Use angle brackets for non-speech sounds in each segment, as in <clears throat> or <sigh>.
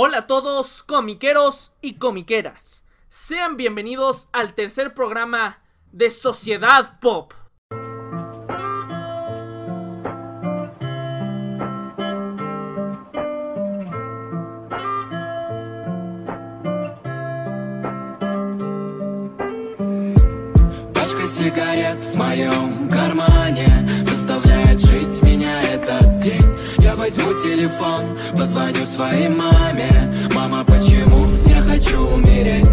Hola a todos, comiqueros y comiqueras. Sean bienvenidos al tercer programa de Sociedad Pop. Я возьму телефон, позвоню своей маме Мама, почему я хочу умереть?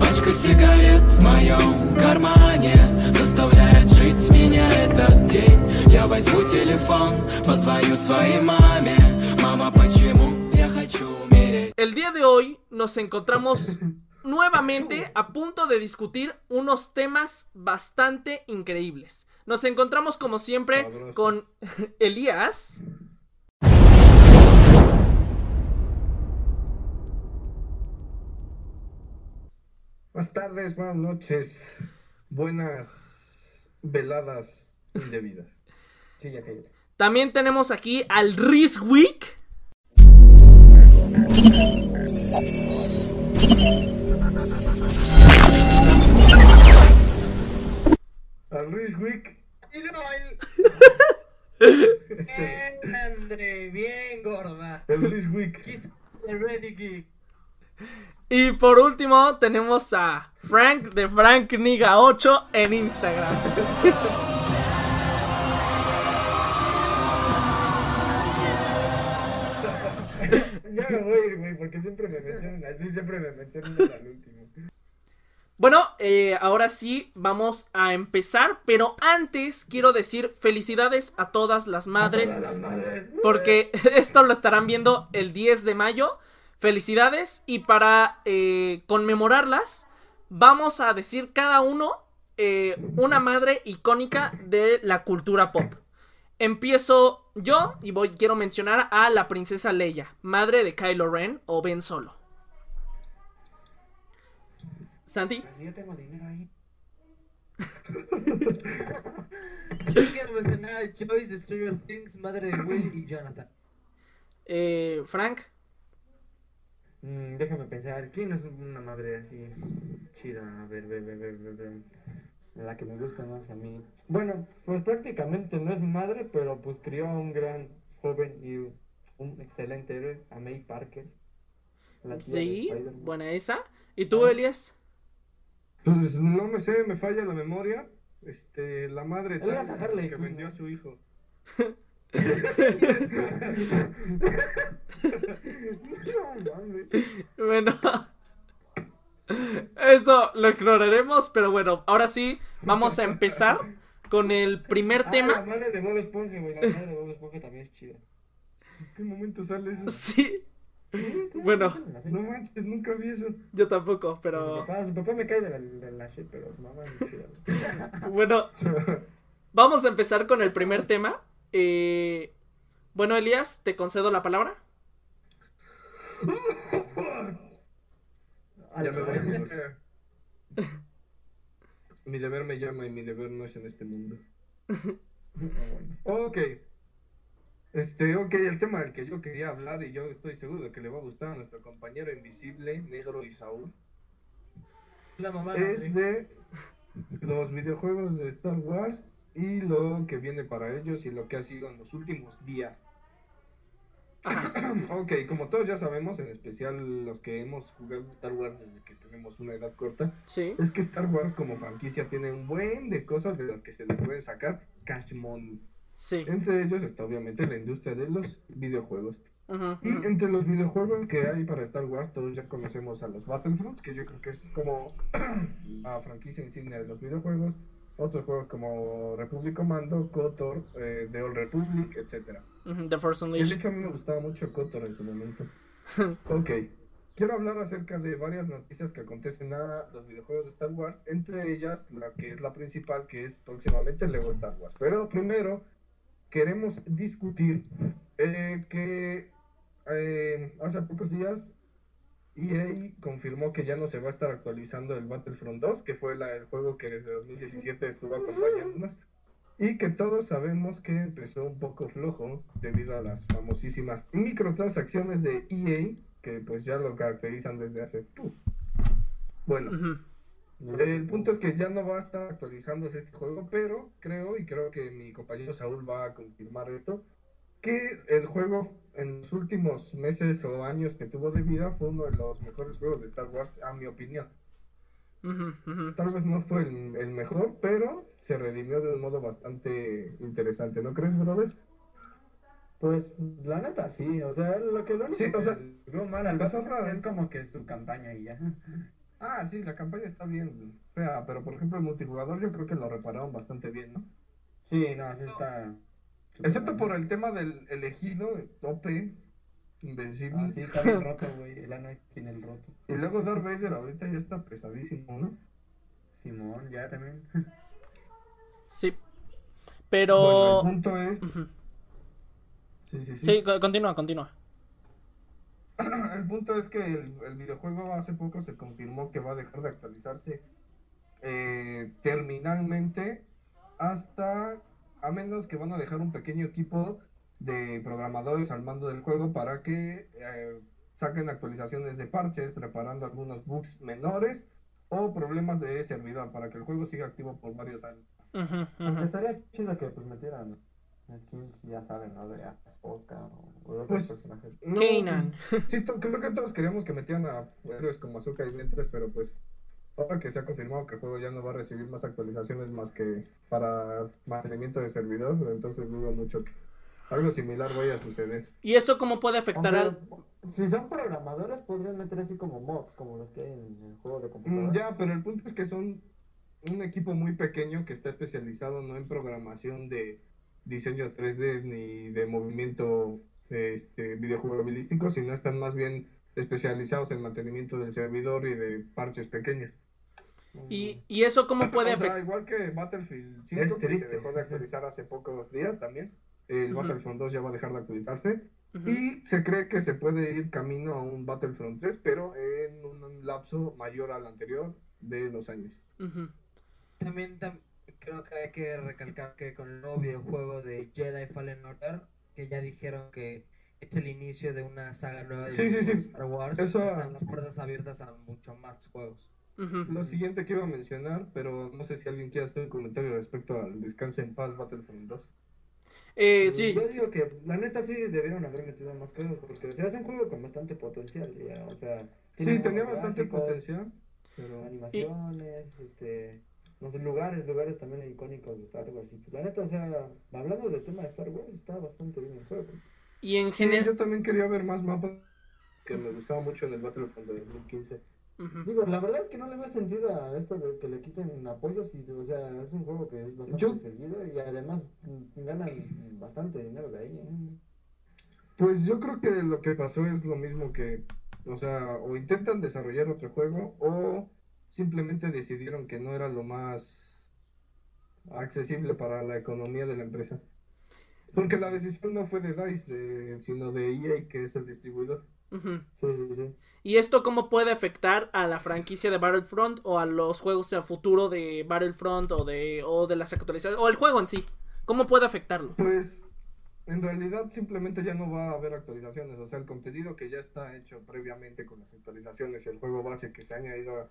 Пачка сигарет в моем кармане Заставляет жить меня этот день Я возьму телефон, позвоню своей маме Мама, почему я хочу умереть? El día de hoy nos encontramos <laughs> nuevamente a punto de discutir unos temas bastante increíbles. Nos encontramos como siempre Sabroso. con <laughs> Elías, Buenas tardes, buenas noches, buenas veladas indebidas. Sí, ya cállate. también tenemos aquí al Rizwick Al Rich Wick. Y no, el... Andre, bien gorda. El Rich Wick. Kiss the Ready Geek. Y por último tenemos a Frank de Frank Niga 8 en Instagram. <laughs> Ya me voy a ir, güey, porque siempre me mencionan así, siempre me mencionan al último. Bueno, eh, ahora sí vamos a empezar, pero antes quiero decir felicidades a todas las madres, Todas las madres. porque <laughs> esto lo estarán viendo el 10 de mayo. Felicidades y para eh, conmemorarlas vamos a decir cada uno eh, una madre icónica de la cultura pop. Empiezo yo y voy quiero mencionar a la princesa Leia, madre de Kylo Ren o Ben Solo. Santi, yo tengo dinero ahí. Yo <laughs> quiero mencionar a Joyce de Stranger Things, madre de Will y Jonathan. eh, Frank, Mm, déjame pensar, ¿quién es una madre así chida? A ver, ver, ver, ver, ver, ver. La que me gusta más a mí. Bueno, pues prácticamente no es madre, pero pues crió a un gran joven y un excelente héroe, a May Parker. la sí, buena esa. ¿Y tú, Ah. Elias? Pues no me sé, me falla la memoria. Este, la madre tal- a Harley que vendió a su hijo. <laughs> No, mames. <laughs> Bueno, eso lo ignoraremos, pero bueno, ahora sí, vamos a empezar con el primer Ah, la tema. madre de Bob Esponja, güey, la madre de Bob Esponja también es chida. ¿En qué momento sale eso? Sí, bueno, No manches, nunca vi eso. yo tampoco, Su pero papá, su papá me cae de la, de la shit, pero su mamá es chida. güey. <laughs> bueno, vamos a empezar con el primer tema. Eh, bueno, Elias, te concedo la palabra. Ah, Ya me voy, amigos. <laughs> Mi deber me llama y mi deber no es en este mundo. Ok. Este, ok, el tema del que yo quería hablar y yo estoy seguro de que le va a gustar a nuestro compañero invisible, negro y Saúl, La mamá es de de los videojuegos de Star Wars y lo que viene para ellos y lo que ha sido en los últimos días. <clears throat> ok, como todos ya sabemos, en especial los que hemos jugado Star Wars desde que tenemos una edad corta, Sí, es que Star Wars como franquicia tiene un buen de cosas de las que se le puede sacar cash money. sí. Entre ellos está obviamente la industria de los videojuegos. ujú, Y entre los videojuegos que hay para Star Wars, todos ya conocemos a los Battlefronts, que yo creo que es como <clears throat> la franquicia insignia de los videojuegos. Otros juegos como Republic Commando, KOTOR, eh, The Old Republic, etcétera. ujú, The Force Y de Unleashed. hecho a mí me gustaba mucho KOTOR en su momento. <laughs> ok. Quiero hablar acerca de varias noticias que acontecen a los videojuegos de Star Wars, entre ellas la que es la principal, que es próximamente Lego Star Wars. Pero primero queremos discutir eh, que eh, hace pocos días EA confirmó que ya no se va a estar actualizando el Battlefront 2, que fue la- el juego que desde 2017 estuvo acompañándonos. Y que todos sabemos que empezó un poco flojo debido a las famosísimas microtransacciones de EA que pues ya lo caracterizan desde hace... ¡puf! Bueno, el punto es que ya no va a estar actualizándose este juego, pero creo, y creo que mi compañero Saúl va a confirmar esto, que el juego en los últimos meses o años que tuvo de vida fue uno de los mejores juegos de Star Wars, a mi opinión. Tal vez no fue el, el mejor, pero se redimió de un modo bastante interesante, ¿no crees, brother? Pues la neta sí, o sea, lo que lo único Sí, o sea, mal al pues, es como que su campaña y ya. Ah, sí, la campaña está bien fea, pero por ejemplo el multijugador yo creo que lo repararon bastante bien, ¿no? Sí, no, sí está. Excepto por el tema del elegido, OP, invencible. Ah, sí, está bien roto, güey. El Anakin el roto. Y luego Darth Vader ahorita ya está pesadísimo, ¿no? Simón, ya también. Sí. Bueno, Pero... el punto es... Sí, sí, sí. Sí, co- continúa, continúa. <clears throat> El punto es que el, el videojuego hace poco se confirmó que va a dejar de actualizarse eh, terminalmente hasta, a menos que van a dejar un pequeño equipo de programadores al mando del juego para que eh, saquen actualizaciones de parches, reparando algunos bugs menores o problemas de servidor para que el juego siga activo por varios años. Estaría chido que pues metieran skins, ya saben, ¿no? De Ahsoka o, o de otros Pues, personajes. No, Kanan. pues, sí, creo que todos queríamos que metieran a héroes como Azuka y Ventres, pero pues ahora que se ha confirmado que el juego ya no va a recibir más actualizaciones más que para mantenimiento de servidor, entonces dudo mucho que algo similar vaya a suceder. ¿Y eso cómo puede afectar al...? Si son programadores, podrían meter así como mods, como los que hay en el juego de Mm, computadora. Ya, pero el punto es que son un equipo muy pequeño que está especializado no en programación de diseño 3D ni de movimiento este, videojugabilístico, sino están más bien especializados en mantenimiento del servidor y de parches pequeños. ¿Y, y eso cómo puede O sea, afectar? igual que Battlefield 5, Es que se dejó de actualizar hace pocos días también. El Ujú. Battlefront 2 ya va a dejar de actualizarse. Ujú. Y se cree que se puede ir camino a un Battlefront 3, pero en un lapso mayor al anterior de dos años. Ujú. También tam- creo que hay que recalcar que con el nuevo videojuego de Jedi Fallen Order, que ya dijeron que es el inicio de una saga nueva de Sí, sí, sí. Star Wars, Eso- están las puertas abiertas a mucho más juegos. Lo siguiente que iba a mencionar, pero no sé si alguien quiere hacer un comentario respecto al Descanse en Paz Battlefront 2. Eh, sí, Yo digo que la neta sí debieron haber metido más cosas, porque o sea, es un juego con bastante potencial, ya, o sea... Sí, tenía bastante gráficos, potencial, pero... Animaciones, este... No sé, lugares, lugares también icónicos de Star Wars. Y pues la neta, o sea, hablando del tema de Star Wars, está bastante bien el juego. y en Sí, general... yo también quería ver más mapas que me gustaba mucho en el Battlefront de 2015. Digo, la verdad es que no le veo sentido a esto de que le quiten apoyos y, o sea, es un juego que es bastante Yo- seguido y además ganan bastante dinero de ahí. ¿eh? Pues yo creo que lo que pasó es lo mismo que, o sea, o intentan desarrollar otro juego o simplemente decidieron que no era lo más accesible para la economía de la empresa. Porque la decisión no fue de DICE, de- sino de EA, que es el distribuidor. ¿Y esto cómo puede afectar a la franquicia de Battlefront o a los juegos a futuro de Battlefront o de, o de las actualizaciones o el juego en sí? ¿Cómo puede afectarlo? Pues en realidad simplemente ya no va a haber actualizaciones, o sea, el contenido que ya está hecho previamente con las actualizaciones y el juego base que se ha añadido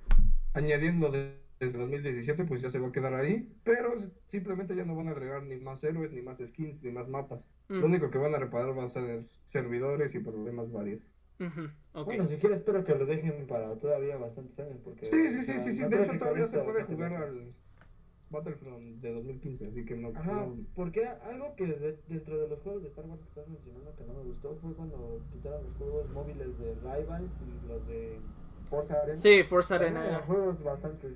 añadiendo de- desde 2017, pues ya se va a quedar ahí, pero simplemente ya no van a agregar ni más héroes, ni más skins, ni más mapas. Mm, Lo único que van a reparar van a ser servidores y problemas varios. Ujú, ok. Bueno, si quieres espero que lo dejen para todavía bastantes años porque... Sí, sí, o sí, sea, sí, sí, no de hecho todavía se puede jugar al Battlefront de 2015, así que no... Ajá, no- porque algo que de- dentro de los juegos de Star Wars que estás mencionando que no me gustó fue cuando quitaron los juegos móviles de Rivals y los de Forza Arena. Sí, Forza Eran Arena. juegos bastante...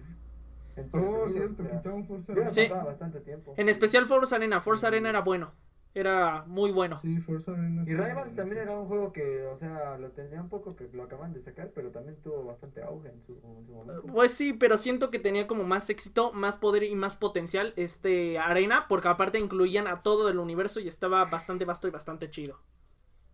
Oh, entretenidos, cierto, o sea, quitaron Forza Sí. pasaba bastante tiempo. En especial Forza Arena. Forza Arena era bueno. Era muy bueno. Sí, Forza Arena. Y Rivals también era un juego que, o sea, lo tenía un poco que lo acaban de sacar, pero también tuvo bastante auge en su, en su momento. Pues sí, pero siento que tenía como más éxito, más poder y más potencial este Arena, porque aparte incluían a todo el universo y estaba bastante vasto y bastante chido.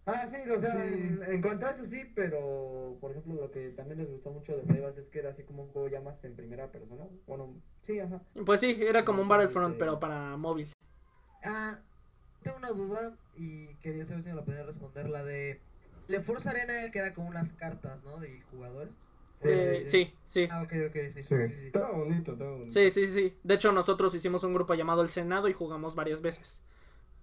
Ah, sí, o sea, Sí. En, en cuanto a eso sí, pero por ejemplo lo que también les gustó mucho de Rivals es que era así como un juego ya más en primera persona. Bueno, sí, ajá. Pues sí, era como un Battlefront, pero para móvil. Ah, tengo una duda y quería saber si me la podía responder. La de de Forza Arena era el que era como unas cartas, ¿no? De jugadores. Eh, sí, sí. Ah, ok, ok, sí, Sí, sí, sí. estaba bonito, estaba bonito. Sí, sí, sí. De hecho, nosotros hicimos un grupo llamado El Senado y jugamos varias veces.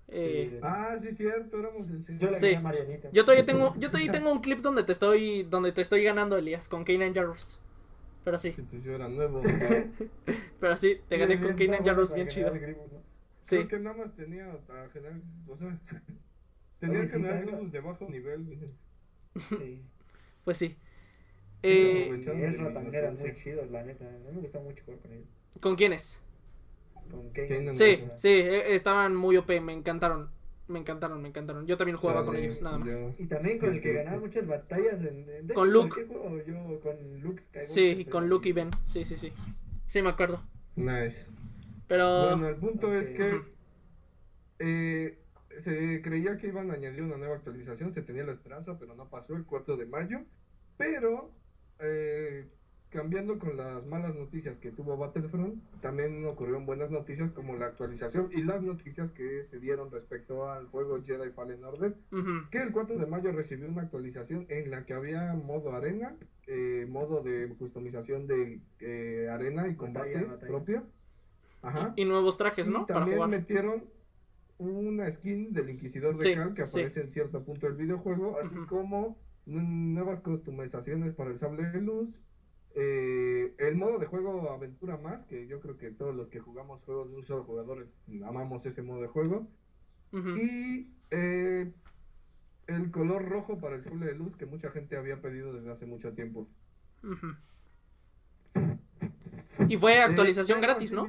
Eh, Sí. Ah, sí, cierto, éramos el Yo le Sí. Marianita. Yo todavía tengo, yo todavía tengo un clip donde te estoy, donde te estoy ganando, Elías, con Kanan Jarrus. Pero sí, Sí, pues yo era nuevo. <laughs> pero sí, te gané Sí, con Jarrus para bien chido. gribos, ¿no? Sí, Creo que nada más tenía a generar, o sea, <laughs> tenía Oye, que sí, de bajo nivel. Sí. <laughs> pues sí. Eh, es mi ratangueras muy chidos, la neta. A mí me gusta mucho jugar con ellos. ¿Con quiénes? Con Kanan. Sí, sí, eh, estaban muy OP, me encantaron. Me encantaron, me encantaron. Yo también jugaba con Chale, ellos, nada más. yo- Y también con el que ganaba muchas batallas en, en- Con Luke. juego yo con Luke Skywalker, Sí, con Luke y Ben. Sí, sí, sí. Sí, me acuerdo. Nice. Pero. Bueno, el punto es que eh, se creía que iban a añadir una nueva actualización, se tenía la esperanza, pero no pasó el 4 de mayo. Pero eh, cambiando con las malas noticias que tuvo Battlefront, también ocurrieron buenas noticias como la actualización y las noticias que se dieron respecto al juego Jedi Fallen Order. Que el 4 de mayo recibió una actualización en la que había modo arena, eh, modo de customización de eh, arena y combate Batalla, batalla. propio. Ajá. Y nuevos trajes, Y ¿no? Para también jugar. metieron una skin del Inquisidor de Sí, que sí. aparece en cierto punto del videojuego, así como nuevas customizaciones para el sable de luz. eh, el modo de juego aventura más, que yo creo que todos los que jugamos juegos de un solo jugador amamos ese modo de juego. Y eh, el color rojo para el sable de luz que mucha gente había pedido desde hace mucho tiempo. Y fue actualización Eh, gratis, ¿no?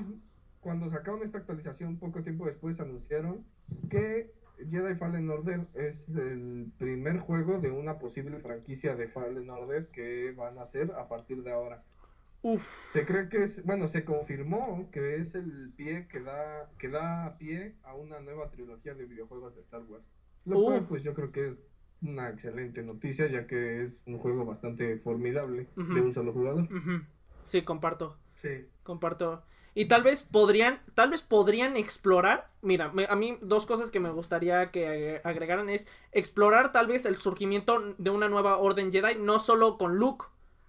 Cuando sacaron esta actualización, poco tiempo después anunciaron que Jedi Fallen Order es el primer juego de una posible franquicia de Fallen Order que van a hacer a partir de ahora. Uf. Se cree que es, bueno, se confirmó que es el pie que da, que da pie a una nueva trilogía de videojuegos de Star Wars. Lo Uh. cual, pues yo creo que es una excelente noticia, ya que es un juego bastante formidable de un solo jugador. Ujú. Sí, comparto. Sí. Comparto. Y tal vez podrían, tal vez podrían explorar. Mira, me- a mí dos cosas que me gustaría que agre- agregaran es explorar tal vez el surgimiento de una nueva orden Jedi, no solo con Luke,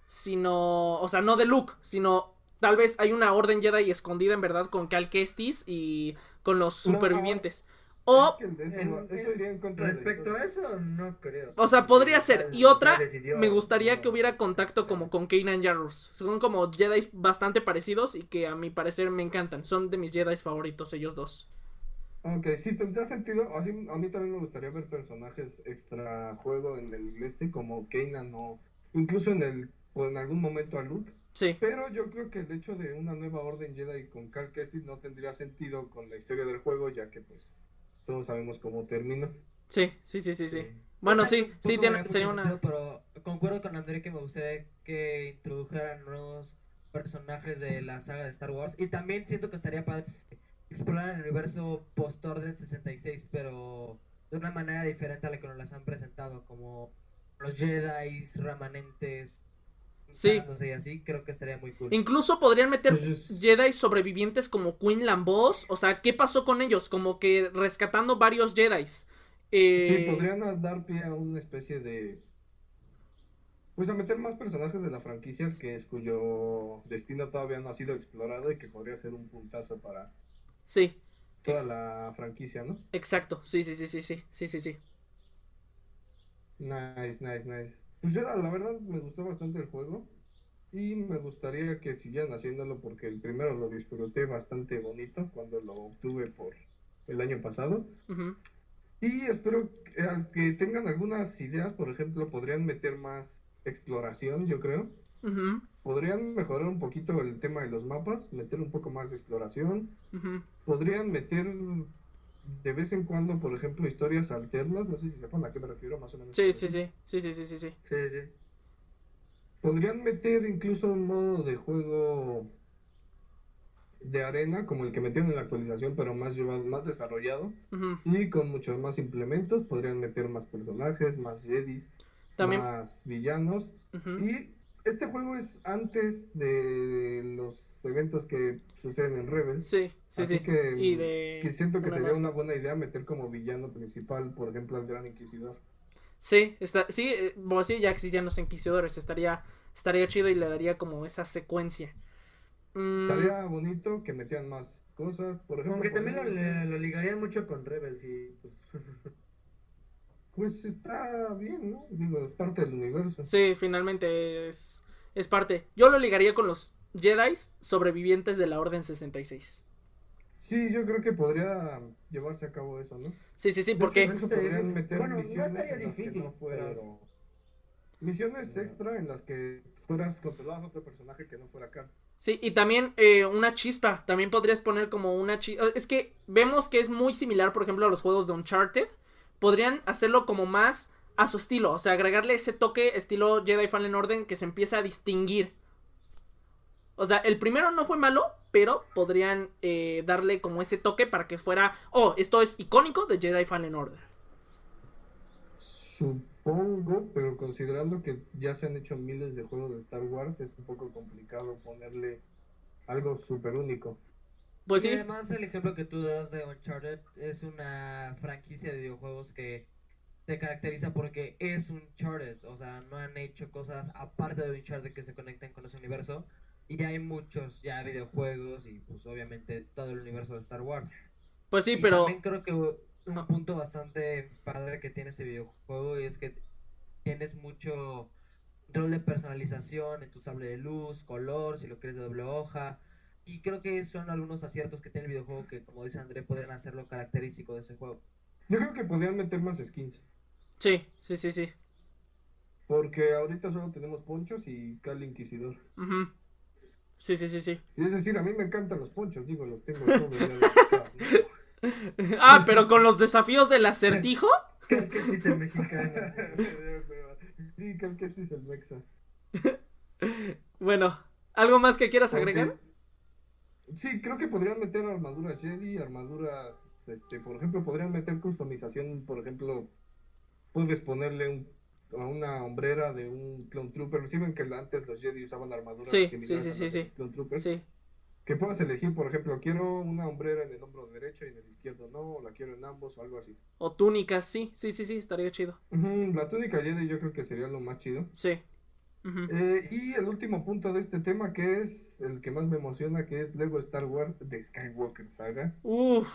sino, o sea, no de Luke, sino tal vez hay una orden Jedi escondida en verdad con Cal Kestis y con los No. O, Es que de eso, En- va- eso iría en contra de la Respecto a eso, no creo. o sea, podría ser. Y otra, me gustaría que hubiera contacto como con Kanan Jarrus. Son como Jedi bastante parecidos y que a mi parecer me encantan. Son de mis Jedi favoritos, ellos dos. Ok, sí, tendría sentido. Así, a mí también me gustaría ver personajes extra juego en el este, como Kanan o incluso en el o en algún momento a Luke. Sí, Pero yo creo que el hecho de una nueva orden Jedi con Cal Kestis no tendría sentido con la historia del juego, ya que pues todos sabemos cómo termina. sí, sí, sí, sí, sí. Bueno, sí, sí, tiene, sería una... Pero concuerdo con André que me gustaría que introdujeran nuevos personajes de la saga de Star Wars. Y también siento que estaría padre explorar el universo post-Orden 66, pero de una manera diferente a la que nos las han presentado, como los Jedi remanentes. Sí. Y así, creo que estaría muy cool. Incluso podrían meter Pues, Jedi sobrevivientes como Queen Lambos. O sea, ¿qué pasó con ellos? Como que rescatando varios Jedis. Eh, Sí, podrían dar pie a una especie de. Pues a meter más personajes de la franquicia que es cuyo destino todavía no ha sido explorado y que podría ser un puntazo para Sí, toda Ex- la franquicia, ¿no? exacto. Sí, sí, sí, sí, sí, sí, sí, sí. Nice, nice, nice. Pues yo, la verdad me gustó bastante el juego y me gustaría que siguieran haciéndolo porque el primero lo disfruté bastante bonito cuando lo obtuve por el año pasado. Y espero que, que tengan algunas ideas, por ejemplo, podrían meter más exploración, yo creo. Podrían mejorar un poquito el tema de los mapas, meter un poco más de exploración. Podrían meter de vez en cuando, por ejemplo, historias alternas. No sé si sepan a qué me refiero, más o menos. Sí, sí, sí, sí, sí, sí, sí, sí. Sí, sí. Podrían meter incluso un modo de juego de arena, como el que metieron en la actualización, pero más llevado, más desarrollado. Ujú. Y con muchos más implementos. Podrían meter más personajes, más jedis, También. más villanos. ujú. Y este juego es antes de los eventos que suceden en Rebels. Sí, sí, Así sí. que, y de que siento que una sería una buena idea meter como villano principal, por ejemplo, al Gran Inquisidor. Sí, está, sí, eh, bueno, sí, ya existían los inquisidores, estaría, estaría chido y le daría como esa secuencia. Mm, Estaría bonito que metieran más cosas. Por ejemplo, Como que también lo, lo ligarían mucho con Rebels y pues... <laughs> Pues está bien, ¿no? Digo, es parte del universo. sí, finalmente es, es parte. Yo lo ligaría con los Jedi sobrevivientes de la Orden 66. Sí, yo creo que podría llevarse a cabo eso, ¿no? Sí, sí, sí, De porque... hecho, eso podrían meter Bueno, no misiones estaría en las que difícil, no fueras... pero- Misiones extra en las que fueras controlado a otro personaje que no fuera acá. Sí, y también eh, una chispa. También podrías poner como una chispa. Es que vemos que es muy similar, por ejemplo, a los juegos de Uncharted. Podrían hacerlo como más a su estilo. O sea, agregarle ese toque estilo Jedi Fallen Order que se empieza a distinguir. O sea, el primero no fue malo, pero podrían eh, darle como ese toque para que fuera. Oh, esto es icónico de Jedi Fallen Order. Supongo, pero considerando que ya se han hecho miles de juegos de Star Wars, es un poco complicado ponerle algo súper único. Pues y sí. además el ejemplo que tú das de Uncharted es una franquicia de videojuegos que te caracteriza porque es Uncharted, o sea, no han hecho cosas aparte de Uncharted que se conecten con ese universo y ya hay muchos ya videojuegos y pues obviamente todo el universo de Star Wars. Pues sí, Y pero. también creo que un punto bastante padre que tiene este videojuego es que tienes mucho rol de personalización en tu sable de luz, color, si lo quieres de doble hoja. Y creo que son algunos aciertos que tiene el videojuego que, como dice André, podrían hacerlo característico de ese juego. Yo creo que podrían meter más skins. Sí, sí, sí, sí. Porque ahorita solo tenemos ponchos y Cal Inquisidor. Ujú. Sí, sí, sí, sí. Y es decir, a mí me encantan los ponchos, digo, los tengo <laughs> todos. Ah, pero con los desafíos del acertijo. <laughs> Creo que sí es el mexicano. sí, creo que este es el Mexa. <laughs> Bueno, ¿algo más que quieras agregar? Sí, creo que podrían meter armaduras Jedi, armaduras, este, por ejemplo, podrían meter customización, por ejemplo, puedes ponerle un, a una hombrera de un Clone Trooper. ¿Sí ven que antes los Jedi usaban armaduras Sí, similares sí, sí, a sí, Clone Troopers? Sí. Que puedas elegir, por ejemplo, quiero una hombrera en el hombro derecho y en el izquierdo no, o la quiero en ambos o algo así. O túnicas, sí, sí, sí, sí, estaría chido. Ujú, La túnica Jedi yo creo que sería lo más chido. Sí. Ujú. Eh, y el último punto de este tema, que es el que más me emociona, que es Lego Star Wars de Skywalker Saga. Uf.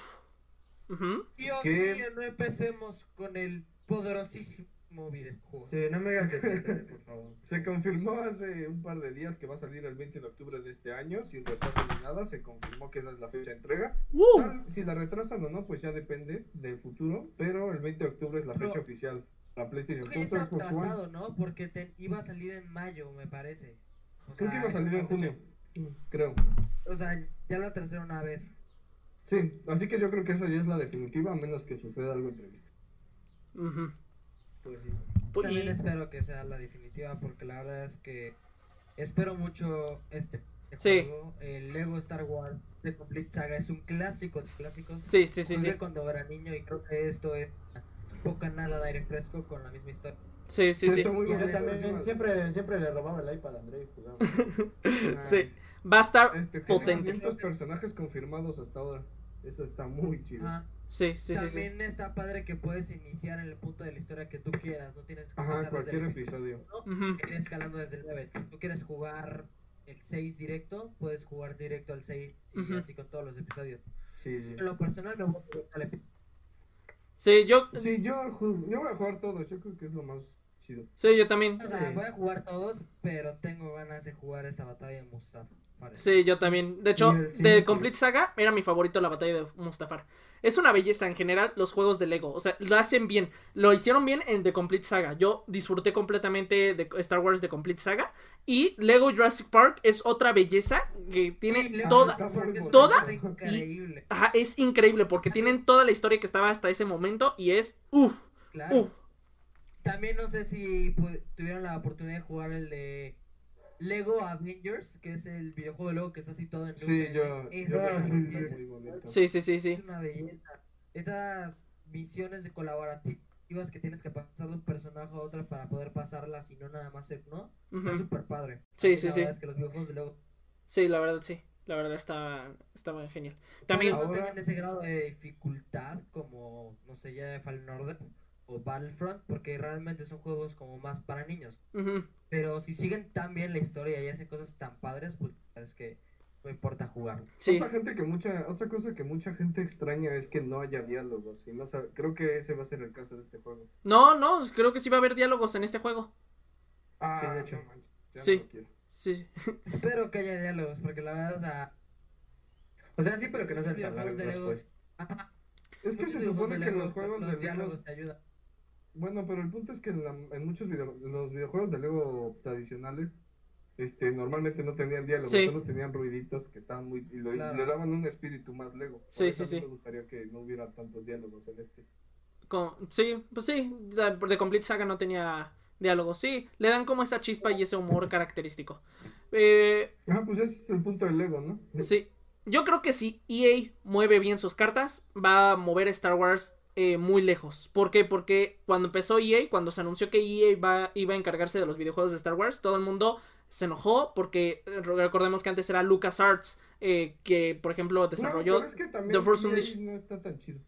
Ujú. Dios ¿Qué? mío, no empecemos con el poderosísimo videojuego. Sí, no me hagas spoiler, <laughs> por favor. Se confirmó hace un par de días que va a salir el 20 de octubre de este año, sin retraso ni nada, se confirmó que esa es la fecha de entrega. Uh. Tal- Si la retrasan o no, pues ya depende del futuro, pero el 20 de octubre es la fecha Pero- oficial. La PlayStation Creo que ya 4, está atrasado, ¿no? Porque te- iba a salir en mayo, me parece. O Creo que iba a salir en junio, creo. O sea, ya la tercera una vez. Sí, así que yo creo que esa ya es la definitiva, a menos que suceda algo imprevisto. Ujú. Pues sí. Pu- También y- espero que sea la definitiva porque la verdad es que espero mucho este Sí. juego. El Lego Star Wars The Complete Saga es un clásico de clásicos. Sí, sí, sí, Jugué sí. cuando era niño y creo que esto es poca nada de aire fresco con la misma historia. Sí, sí, Sí, sí. muy bonito, también siempre, siempre le robaba el iPad a André y jugaba. <laughs> Sí. Va a estar Este, potente. 500 personajes confirmados hasta ahora. Eso está muy chido. Ajá. Sí, sí, sí, sí. También está padre que puedes iniciar en el punto de la historia que tú quieras, no tienes que Ajá, empezar desde cualquier el episodio. Ujú. ir escalando desde el 9. Si tú quieres jugar el 6 directo, puedes jugar directo al 6 y Ujú. así con todos los episodios. Sí, sí. En lo personal me voy directo al episodio. Sí, yo. Sí, yo, yo voy a jugar todos. Yo creo que es lo más chido. Sí, yo también. O sea, voy a jugar todos, pero tengo ganas de jugar esta batalla de Mustafa. Sí, yo también. De hecho, de. Complete Saga era mi favorito la batalla de Mustafar. Es una belleza en general los juegos de Lego. O sea, lo hacen bien. Lo hicieron bien en The Complete Saga. Yo disfruté completamente de Star Wars The Complete Saga. Y Lego Jurassic Park es otra belleza que tiene toda... Es toda cosa increíble. Ajá, es increíble porque tienen toda la historia que estaba hasta ese momento y es... Uf, Claro. uf. También no sé si tuvieron la oportunidad de jugar el de Lego Avengers, que es el videojuego de Lego que está situado en Sí, yo. Es yo una belleza. bonito. Sí, sí, sí, Es sí. una belleza. Estas misiones de colaborativas que tienes que pasar de un personaje a otro para poder pasarlas y no nada más ser uno, Ujú. es súper padre. Sí, A mí sí, la sí. verdad es que los videojuegos de Lego Sí, la verdad sí. La verdad estaba, estaba genial. También... no Ahora- tengan ese grado de dificultad como, no sé, ya de Fallen Order, o Battlefront porque realmente son juegos como más para niños. Pero si siguen tan bien la historia y hacen cosas tan padres, pues es que no importa jugarlo. Sí. Otra, gente que mucha, otra cosa que mucha gente extraña es que no haya diálogos. Y no sabe- creo que ese va a ser el caso de este juego. No, no, creo que sí va a haber diálogos en este juego. Ah, de hecho. no manches, ya Sí. no lo quiero. Sí. Espero que haya diálogos porque la verdad, o sea, O sea, sí, pero que no sean Lego. pues. Es que se supone que los juegos los diálogos te ayudan. Bueno, pero el punto es que en, la- en muchos video- los videojuegos de Lego tradicionales este, normalmente no tenían diálogos, Sí. solo tenían ruiditos que estaban muy... y, lo- y le daban un espíritu más Lego. Por Sí, eso sí, sí. Me gustaría que no hubiera tantos diálogos en este. Con- sí, pues sí, la- de Complete Saga no tenía diálogos. Sí, le dan como esa chispa y ese humor característico. Eh, Ah, pues ese es el punto del Lego, ¿no? sí, yo creo que si EA mueve bien sus cartas, va a mover Star Wars eh, muy lejos. ¿Por qué? Porque cuando empezó EA, cuando se anunció que EA va, iba a encargarse de los videojuegos de Star Wars, todo el mundo se enojó porque eh, recordemos que antes era LucasArts eh, que, por ejemplo, desarrolló... No, pero es que también The Force EA Unleashed. no está tan chido.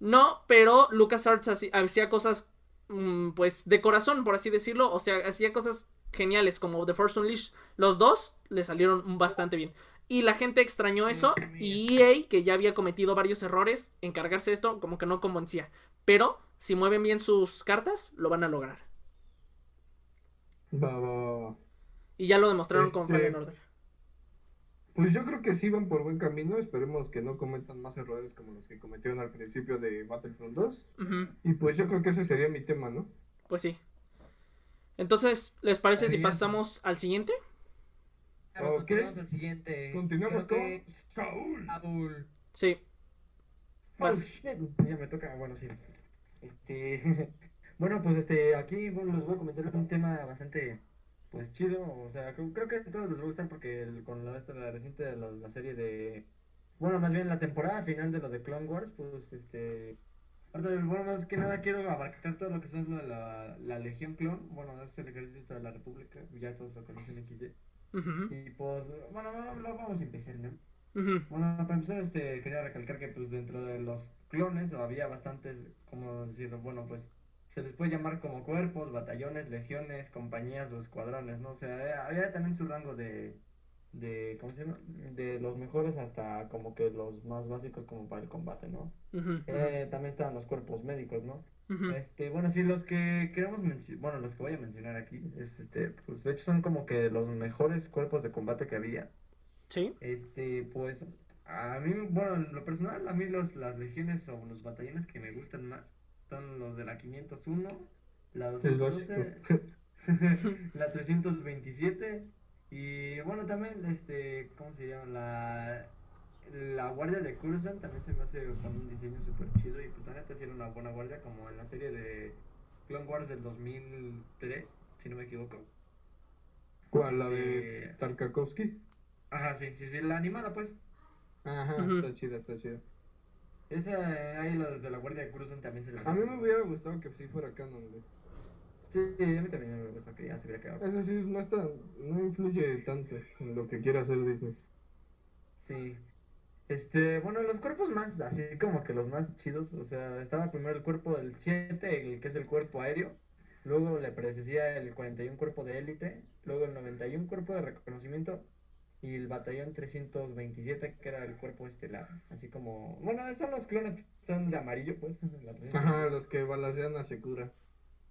No, pero LucasArts haci- hacía cosas, mm, pues, de corazón, por así decirlo. O sea, hacía cosas geniales como The Force Unleashed. Los dos le salieron bastante bien. Y la gente extrañó eso. Y EA, que ya había cometido varios errores, encargarse de esto, como que no convencía. Pero, si mueven bien sus cartas, lo van a lograr. Va, va, va, va. Y ya lo demostraron con Este- Fallen Order. Pues yo creo que sí van por buen camino. Esperemos que no cometan más errores como los que cometieron al principio de Battlefront 2. Ujú, Y pues yo creo que ese sería mi tema, ¿no? Pues sí. Entonces, ¿les parece si pasamos al siguiente? Claro, continuamos al siguiente. Continuamos Creo con que Saúl. Saúl. Sí. Oh, ya me toca, bueno, sí. Este, <laughs> bueno, pues este, aquí bueno, les voy a comentar un tema bastante, pues chido, o sea, creo, creo que a todos les va a gustar porque el- con la, esta, la reciente, de la, la serie de, bueno, más bien la temporada final de lo de Clone Wars, pues este, ahorita, bueno, más que nada quiero abarcar todo lo que son lo de la, la Legión Clon, bueno, es el ejército de la República, ya todos lo conocen XD, Y pues, bueno, vamos, vamos a empezar, ¿no? Bueno, para empezar, este, quería recalcar que pues dentro de los clones o había bastantes, como decirlo, bueno, pues se les puede llamar como cuerpos, batallones, legiones, compañías o escuadrones, ¿no? O sea, había, había también su rango de, de, ¿cómo se llama? De los mejores hasta como que los más básicos como para el combate, ¿no? Eh, también estaban los cuerpos médicos, ¿no? Este, bueno, sí, los que queremos mencionar, bueno, los que voy a mencionar aquí, es, este, pues de hecho son como que los mejores cuerpos de combate que había. Sí. Este, pues, a mí, bueno, en lo personal, a mí los, las legiones o los batallones que me gustan más son los de la 501, la El <laughs> 212, la 327 y, bueno, también, este, ¿cómo se llama? La, la guardia de Coruscant también se me hace con un diseño súper chido y pues la neta era una buena guardia como en la serie de Clone Wars del 2003, si no me equivoco. ¿Cuál? ¿La de Este- Tarkakovsky? Ajá, sí, sí, sí, la animada pues. Ajá, está chida, está chida. Esa, ahí los de la Guardia de Cruzan también se la A mí me hubiera gustado que sí fuera canon, güey. Sí, a mí también me gusta que ya se hubiera quedado. Eso sí, no, está, no influye tanto en lo que quiera hacer Disney. Sí. Este, bueno, los cuerpos más, así como que los más chidos, o sea, estaba primero el cuerpo del 7, el que es el cuerpo aéreo, luego le precedía el 41 cuerpo de élite, luego el 91 cuerpo de reconocimiento y el batallón 327 que era el cuerpo estelar, así como, bueno, son los clones que son de amarillo, pues. <laughs> la 327. Ajá, los que balacean a Sekura.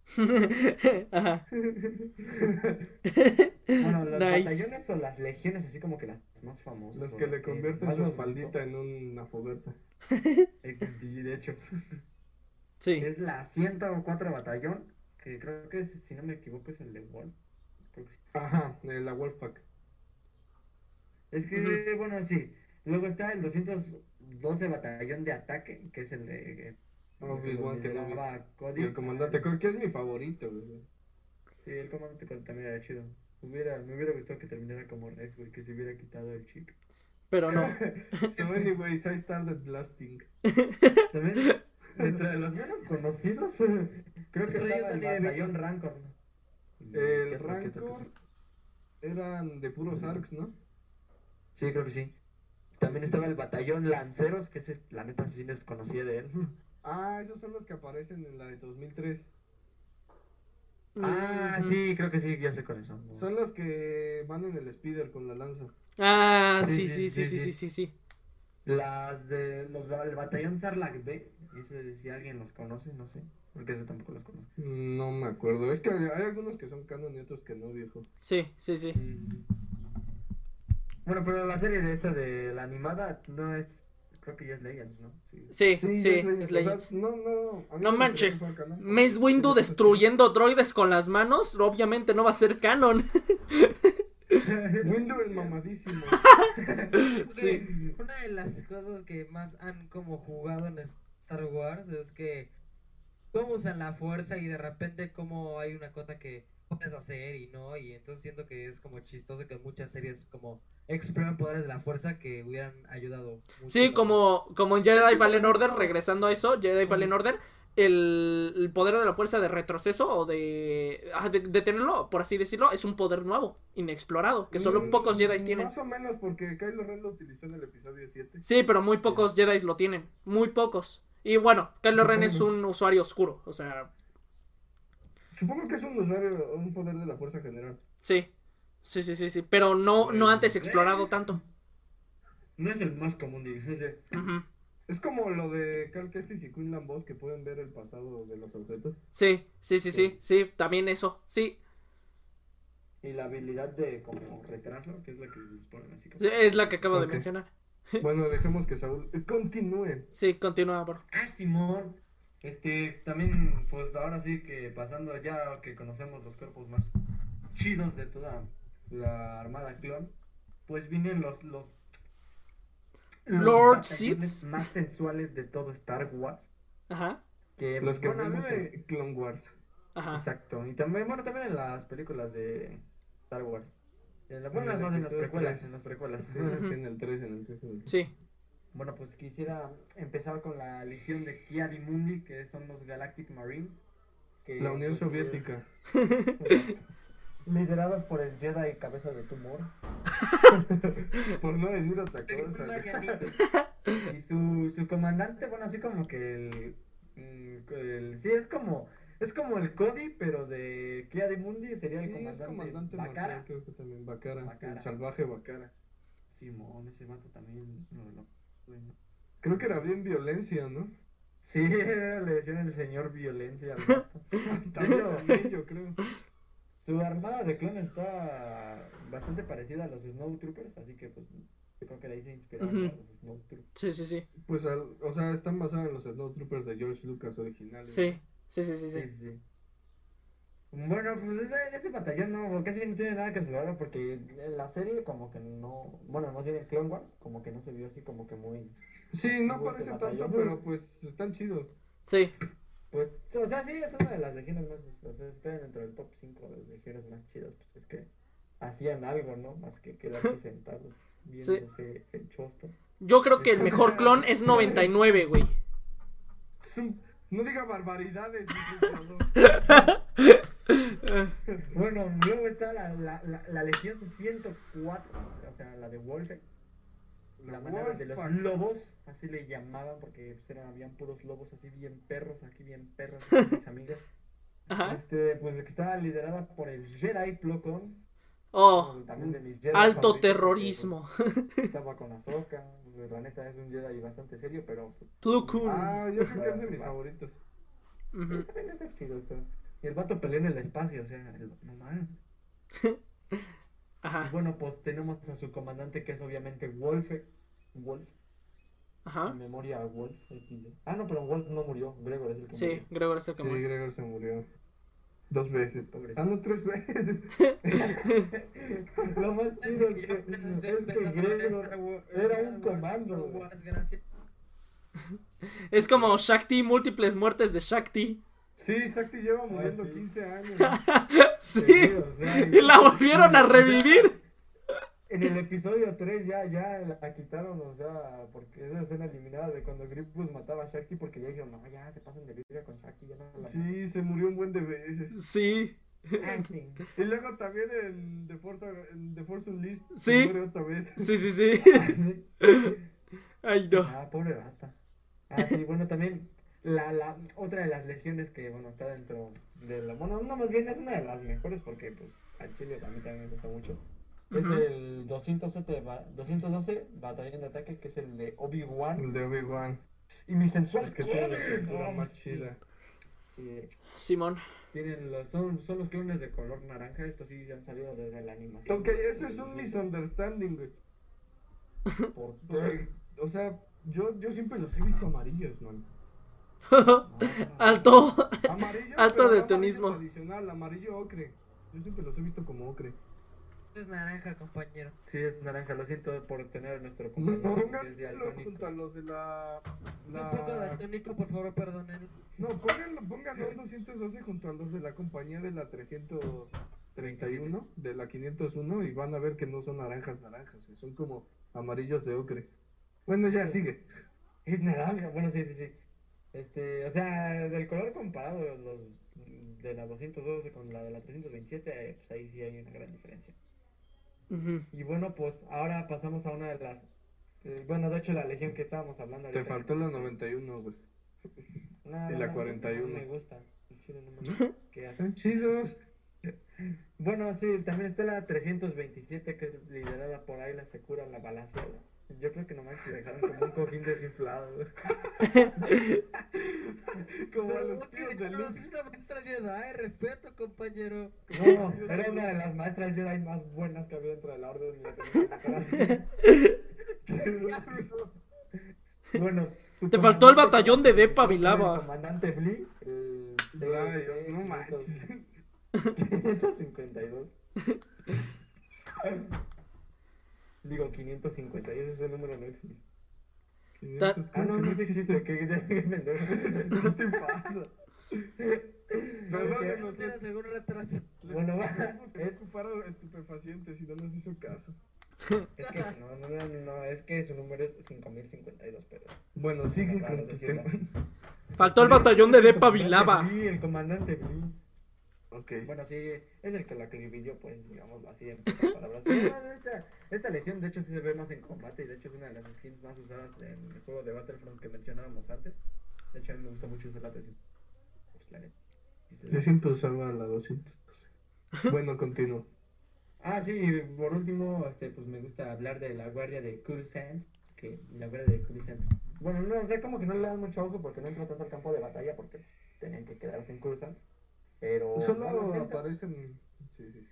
<laughs> Ajá. <laughs> Bueno, los Nice. batallones o las legiones, así como que las más famosas. Los que le convierten su espaldita en una fogata. <laughs> <laughs> de hecho, Sí. es la 104 batallón, que creo que es, si no me equivoco es el de Wolf. Que. Ajá, eh, la Wolfpack. Es que, bueno, sí. Luego está el 212 batallón de ataque, que es el de... Cody. Y el comandante, creo que es mi favorito, güey. Sí, el comandante también era chido. Hubiera, me hubiera gustado que terminara como Rex, güey, que se hubiera quitado el chip. Pero no. So anyways, I started blasting. <laughs> También, dentro de los menos conocidos, <laughs> creo que Estoy estaba el batallón Rancor. ¿no? ¿Y El Rancor eran de puros arcs, ¿no? Sí, creo que sí. También estaba el batallón Lanceros, que ese, la neta sí desconocía de él. Ah, esos son los que aparecen en la de 2003. Ah, sí, creo que sí, ya sé cuáles son. Son los que van en el speeder con la lanza. Ah, sí, sí, sí, sí, sí, sí, sí. Las de los el batallón Sarlacc B, ese, si alguien los conoce, no sé, porque ese tampoco los conozco. No me acuerdo, es que hay algunos que son canon y otros que no, viejo. Sí, sí, sí. Bueno, pero la serie de esta de la animada no es creo que ya es Legends, ¿no? Sí. Sí, sí, es Legends, es o sea, Legends. no, no. No me manches. fuera canon. Mace Windu <laughs> destruyendo droides con las manos, obviamente no va a ser canon. <laughs> Windu el <laughs> mamadísimo. Sí. Una de las cosas que más han como jugado en Star Wars es que cómo usan la fuerza y de repente como hay una cosa que puedes hacer y no, y entonces siento que es como chistoso que muchas series como exploran poderes de la fuerza que hubieran ayudado. mucho Sí, más. como, como en Jedi Fallen Order, regresando a eso, Jedi Fallen Order, el, el poder de la fuerza de retroceso o de, ah, de, de tenerlo, por así decirlo, es un poder nuevo, inexplorado, que solo Mm, pocos Jedi tienen. Más o menos porque Kylo Ren lo utilizó en el episodio 7. Sí, pero muy pocos Jedi lo tienen, muy pocos. Y bueno, Kylo Ren es un usuario oscuro, o sea, Supongo que es un usuario, un poder de la fuerza general. sí, sí, sí, sí, sí, pero no, no antes explorado tanto. No es el más común, dice. Ujú. Es como lo de Cal Kestis y Quinlan Boss que pueden ver el pasado de los objetos. Sí, sí, sí, sí, sí, también eso, sí, Y la habilidad de como retraso, que es la que les ponen así como... sí, es la que acabo de mencionar. Bueno, dejemos que Saúl continúe. Sí, continúa, bro. Ah, Simón. Este, también, pues ahora sí que pasando ya que conocemos los cuerpos más chidos de toda la armada clon, pues vienen los los, Lord batallones Sith. más sensuales de todo Star Wars. Ajá, Que, Los que bueno, vemos en Clone Wars. ajá. Exacto. Y también, bueno, también en las películas de Star Wars. En las buenas el más en las precuelas, en las precuelas. En el 3, en el 3, en el 3. Sí, Bueno, pues quisiera empezar con la legión de Kiadi Mundi, que son los Galactic Marines. Que, La Unión pues, Soviética. <laughs> Liderados por el Jedi Cabeza de Tumor. <laughs> Por no decir otra cosa. Y su, su comandante, bueno, así como que el, mm, el- Sí, es como. Es como el Cody, pero de Kiadi Mundi sería el Sí, es comandante, comandante Bakara. marcial, creo que también. Bakara, Bakara. el salvaje Bakara. Simón, ese vato también. No, no. Creo que era bien violencia, ¿no? Sí, le decían el señor violencia. <laughs> También yo creo. Su armada de clones está bastante parecida a los Snowtroopers, así que pues yo creo que de ahí se inspiraron a los Snowtroopers. sí, sí, sí. Pues, al- o sea, están basados en los Snowtroopers de George Lucas originales. Sí, sí, sí, sí, Sí, sí. sí, sí. Bueno, pues ese, ese batallón no, casi no tiene nada que explorar porque en la serie como que no, bueno, más bien en Clone Wars como que no se vio así como que muy, Sí, no Hubo parece tanto, pero pues están chidos. Sí, pues, o sea, sí, es una de las legiones más, o sea, está dentro del top 5 de las legiones más chidas, pues es que hacían algo, ¿no? Más que quedarse sentados <laughs> viéndose el chosto. yo creo que el mejor <laughs> clon es 99, güey. No diga barbaridades. <laughs> <laughs> Bueno, luego está la, la, la, la Legión 104, o sea, la de Wolfe. La manada de los lobos, así le llamaban, porque pues, eran, habían puros lobos así bien perros, aquí bien perros, mis <laughs> amigas. Ajá. Este, pues que estaba liderada por el Jedi Plo Koon, Oh, también de mis Jedi alto terrorismo. pues, <laughs> estaba con Ahsoka, pues, la neta es un Jedi bastante serio, pero Plo Koon. Ah, yo creo que es de mis favoritos. También está chido esto. Y el vato peleó en el espacio, o sea, el- no mames. Y Ajá, bueno, pues tenemos a su comandante que es obviamente Wolfe. Wolf. ajá. En memoria a Wolf. Ah, no, pero Wolf no murió. Gregor es el que Sí, murió. Gregor es el que Sí, murió. Gregor se murió. Dos veces. Pobrecito. Ah, no, tres veces. Lo más chido es que es que empezando a ver Gregor era un comando. Es como Shakti, múltiples muertes de Shakti. Sí, Sakti lleva muriendo sí. 15 años. <laughs> Sí. o sea, Y la volvieron a revivir. En el episodio 3 ya, ya la quitaron, o sea, porque esa escena eliminada de cuando Grievous mataba a Shakti porque ya dijeron, no, ya se pasan de vida con Shakti, ya no la Sí, se murió un buen de veces. Sí. Ah. <laughs> Y luego también el de Forza, el de Force Unleashed Sí. muere otra vez. Sí, sí, sí. Ah, <laughs> sí. Ay, no. Ah, pobre rata. Ah, sí, bueno, también la, la otra de las legiones que, bueno, está dentro de la... Bueno, no, más bien es una de las mejores porque, pues, al Chile a mí también me gusta mucho. Es el 207 ba- 212 Batallón de Ataque, que es el de Obi-Wan. El de Obi-Wan. Y mis sensuales Es que tiene la más sí. chida. Sí. Simón. Tienen los, son, son los clones de color naranja, estos sí han salido desde la animación. Ok, eso es un misunderstanding, güey. ¿Por qué? O sea, yo, yo siempre los he visto amarillos, man. <laughs> Alto. Amarillos, Alto no daltonismo. amarillo tradicional, amarillo ocre. Yo siempre los he visto como ocre. Es naranja, compañero. Sí, es naranja, lo siento por tener nuestro No, compañero Altónico. junto a los de la... Un poco la... daltónico, por favor, perdonen. No, pónganlo, pónganlo un 212 junto a los de la compañía de la 331, de la 501, y van a ver que no son naranjas naranjas, son como amarillos de ocre. Bueno, ya, sigue. Es naranja, bueno, sí, sí, sí. Este, o sea, del color comparado, los de la 212 con la de la 327, eh, pues ahí sí hay una gran diferencia. Y bueno, pues ahora pasamos a una de las. eh, bueno, de hecho, la legión que estábamos hablando. Te ahorita. faltó la 91, güey. <laughs> No, y no, la no, 41. No me gusta. El chile no me <laughs> gusta. ¿Qué hace? Son chidos. Bueno, sí, también está la 327 que es liderada por Ayla Secura, la balaseada. Yo creo que nomás se dejaron como un cojín desinflado. <laughs> Como a los tíos de no, Luke. es una maestra Jedi, respeto, compañero. No, era una de las maestras Jedi más buenas que había dentro de la orden. y. <laughs> Bueno, Te faltó el batallón de Depa el Vilava. comandante Blee, el no manches. 552. <laughs> Digo 552, ese número no existe. Ta- Ah, no, no existe. ¿Qué, qué, qué pendejo. ¿Qué te pasa? ¿No Perdónenos, tienes algún retraso? Bueno, que Es, ocupar estupefacientes y no nos hizo caso. <laughs> es que no, no, no, no, es que su número es 5052, pero. Bueno, sigue con tu. Faltó el batallón de Depa Vilava. Blee, El comandante Blee. Ok. Bueno, sí, es el que la acribilló, pues, digámoslo así, en pocas palabras. Pero esta, esta legión, de hecho, sí se ve más en combate y de hecho es una de las skins más usadas en el juego de Battlefront que mencionábamos antes. De hecho, a mí me gusta mucho usar la 300. Pues. Yo siempre usaba la 212. <laughs> Bueno, continúo. Ah, sí, por último, este, pues me gusta hablar de la guardia de Coruscant, pues, que la guardia de Coruscant, pues, bueno, no, sea, como que no le dan mucho ojo porque no entra tanto al campo de batalla porque tenían que quedarse en Coruscant, pero... Solo aparecen. Sí, sí, sí.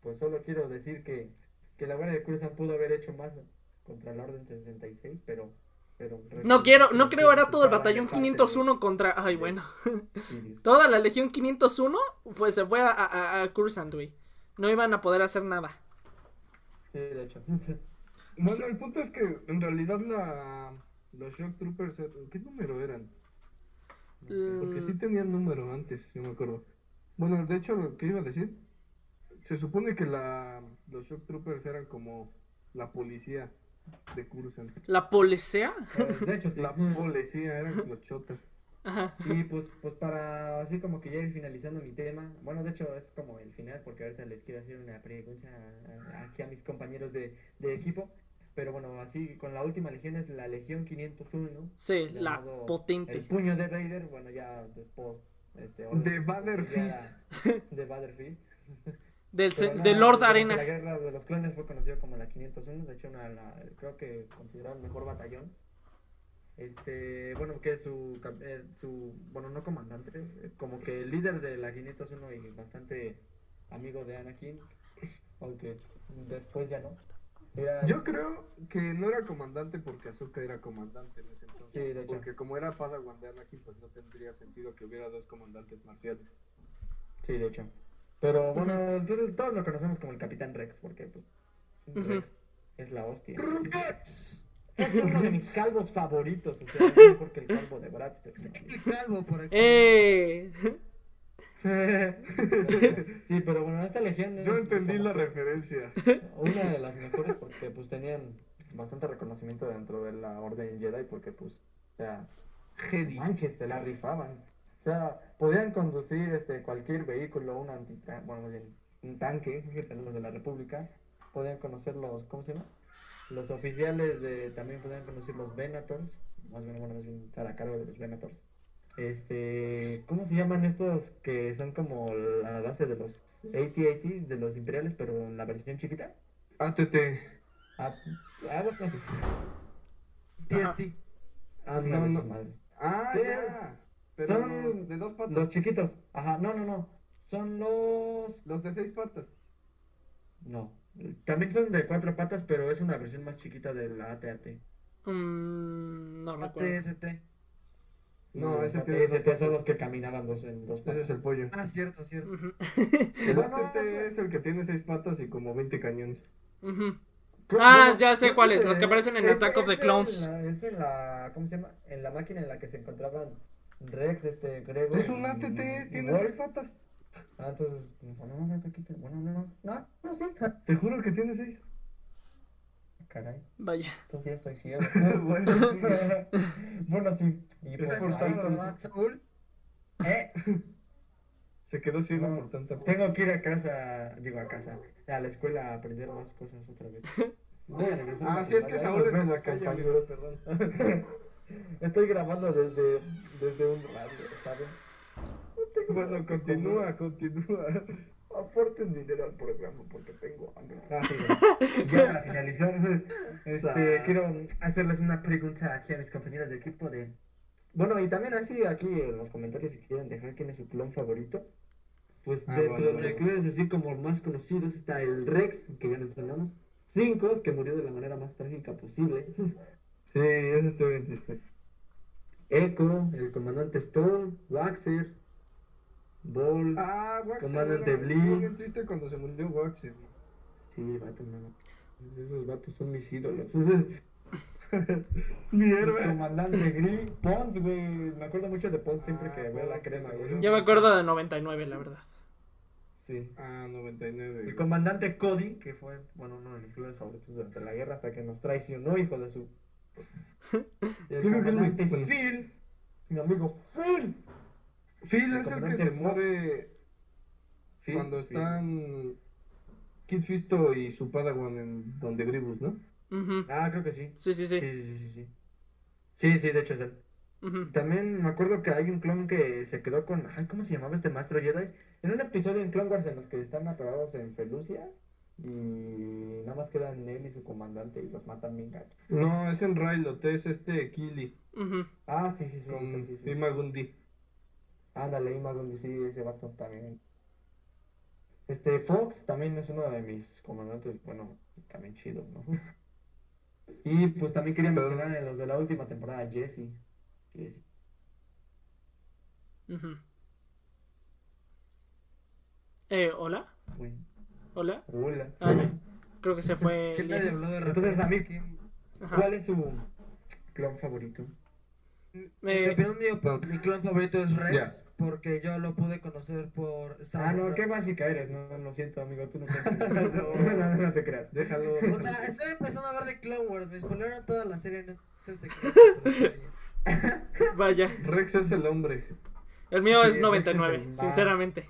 Pues solo quiero decir que, que la Guardia de Coruscant pudo haber hecho más contra la Orden 66, pero... pero No quiero, no creo era todo el de batallón parte 501 contra. Ay, de- bueno. de. <laughs> Toda la legión 501 pues se fue a, a, a Cursant, güey. No iban a poder hacer nada. Sí, de hecho. <laughs> Bueno, el punto es que en realidad la, los Shock Troopers, er- ¿qué número eran? Porque sí Mm, tenían número antes, yo me acuerdo. Bueno, de hecho, ¿qué iba a decir? Se supone que la, los Shock Troopers eran como la policía de Cursan. ¿La policía? Eh, De hecho, sí. <laughs> La policía eran los chotas. Ajá. Y pues, pues para así como que ya ir finalizando mi tema, bueno, de hecho es como el final porque ahorita les quiero hacer una pregunta aquí a mis compañeros de, de equipo, pero bueno, así con la última legión es la Legión 501, Sí, la llamado El potente. puño de Raider, bueno, ya después... Este, De Vader ya- De Vader Fist. <laughs> Del, no, de Lord durante Arena. La guerra de los clones fue conocido como la 501, de hecho, una, la- creo que considerado el mejor batallón. Este, bueno, que su, eh, su, bueno, no comandante, eh, como que el líder de la 501 y bastante amigo de Anakin, aunque después ya no. Era- Yo creo que no era comandante porque Azuka era comandante en ese entonces. Sí, de hecho. Porque como era Padawan de Anakin, pues no tendría sentido que hubiera dos comandantes marciales. Sí, de hecho. Pero bueno, entonces todos lo conocemos como el Capitán Rex, porque pues. Rex es la hostia. ¡Rugex! Es uno de mis calvos favoritos, o sea, es mejor que el calvo de Bratz. El calvo por aquí. ¡Eh! <laughs> <laughs> sí, pero bueno, esta legión Yo entendí la referencia. Una de las mejores porque pues tenían bastante reconocimiento dentro de la Orden Jedi porque pues, o sea, Jedi. manches, se la rifaban. O sea, podían conducir este cualquier vehículo, un anti bueno, un tanque, <laughs> los de la República, podían conocer los, ¿cómo se llama? Los oficiales de, también podían conocer los Venators, más bien, bueno, más bien estar a cargo de los Venators. Este, ¿cómo se llaman estos que son como la base de los AT-AT, de los imperiales, pero en la versión chiquita? ATT. Ah, ah, bueno, sí. TST. Ah, No, no. Ah, Sí, ya. Pero son los de dos patas. Los chiquitos. Ajá, no, no, no. Son los... Los de seis patas. No. También son de cuatro patas, pero es una versión más chiquita de la AT-AT. Mm, no recuerdo. ATST. No, ese dos AT-ST son los que caminaban dos en dos Ese patas. es el pollo. Ah, cierto, cierto. El Bueno, ATT ese- es el que tiene seis patas y como 20 cañones. Ah, bueno, ya sé cuáles, los que aparecen en ese- Attack of the ese Clones. en la- Es en la, ¿cómo se llama? En la máquina en la que se encontraban Rex, este, Gregor. Es un ATT, tiene seis patas. Ah, entonces, bueno, no, no, no, no, no, no, sí. Te juro que tiene seis. Caray, Vaya. entonces ya estoy ciego. <laughs> Bueno, <laughs> bueno, sí. Y Eso por ¿Estás por tanto, tanto. verdad, Saúl? eh, <laughs> Se quedó ciego No, por tanta. tengo que ir a casa, digo a casa, a la escuela a aprender más cosas otra vez. Voy a regresar a Ah, sí, es que Saúl es en la calle, amigos, perdón. Estoy grabando desde, desde un radio, ¿saben? Bueno, continúa, continúa. Aporten dinero al programa porque tengo hambre. Ah, ya <laughs> para finalizar, este, quiero hacerles una pregunta aquí a mis compañeros de equipo de... Bueno, y también así aquí en los comentarios si quieren dejar quién es su clon favorito. Pues Ah, dentro bueno, de los clones así como más conocidos está el Rex, que ya mencionamos. Cinco, que murió de la manera más trágica posible. <laughs> Sí, eso estoy bien triste. Echo, el comandante Storm, Waxer, Ball. Ah, Waxer. Comandante era- Blee. Estuvo bien triste cuando se murió Waxer. Sí, vato, no. Esos vatos son mis ídolos. <laughs> Mi héroe. comandante Gris, Pons, güey. Me acuerdo mucho de Pons siempre Ah, que veo la crema, güey. Yo me acuerdo de 99, la verdad. Sí. Ah, 99. El comandante Cody, que fue, bueno, uno de mis clubes favoritos durante la guerra hasta que nos traicionó, hijo de su. Y <laughs> el comandante. Phil, mi amigo Phil. Phil es el que se Fox. muere Phil, cuando Phil. están Kid Fisto y su Padawan en donde Gribus, ¿no? Ah, creo que sí. Sí, sí, Sí, sí. sí, sí, sí. Sí, sí, sí, de hecho es él. También me acuerdo que hay un clon que se quedó con. Ay, ¿cómo se llamaba este maestro Jedi? En un episodio en Clone Wars en los que están atorados en Felucia y nada más quedan él y su comandante y los matan bien gacho. No, es en Rylot, es este Kili. Ah, sí, sí, sí. con sí, sí, sí. Ándale, Ima Gundi, sí, ese vato también. Este, Fox también es uno de mis comandantes, bueno, también chido, ¿no? Y pues también quería Pero- mencionar en los de la última temporada, Jesse. Jesse. Ujú. Eh, ¿hola? Uy, ¿Hola? hola. Ah, ya. Creo que se fue <laughs> ¿Qué de Entonces, a mí- ¿Quién- Ajá. ¿Cuál es su clon favorito? En Eh, mi mi, clon favorito es Rex. Porque yo lo pude conocer por Star Ah, no, qué básica eres, no, lo siento, amigo, tú <laughs> no cuentas. <laughs> no, no, no te creas. Déjalo. O sea, estoy empezando a ver de Clone Wars, me spoilearon toda la serie en este secreto. <laughs> Vaya. Rex es el hombre. El mío Sí, es Rex 99, es el sinceramente.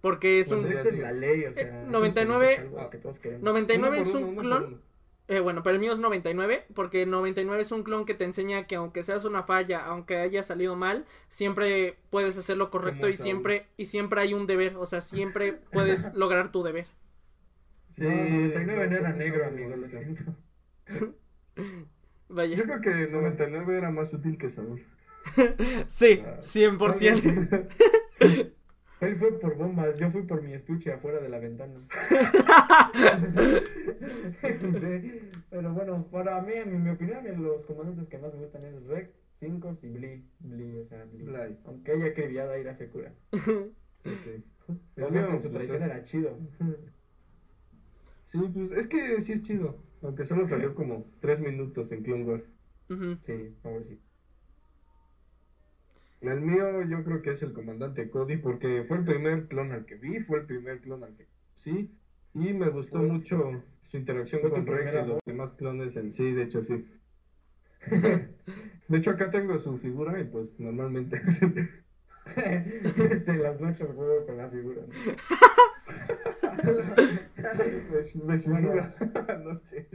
Porque es un... Bueno, Esa es la ley, o sea. Eh, es 99 algo que todos queremos. 99 Uno es un clon. Eh, bueno, pero el mío es 99, porque 99 es un clon que te enseña que aunque seas una falla, aunque haya salido mal, siempre puedes hacer lo correcto y siempre y siempre hay un deber, o sea, siempre <laughs> puedes lograr tu deber. Sí, no, 99 no era negro, amigo, lo bonito. siento. <laughs> Vaya. Yo creo que 99 era más útil que Saúl. <laughs> Sí, Ah. 100%. Él fue por bombas, yo fui por mi estuche afuera de la ventana. <laughs> Pero bueno, para mí, en mi opinión, los comandantes que más me gustan es Rex, 5 y Blee. Blee, o sea, Blee. Bly. Aunque haya acribillado a Ira Secura. El O sea, mío, con su pues, traición era chido. Sí, pues es que sí es chido. Aunque solo salió como 3 minutos en Clone Wars. Sí, pobrecito. El mío yo creo que es el comandante Cody porque fue el primer clon al que vi, fue el primer clon al que sí y me gustó Fue- mucho su interacción fue con Rex y los demás clones en sí, de hecho sí. <laughs> De hecho acá tengo su figura y pues normalmente <laughs> Este, las noches juego con la figura. <laughs> me, me suicida anoche.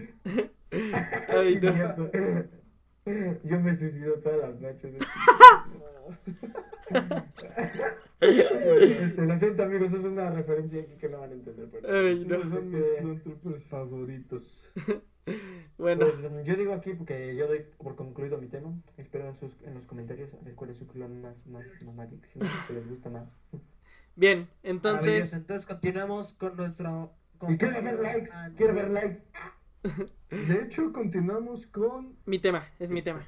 Ay, no. <laughs> Yo me suicido todas las noches. <laughs> Este, lo siento, amigos, es una referencia aquí que no van a entender. pero- no. Son mis Este, Clone Troopers favoritos. <laughs> Bueno, Pues, yo digo aquí porque yo doy por concluido mi tema. Espero en, sus, en los comentarios a ver cuál es su clon más, más mamadísimo, que les gusta más. bien, entonces, entonces continuamos con nuestro. Y quiero ver likes, quiero ver likes. De hecho, continuamos con, mi tema, es mi tema.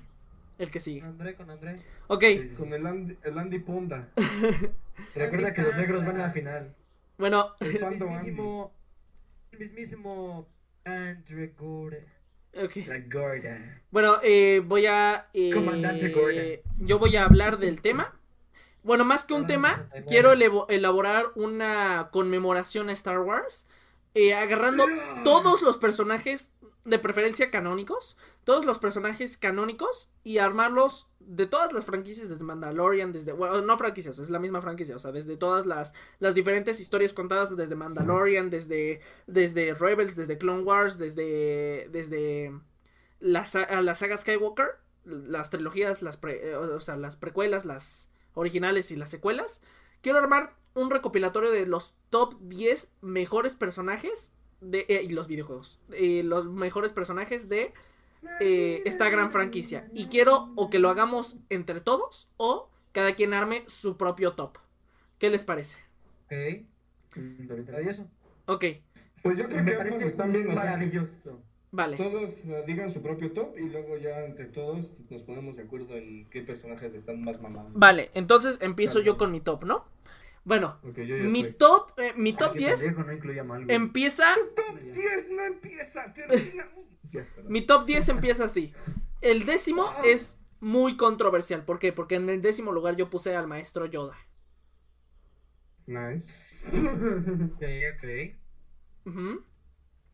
El que Con sigue. André, con André. Ok, con el Andy, el Andy Ponda. <laughs> Recuerda que los negros van a la final. bueno, El El Andy. mismísimo. El mismísimo. Andre Gore. ok. La gorda. Bueno, eh, voy a... eh, Comandante Gordon. yo voy a hablar del tema. Bueno, más que un tema, 69. quiero elaborar una conmemoración a Star Wars, eh, agarrando todos los personajes, de preferencia canónicos, todos los personajes canónicos y armarlos de todas las franquicias, desde Mandalorian, desde, bueno, no franquicias, es la misma franquicia, o sea, desde todas las, las diferentes historias contadas, desde Mandalorian, desde, desde Rebels, desde Clone Wars, desde, desde la, la saga Skywalker, las trilogías, las pre- eh, o sea, las precuelas, las originales y las secuelas. Quiero armar un recopilatorio de los top 10 mejores personajes de eh, y los videojuegos. eh, los mejores personajes de eh, esta gran franquicia. Y quiero o que lo hagamos entre todos o cada quien arme su propio top. ¿Qué les parece? Ok. Maravilloso. Ok, Pues yo creo Me que ambos están bien. O sea, maravilloso. vale. todos digan su propio top y luego ya entre todos nos ponemos de acuerdo en qué personajes están más mamados. Vale, entonces empiezo yo con mi top, ¿no? Bueno, Ok, yo ya mi top, eh, mi top Ay, que 10 pendejo, no empieza Top 10 no empieza, termina. <laughs> Mi top 10 empieza así. El décimo es muy controversial. ¿Por qué? Porque en el décimo lugar yo puse al maestro Yoda. Nice. <laughs> Ok, ok. Ujú.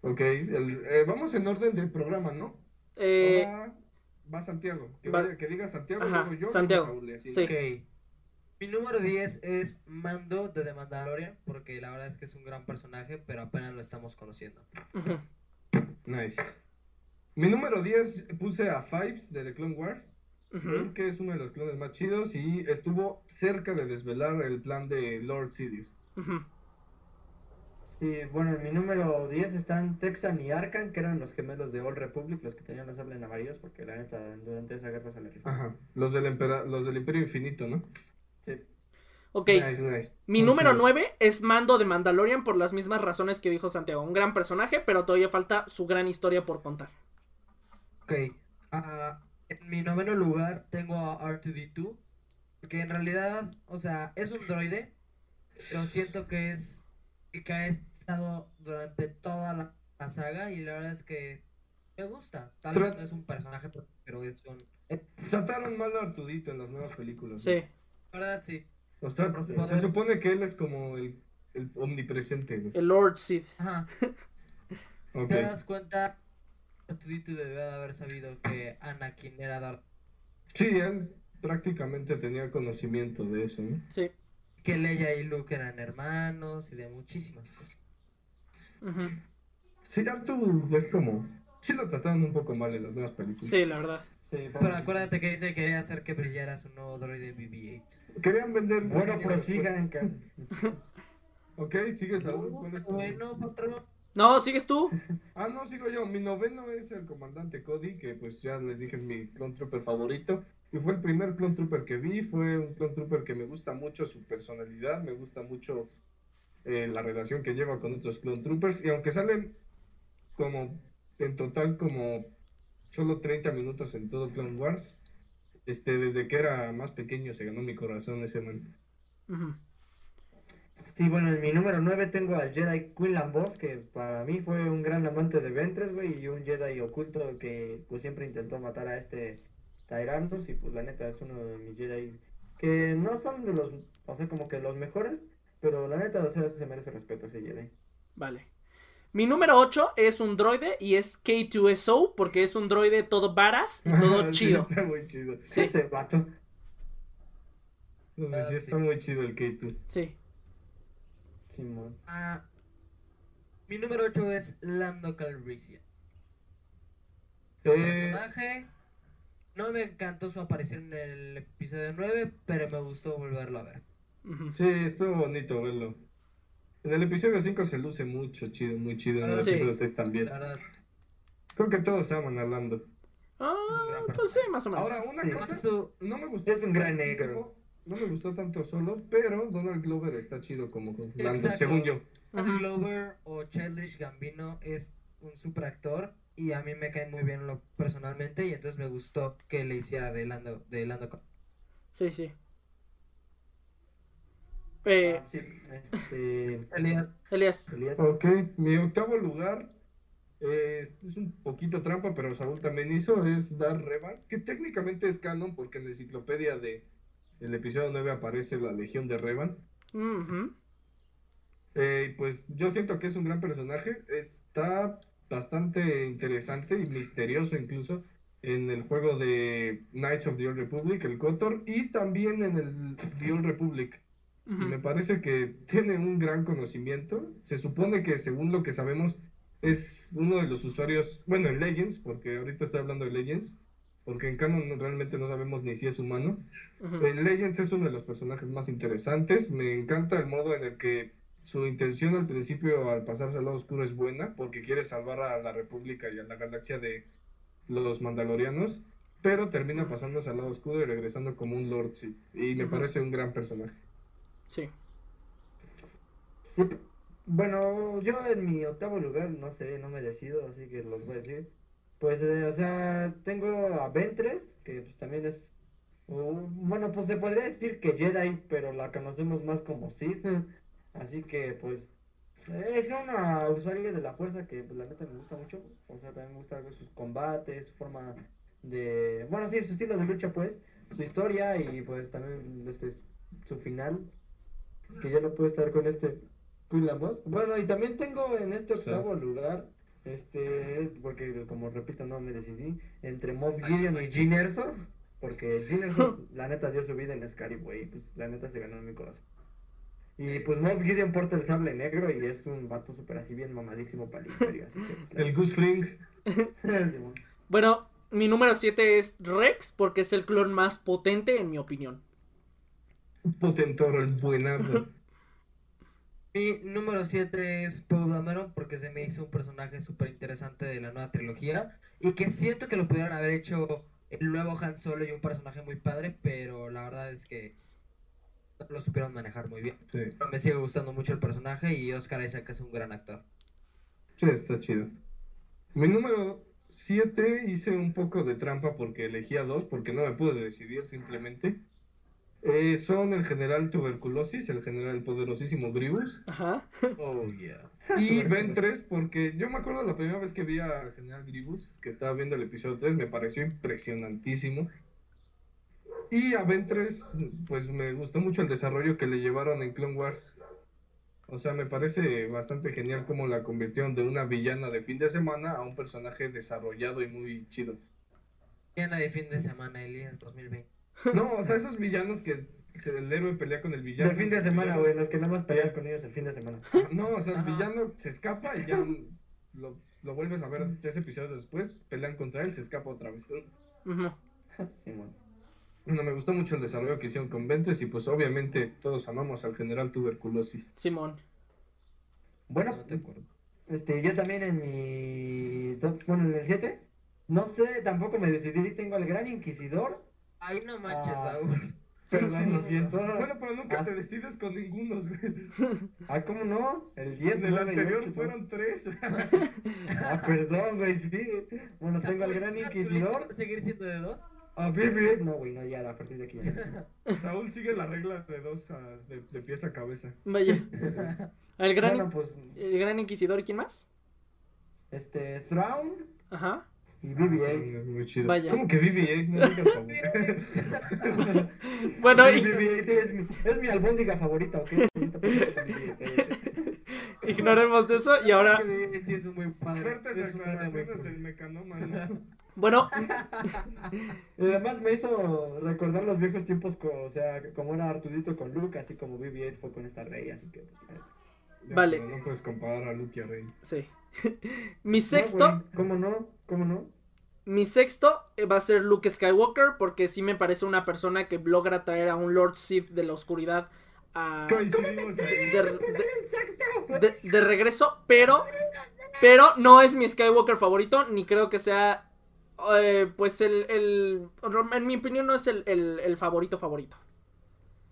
Ok, el- eh, vamos en orden del programa, ¿no? Eh, Ahora va Santiago. Que, va- vaya- que diga Santiago, Ajá, luego yo, Santiago. luego Saúl, y así. Sí. Ok. Mi número 10 es Mando de The Mandalorian, porque la verdad es que es un gran personaje, pero apenas lo estamos conociendo. Nice. Mi número 10 puse a Fives de The Clone Wars. Ujú. que es uno de los clones más chidos y estuvo cerca de desvelar el plan de Lord Sidious. Ujú. Sí, bueno, en mi número 10 están Texan y Arkan, que eran los gemelos de Old Republic, los que tenían los sables amarillos, porque la neta, durante esa guerra se le rifó. Ajá. Los del, empera- los del Imperio Infinito, ¿no? Sí. Ok, Nice, nice. mi número chidos. 9 es Mando de Mandalorian por las mismas razones que dijo Santiago. Un gran personaje, pero todavía falta su gran historia por contar. Ok. ah, en mi noveno lugar tengo a R2D2, que en realidad, o sea, es un droide, pero siento que es que ha estado durante toda la, la saga y la verdad es que me gusta. Tal vez no es un personaje, pero es un... Trataron mal a Artudito en las nuevas películas. Sí. la verdad sí. O sea, se supone que él es como el, el omnipresente. El Lord Sith. Ajá. <laughs> Ok. ¿Te das cuenta? R2D2 debió de haber sabido que Anakin era Darth Sí, él prácticamente tenía conocimiento de eso, ¿no? Sí. que Leia y Luke eran hermanos y de muchísimas cosas. Ujú. Sí, Artu es como... Sí lo trataron un poco mal en las nuevas películas. Sí, la verdad. Sí, Pero acuérdate que Disney quería hacer que brillara su nuevo droide BB-8. Querían vender... Bueno, prosigan. después. <laughs> Ok, sigue Saúl. ¿Cuál es tu- Bueno, patrón. No, sigues tú. <laughs> Ah, no, sigo yo. Mi noveno es el comandante Cody, que pues ya les dije es mi clone trooper favorito. Y fue el primer clone trooper que vi. Fue un clone trooper que me gusta mucho su personalidad, me gusta mucho eh, la relación que lleva con otros clone troopers. Y aunque salen como en total como solo 30 minutos en todo Clone Wars, este, desde que era más pequeño se ganó mi corazón ese man. Sí, bueno, en mi número 9 tengo al Jedi Quinlan Boss, que para mí fue un gran amante de Ventress, güey, y un Jedi oculto que pues siempre intentó matar a este Tyrannus, y pues la neta es uno de mis Jedi que no son de los, o sea, como que los mejores, pero la neta, o sea, se merece respeto ese Jedi. Vale. Mi número 8 es un droide y es K2SO porque es un droide todo varas y todo <laughs> Sí, chido. está muy chido. Sí. Ese vato. No, Ah, sí, sí. está muy chido el K2. Sí. Simón. Ah, mi número 8 es Lando Calrissian. Eh, Personaje No me encantó su aparición en el episodio 9, pero me gustó volverlo a ver. Sí, estuvo bonito verlo. En el episodio 5 se luce mucho, chido, muy chido. En el Sí. episodio 6 también. Creo que todos se aman hablando. Ah, pues sí, más o menos. Ahora, una Sí. cosa, Su- no me gustó. Es un gran negro. No me gustó tanto solo, pero Donald Glover está chido como con Lando, Exacto. según yo. Danny Glover o Childish Gambino es un super actor y a mí me cae muy bien lo personalmente y entonces me gustó que le hiciera de Lando, de Lando Sí, sí. Eh, Sí, este. Elías. Elías. Elías. Ok, mi octavo lugar eh, es un poquito trampa, pero Saúl también hizo, es Dar Revan, que técnicamente es canon porque en la enciclopedia de el episodio 9 aparece la Legión de Revan. Ujú. Eh, pues yo siento que es un gran personaje, está bastante interesante y misterioso incluso en el juego de Knights of the Old Republic, el KOTOR, y también en el The Old Republic. Y me parece que tiene un gran conocimiento. Se supone que según lo que sabemos es uno de los usuarios, bueno, en Legends, porque ahorita estoy hablando de Legends, porque en Canon no- realmente no sabemos ni si es humano. En Legends es uno de los personajes más interesantes. Me encanta el modo en el que su intención al principio al pasarse al lado oscuro es buena, porque quiere salvar a la República y a la galaxia de los Mandalorianos, pero termina pasándose al lado oscuro y regresando como un Lord Sith. Y me parece un gran personaje. Sí. Sí, Bueno, yo en mi octavo lugar, no sé, no me decido, así que los voy a decir. Pues, eh, o sea, tengo a Ventres, que pues también es, uh, bueno, pues se podría decir que Jedi, pero la conocemos más como Sith. <laughs> Así que, pues, es una usuaria de la fuerza que, pues, la neta me gusta mucho. O sea, también me gusta sus combates, su forma de, bueno, sí, su estilo de lucha, pues, su historia y, pues, también este, su final, que ya no puedo estar con este Quilamos. Bueno, y también tengo en este Sí. octavo lugar, este, porque como repito, no me decidí, entre Moff Gideon y Gene Erso, porque <laughs> Gene Erso, la neta, dio su vida en Scarif, güey, pues la neta se ganó en mi corazón. Y pues Moff Gideon porta el sable negro y es un vato súper así bien mamadísimo para el imperio, así que... <laughs> El Goose Fring. <laughs> Bueno, mi número 7 es Rex, porque es el clon más potente, en mi opinión. <laughs> Potentoro, el buenazo. Mi número 7 es Poe Dameron porque se me hizo un personaje súper interesante de la nueva trilogía y que siento que lo pudieron haber hecho el nuevo Han Solo y un personaje muy padre, pero la verdad es que lo supieron manejar muy bien. Sí, me sigue gustando mucho el personaje y Oscar Isaac es un gran actor. sí, está chido. Mi número 7 hice un poco de trampa porque elegí a dos, porque no me pude decidir simplemente. Eh, son el general Tuberculosis, el general poderosísimo Grievous, Ajá. Oh, yeah. <laughs> y Ben 3 porque yo me acuerdo la primera vez que vi a general Grievous, que estaba viendo el episodio 3, me pareció impresionantísimo. Y a Ben 3, pues me gustó mucho el desarrollo que le llevaron en Clone Wars. O sea, me parece bastante genial cómo la convirtieron de una villana de fin de semana a un personaje desarrollado y muy chido. Mañana de fin de semana, Elías 2020. No, o sea, esos villanos que el héroe pelea con el villano. De fin de semana, güey, los que nada más peleas con ellos el fin de semana. No, o sea, el Ajá. villano se escapa y ya <laughs> lo, lo vuelves a ver tres episodios después, pelean contra él, se escapa otra vez. Ujú. <laughs> Simón. Bueno, me gustó mucho el desarrollo que hicieron con Ventres y pues obviamente todos amamos al general Tuberculosis. Simón. Bueno, No te acuerdo. Este, yo también en mi top, bueno, en el 7, no sé, tampoco me decidí, tengo al Gran Inquisidor, Ay, no manches, Ah. Saúl. perdón, lo <laughs> siento. Bueno, pero nunca Ah. te decides con ninguno, güey. <laughs> Ah, ¿cómo no? El 10, En el 9 y anterior 8, fueron tres. <laughs> Ah, perdón, güey, sí. Bueno, tengo al Gran Inquisidor, ¿Seguir siendo de dos? a Bibi, no, güey, no, ya, a partir de aquí ya. Saúl sigue la regla de dos a- de, de pies a cabeza. Vaya. El gran, Bueno, pues, el gran inquisidor, ¿y quién más? este, Thrawn Ajá. Y BB-8. Muy chido. Vaya. ¿Cómo que BB-8? No digas favor. <laughs> Bueno, y- BB-8 es mi, es mi albóndiga favorita, ¿ok? Eso BB-8. ignoremos eso y ahora, Sí, es un muy padre. Fuertes Es del mecanómano. <laughs> bueno, Y además me hizo recordar los viejos tiempos, co- o sea, como era Artudito con Luke, así como BB-8 fue con esta rey, así que... pues, Ya, Vale. No puedes comparar a Luke y a Rey. sí. <laughs> Mi No, sexto, güey, ¿Cómo no? ¿Cómo no? Mi sexto eh, va a ser Luke Skywalker, porque sí me parece una persona que logra traer a un Lord Sith de la oscuridad a, de, de- de- de regreso, pero, pero no es mi Skywalker favorito, ni creo que sea, eh, pues el, el- en mi opinión no es el, el- el favorito favorito.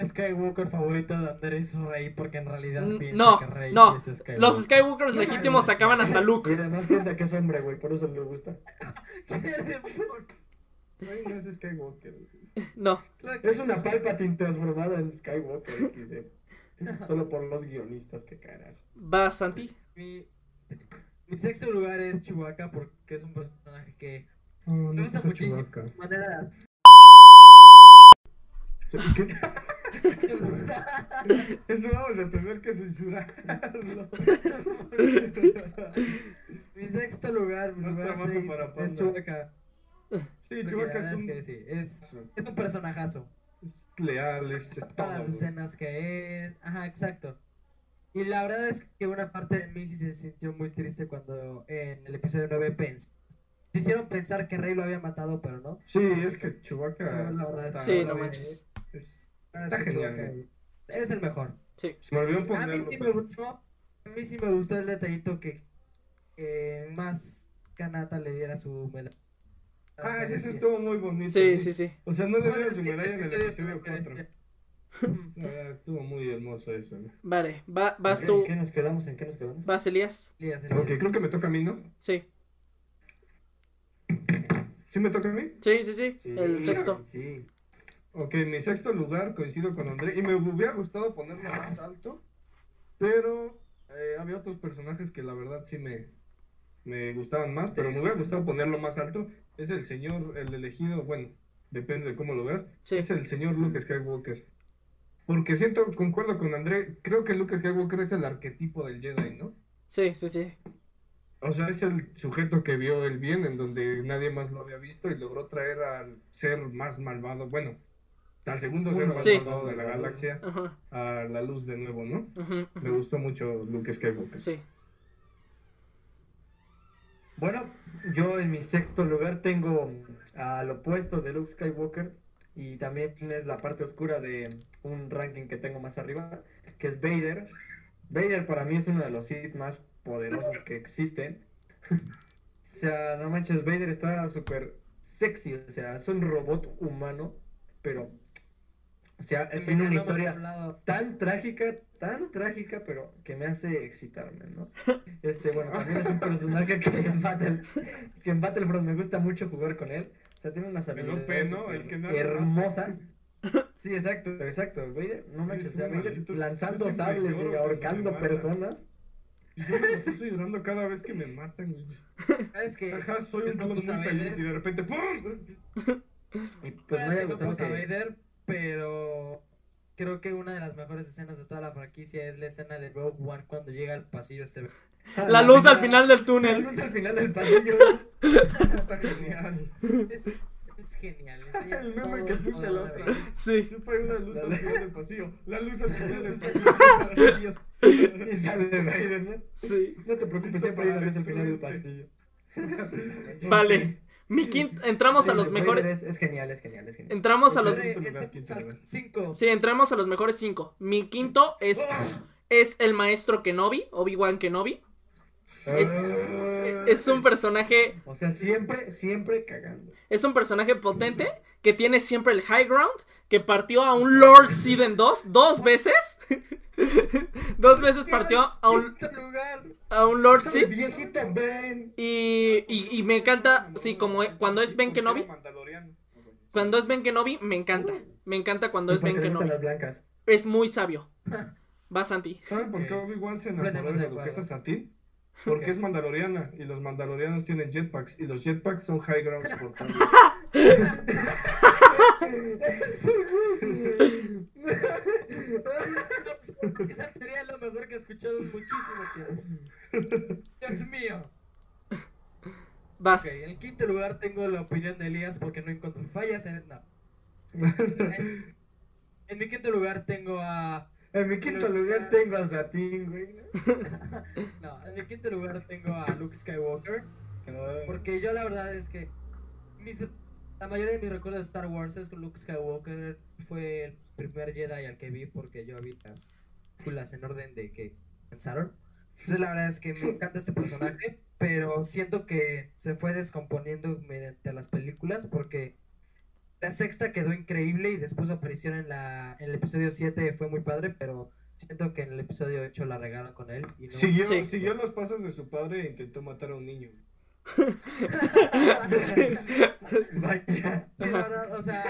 Skywalker favorito de Andrés Rey, porque en realidad No, que Rey no, es Skywalker. los Skywalkers legítimos sacaban hasta Luke. Y además piensa que es hombre, güey, por eso le gusta. Ay, no es Skywalker. No, Es una no. Palpatine transformada en Skywalker, XD. Solo por los guionistas, que carajo. va Santi. Mi, mi sexto lugar es Chewbacca porque es un personaje que Oh, no me gusta muchísimo. Chewbacca. Manera ¿qué? <laughs> Eso vamos a tener que censurarlo. Mi sexto lugar, lugar trabajo seis, para es. Chewbacca. Sí, Chewbacca es un, que sí, es, es un personajazo. es leal, es, es Todas todo. las escenas que es. Ajá, exacto. Y la verdad es que una parte de mí sí se sintió muy triste cuando en el episodio 9 pens se hicieron pensar que Rey lo había matado, pero no. Sí, es que Chewbacca Sí, la verdad. está- Sí, no manches. es- Está genial. Es el mejor. Sí. Se me olvidó A mí sí me gustó. A mí sí me gustó el detallito que eh, más Kanata le diera su medalla. Ah, ese sí estuvo muy bonito. Sí, sí, sí. O sea, no le dieron su medalla en el episodio 4. La verdad, estuvo muy hermoso eso. ¿no? Vale, va, vas ¿En tú, qué nos quedamos? ¿En qué nos quedamos? vas Elías. Elías, Ok, Elías. creo que me toca a mí, ¿no? Sí, ¿Sí me toca a mí? sí, sí, sí. Sí, El sexto. Sí. Ok, en mi sexto lugar coincido con André y me hubiera gustado ponerlo más alto, pero eh, había otros personajes que la verdad sí me, me gustaban más, pero me hubiera gustado ponerlo más alto. Es el señor, el elegido, bueno, depende de cómo lo veas, Sí. es el señor Luke Skywalker. Porque siento, concuerdo con André, creo que Luke Skywalker es el arquetipo del Jedi, ¿no? Sí, sí, sí. O sea, es el sujeto que vio el bien en donde nadie más lo había visto y logró traer al ser más malvado, bueno, al segundo ser más Sí. malvado de la galaxia Ajá, a la luz de nuevo, ¿no? Me gustó mucho Luke Skywalker. Sí. Bueno, yo en mi sexto lugar tengo al opuesto de Luke Skywalker y también es la parte oscura de un ranking que tengo más arriba, que es Vader. Vader para mí es uno de los Sith más poderosos que existen. <laughs> o sea, no manches, Vader está súper sexy, o sea, es un robot humano, pero, o sea, tiene una historia tan trágica, tan trágica, pero que me hace excitarme, ¿no? <laughs> Este, bueno, también es un personaje que en, Battle, que en Battlefront me gusta mucho jugar con él. O sea, tiene unas habilidades ¿no? no- hermosas. <laughs> Sí, exacto, exacto. Vader, no manches, o sea, lanzando sables y ahorcando personas. Y yo me estoy <laughs> llorando cada vez que me matan. güey. ¿Sabes qué? Ajá, soy un no clon muy feliz y de repente ¡pum! Y pues me haya no gustado que... Vader, pero creo que una de las mejores escenas de toda la franquicia es la escena de Rogue One cuando llega al pasillo este. Ah, <laughs> La luz al final del La túnel. luz al final del pasillo. <laughs> Está genial. Es, es genial. <laughs> El meme que puse la de otra. Sí. Siempre hay una luz al final del pasillo. La luz al final del pasillo. Y sale Vader, ¿no? Sí. No te preocupes, siempre hay una luz al final del pasillo. Vale. Mi quinto, entramos a los mejores. Es, es genial, es genial, es genial. Entramos a los. Cinco. Sí, entramos a los mejores cinco. Mi quinto es. Es el maestro Kenobi, Obi-Wan Kenobi. Es, es un personaje. O sea, siempre, siempre cagando. Es un personaje potente que tiene siempre el high ground. Que partió a un Lord Sid en dos. Dos veces. <laughs> dos veces partió a un, a un Lord Sid. Y, y, y me encanta. Sí, como cuando es Ben Kenobi. Cuando es Ben Kenobi, me encanta. Me encanta cuando es Ben Kenobi. Es muy sabio. Va Santi. ¿Saben por qué. Obi-Wan se enamoró de la duquesa acuerdo. Porque Ok. es mandaloriana y los mandalorianos tienen jetpacks y los jetpacks son high grounds. <laughs> Esa sería lo mejor que he escuchado en muchísimo tiempo. Dios mío. Vas. Ok, en quinto lugar tengo la opinión de Elías porque no encontré fallas en Snap. <laughs> En mi quinto lugar tengo a. En mi quinto lugar tengo a Satín, güey. <laughs> No, en mi quinto lugar tengo a Luke Skywalker. Porque yo la verdad es que mis- la mayoría de mis recuerdos de Star Wars es con Luke Skywalker. Fue el primer Jedi al que vi porque yo vi las películas en orden de que pensaron. Entonces la verdad es que me encanta este personaje, pero siento que se fue descomponiendo mediante las películas porque la sexta quedó increíble y después su aparición en, la, en el episodio 7 fue muy padre, pero siento que en el episodio 8 la regaron con él. Y no... Siguió, Sí. siguió los pasos de su padre e intentó matar a un niño. <laughs> Vaya. Sí, la verdad, o sea,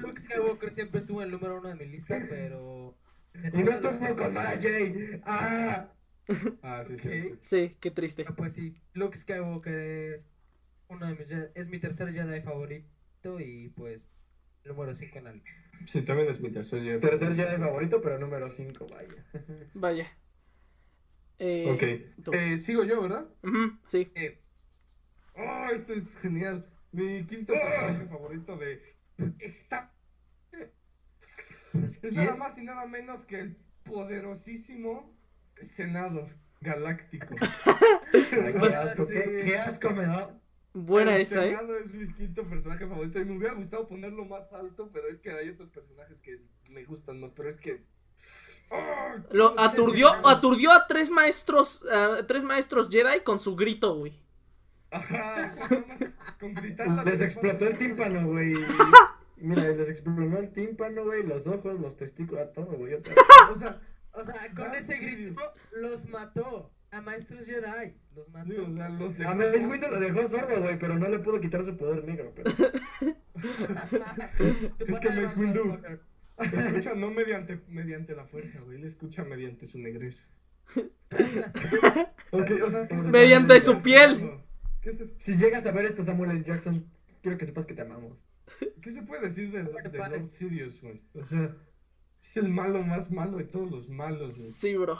Luke Skywalker siempre sube el número uno de mi lista, pero... Y no estuvo con Mara. ¡Ah! <laughs> Ah, sí, sí. Sí, qué triste. Pero, Pues sí, Luke Skywalker es uno de mis Jedi- es mi tercer Jedi favorito y pues el número 5 en la lista. Sí, también es mi tercer día. Tercer Jedi favorito, pero número 5, vaya. <laughs> Vaya. Eh, Ok. Eh, sigo yo, ¿verdad? sí. Eh, Oh, esto es genial. Mi quinto personaje favorito de esta es nada más y nada menos que el poderosísimo senador galáctico. <laughs> Ay, qué asco, qué, qué asco me da. Buena el esa, ¿eh? Es mi quinto personaje favorito y me hubiera gustado ponerlo más alto, pero es que hay otros personajes que me gustan más, pero es que. Lo ¿cómo aturdió, aturdió a tres maestros, a tres maestros Jedi con su grito, güey. Ajá, <laughs> con- gritar Les explotó el tímpano, güey. <laughs> Mira, les explotó el tímpano, güey, los ojos, los testículos, todo, güey. O sea, <laughs> O sea, o sea, con Ah, ese grito los mató a maestros Jedi, los mató. sí, o sea, los a Mace Windu lo dejó sordo, güey, pero no le pudo quitar su poder negro. Pero... <laughs> Es que Mace Windu-. Escucha no mediante, mediante la fuerza, güey, él escucha mediante su negrez. <laughs> Ok, o sea, ¿qué se Mediante su piel. ¿Qué se, Si llegas a ver esto, Samuel L. Jackson, quiero que sepas que te amamos. qué se puede decir de, de, te Lord? Sidious, güey? O sea, es el malo más malo de todos los malos, güey. Sí, bro.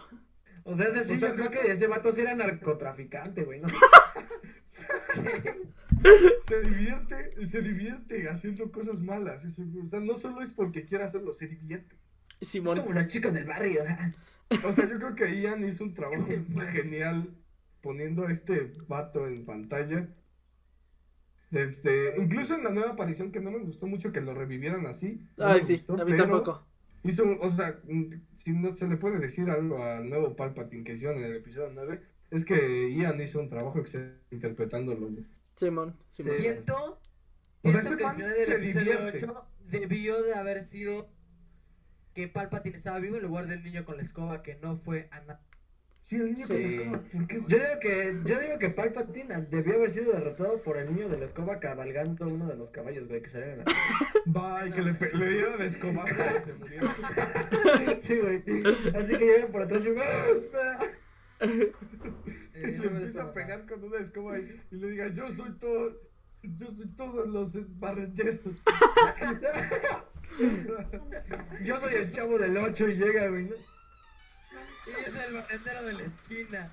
O sea, ese sí, O sea, yo creo que ese vato sí era narcotraficante, güey. ¿no? <laughs> Se divierte, se divierte haciendo cosas malas. eso, o sea, no solo es porque quiera hacerlo, se divierte. Es como los chicos del barrio. O sea, yo creo que Ian hizo un trabajo genial poniendo a este vato en pantalla. Este, incluso en la nueva aparición que no me gustó mucho que lo revivieran así. Ay, sí, gustó, a mí pero tampoco. Hizo, o sea, si no se le puede decir algo al nuevo Palpatine que hicieron en el episodio 9, es que Ian hizo un trabajo excelente interpretándolo. Simón, Simón. Sí. Siento, O sea, siento ese que el man final del se episodio divierte. 8 debió de haber sido que Palpatine estaba vivo en lugar del niño con la escoba que no fue a nada. Sí, el niño Sí. con la escoba, ¿por qué? Yo digo que, yo digo que Palpatine debió haber sido derrotado por el niño de la escoba cabalgando uno de los caballos, güey, que salían en la... <laughs> Bye, que le, pe- le diera de escobazo y se murió. <laughs> Sí, güey. Así que llegan por atrás y... Eh, <laughs> Y le no empieza a pegar con una escoba y, y le diga, yo soy todo, yo soy todos los barrenderos. Yo soy el chavo del 8 y llega, güey. Sí, es el barrendero de la esquina.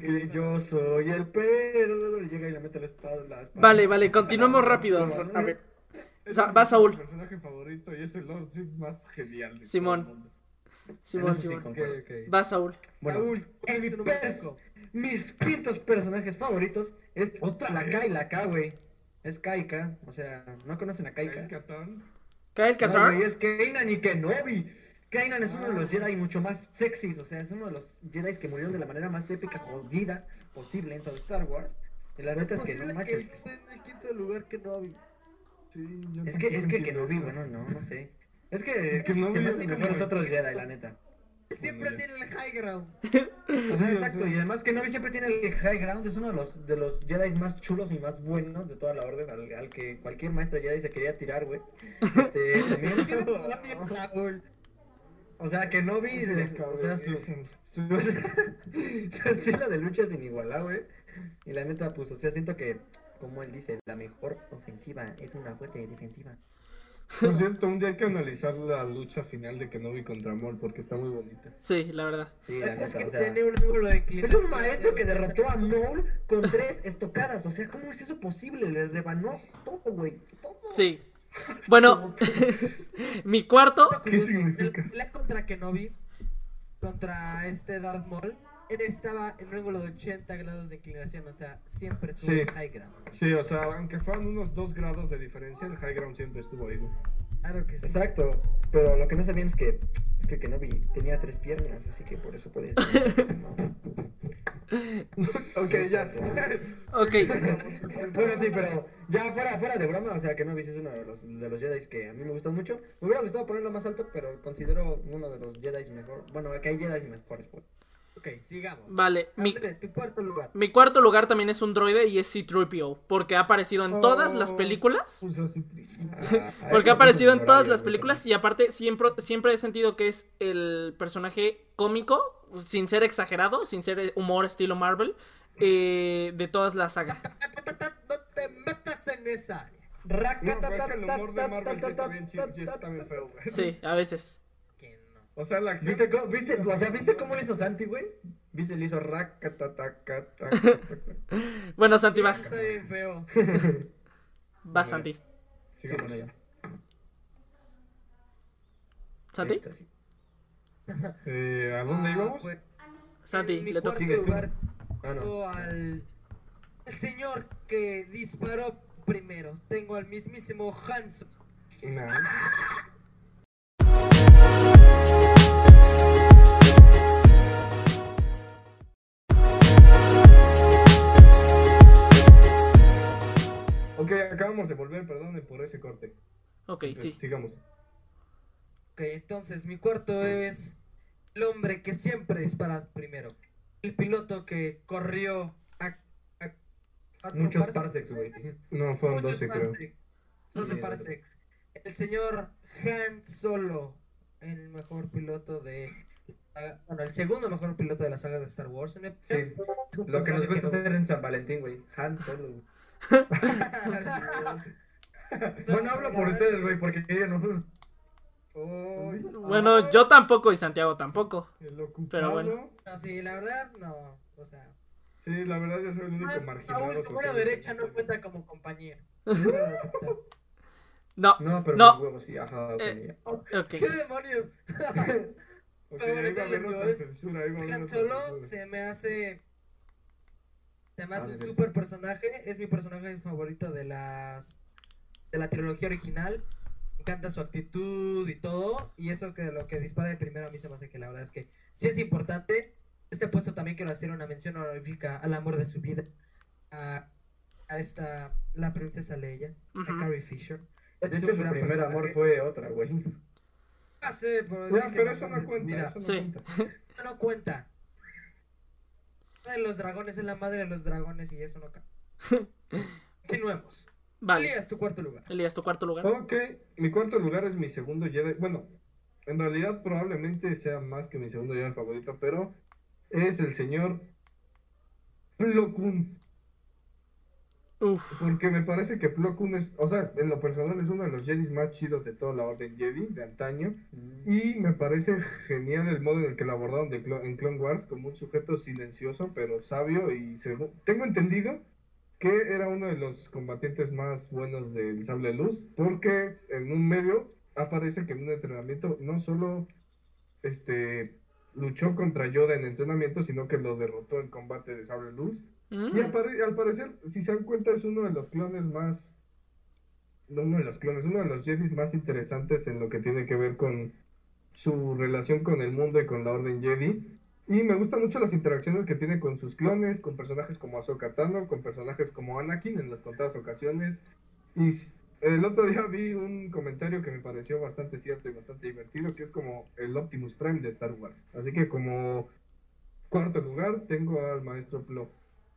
Que yo soy el perdedor llega y le mete la espada. La espada. Vale, vale, continuemos rápido. A ver, Es Sa- mi va Saúl. personaje favorito y es el Lord Sith más genial. de Simón. todo el mundo. Simón, Eso sí, Simón. concuerdo. Va Saúl. Bueno, ¿cuál en es mi número cinco? mis quintos personajes favoritos es ¿Otra la vez? K y la K, güey. Es Kaika, o sea, ¿no conocen a Kaika? Kyle Katarn. Kyle No, Katarn. güey, es Kanan y Kenobi. Kanan es uno de los. Jedi mucho más sexys, o sea, es uno de los Jedi que murieron de la manera más épica jodida posible en todo Star Wars. Y la Es neta es que no que esté en el quinto lugar que no vi. Sí, yo Es que, es que entiendo Kenobi, eso. bueno, no, no sé. Es que, <laughs> Sí, Kenobi se me es como mejores el- otros Jedi, la neta. Siempre tiene el high ground. <laughs> O sea, Sí, exacto, y además Kenobi siempre tiene el high ground, es uno de los, de los Jedi más chulos y más buenos de toda la orden, al, al que cualquier maestro Jedi se quería tirar, güey. <laughs> Este, también-. O sea, Kenobi, Los es- o sea, su, su, <laughs> su estilo de lucha es inigualable, güey. Y la neta, pues, o sea, siento que, como él dice, la mejor ofensiva es una fuerte defensiva. Por cierto, un día hay que analizar la lucha final de Kenobi contra Maul porque está muy bonita. Sí, la verdad. Sí, la Es que o sea. tiene un ángulo de Es un maestro que derrotó a Maul con tres estocadas. O sea, ¿cómo es eso posible? Le rebanó todo, güey. Todo. Sí. Bueno, <laughs> mi cuarto. ¿Qué significa? El contra Kenobi, contra este Darth Maul, él estaba en un ángulo de 80 grados de inclinación, o sea, siempre tuvo Sí. el high ground. Sí, o sea, aunque fueran unos 2 grados de diferencia, el high ground siempre estuvo ahí. güey. Claro que sí. Exacto, pero lo que no sabían es que, es que Kenobi tenía tres piernas, así que por eso podía estar. <laughs> ok, ya. Ok. bueno, sí, pero ya fuera, fuera de broma, o sea, Kenobi sí es uno de los, de los Jedi que a mí me gustan mucho. Me hubiera gustado ponerlo más alto, pero considero uno de los Jedi mejor. Bueno, que hay Jedi mejores, pues. Ok, sigamos. Vale, mi, tu cuarto lugar. mi cuarto lugar también es un droide y es C-3PO, porque ha aparecido en todas las Oh, películas. Usa Citri- <laughs> Porque ha aparecido en todas las películas y aparte siempre, siempre he sentido que es el personaje cómico, sin ser exagerado, sin ser humor estilo Marvel, eh, de todas las sagas. <laughs> No te metas en esa área. No, pero es que el humor de Marvel sí está bien chido, sí está bien feo, güey. Sí, a veces. O sea, la acción. ¿Viste cómo, viste, o sea, ¿viste cómo lo hizo Santi, güey? ¿Viste? Le hizo racatatacata. <laughs> Bueno, Santi, vas. Está bien feo. <laughs> Vas, Santi. Sigamos. bueno, ya. ¿Santi? <laughs> Eh, ¿A dónde Ah, íbamos? pues, Santi, le toca. lugar Ah, al el señor que disparó primero. Tengo al mismísimo Hanson. Nah. Acabamos de volver, perdone por ese corte. Ok, sí. Sigamos. Ok, entonces mi cuarto es el hombre que siempre dispara primero. El piloto que corrió a, a, a Muchos parsecs, güey. No, fueron muchos 12, creo. parsecs. 12 Sí, parsecs. El señor Han Solo, el mejor piloto de. Bueno, el segundo mejor piloto de la saga de Star Wars. Sí. Lo que nos gusta hacer en San Valentín, güey. Han Solo. <laughs> Bueno, hablo por ustedes, güey, porque yo no. Ay, Bueno, yo tampoco y Santiago tampoco. Pero bueno. No, sí, la verdad, no. O sea, Sí, la verdad yo soy el único marginado. aún como una derecha no cuenta como compañía. <laughs> No, No, pero No. huevos sí, ajá, ok, Eh, ya. ok. ¿Qué demonios? <laughs> Pero ahí va a haber otra censura, ahí va a haber Han otra Solo censura. se me hace. Se me hace Ah, un super personaje. Es mi personaje favorito de las. De la trilogía original. Me encanta su actitud y todo. Y eso que de lo que dispara de primero a mí se me hace que la verdad es que sí es importante. Este puesto también quiero hacer una mención honorífica al amor de su vida. A, a esta. La princesa Leia. A Carrie Fisher. De Es hecho, su gran primer amor fue otra, güey. Ah, sí, pero No, pero eso no mames, cuenta, mira, eso no Sí. cuenta. <laughs> Eso no cuenta. De los dragones es la madre de los dragones y eso no cuenta. <laughs> Continuemos. Vale. Elías, tu cuarto lugar. Elías, tu cuarto lugar. Ok, mi cuarto lugar es mi segundo Jedi. Bueno, en realidad probablemente sea más que mi segundo Jedi favorito, pero es el señor Plo Koon. Uf. Porque me parece que Plo Koon es, o sea, en lo personal es uno de los Jedi más chidos de toda la Orden Jedi de antaño. Y me parece genial el modo en el que lo abordaron de en Clone Wars como un sujeto silencioso pero sabio y según tengo entendido que era uno de los combatientes más buenos del sable de luz porque en un medio aparece que en un entrenamiento no solo este luchó contra Yoda en entrenamiento sino que lo derrotó en combate de sable luz Mm. y al, pare- al parecer, si se dan cuenta, es uno de los clones más. No uno de los clones, uno de los Jedi más interesantes en lo que tiene que ver con su relación con el mundo y con la Orden Jedi. Y me gustan mucho las interacciones que tiene con sus clones, con personajes como Ahsoka Tano, con personajes como Anakin en las contadas ocasiones. Y el otro día vi un comentario que me pareció bastante cierto y bastante divertido, que es como el Optimus Prime de Star Wars. Así que como cuarto lugar tengo al maestro Plo.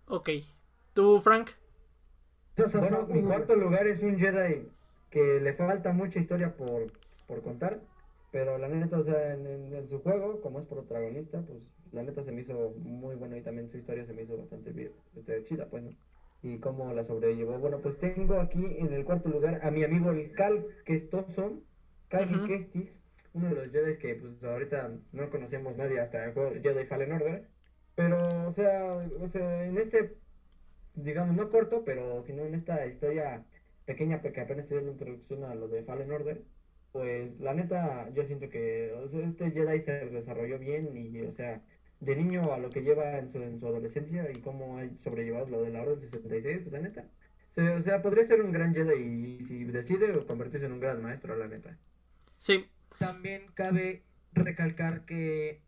Ok. ¿Tú, Frank? Bueno, mi cuarto lugar es un Jedi que le falta mucha historia por, por contar, pero la neta, o sea, en, en- en su juego, como es protagonista, pues la neta se me hizo muy bueno y también su historia se me hizo bastante bien, este, chida, pues, ¿no? Y cómo la sobrellevó. Bueno, pues tengo aquí en el cuarto lugar a mi amigo el Cal Kestoson, Cal Ujú. Kestis, uno de los Jedi que pues ahorita no conocemos nadie hasta el juego de Jedi Fallen Order, pero, o sea, o sea, en este digamos, no corto, pero sino en esta historia pequeña que apenas estoy dando introducción a lo de Fallen Order, pues la neta yo siento que o sea, este Jedi se desarrolló bien y, o sea, de niño a lo que lleva en su, en su adolescencia y cómo ha sobrellevado lo de la Orden 66, pues la neta. Se- o sea, podría ser un gran Jedi y si decide convertirse en un gran maestro, la neta. Sí, También cabe recalcar que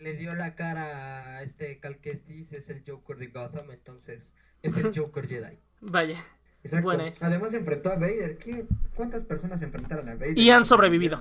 le dio la cara a este Cal Kestis, es el Joker de Gotham, entonces es el <laughs> Joker Jedi. vaya. Exacto. Buena. Además enfrentó a Vader. ¿Quién- ¿Cuántas personas enfrentaron a Vader? Y han sobrevivido.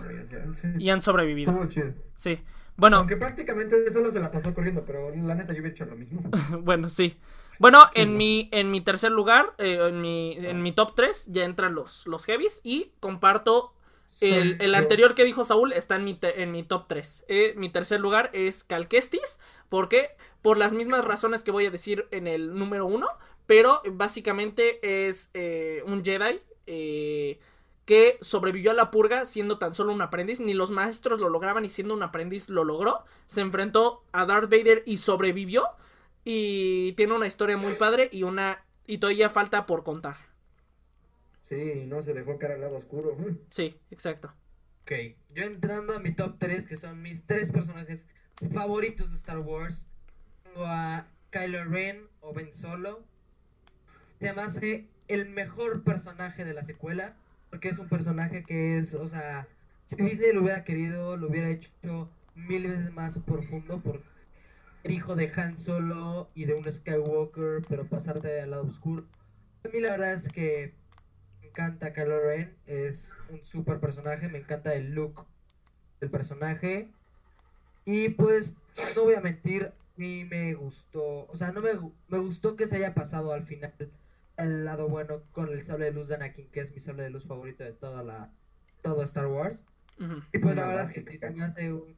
Y han sobrevivido. Estuvo chido. Sí. Bueno, Aunque prácticamente solo se la pasó corriendo, pero la neta yo hubiera hecho lo mismo. <laughs> bueno, sí. Bueno, Sí, en no. mi, en mi tercer lugar, eh, en, mi, en mi top 3, ya entran los, los heavies y comparto el, el anterior que dijo Saúl está en mi, te- en mi top 3. Eh, mi tercer lugar es Calquestis. ¿Por qué? Por las mismas razones que voy a decir en el número 1. Pero básicamente es eh, un Jedi eh, que sobrevivió a la purga siendo tan solo un aprendiz. Ni los maestros lo lograban y siendo un aprendiz lo logró. Se enfrentó a Darth Vader y sobrevivió. Y tiene una historia muy padre y una... Y todavía falta por contar. Sí, no se dejó cara al lado oscuro. Sí, exacto. Ok, yo entrando a mi top 3, que son mis tres personajes favoritos de Star Wars, tengo a Kylo Ren o Ben Solo. Se me hace el mejor personaje de la secuela, porque es un personaje que es, o sea, si Disney lo hubiera querido, lo hubiera hecho mil veces más profundo por ser hijo de Han Solo y de un Skywalker, pero pasarte al lado oscuro. A mí la verdad es que encanta Kylo Ren, es un super personaje, me encanta el look del personaje. Y pues, no voy a mentir, a mí me gustó, o sea, no me, gu- me gustó que se haya pasado al final al lado bueno con el sable de luz de Anakin, que es mi sable de luz favorito de toda la, todo Star Wars. Y pues la verdad es que se me hace un...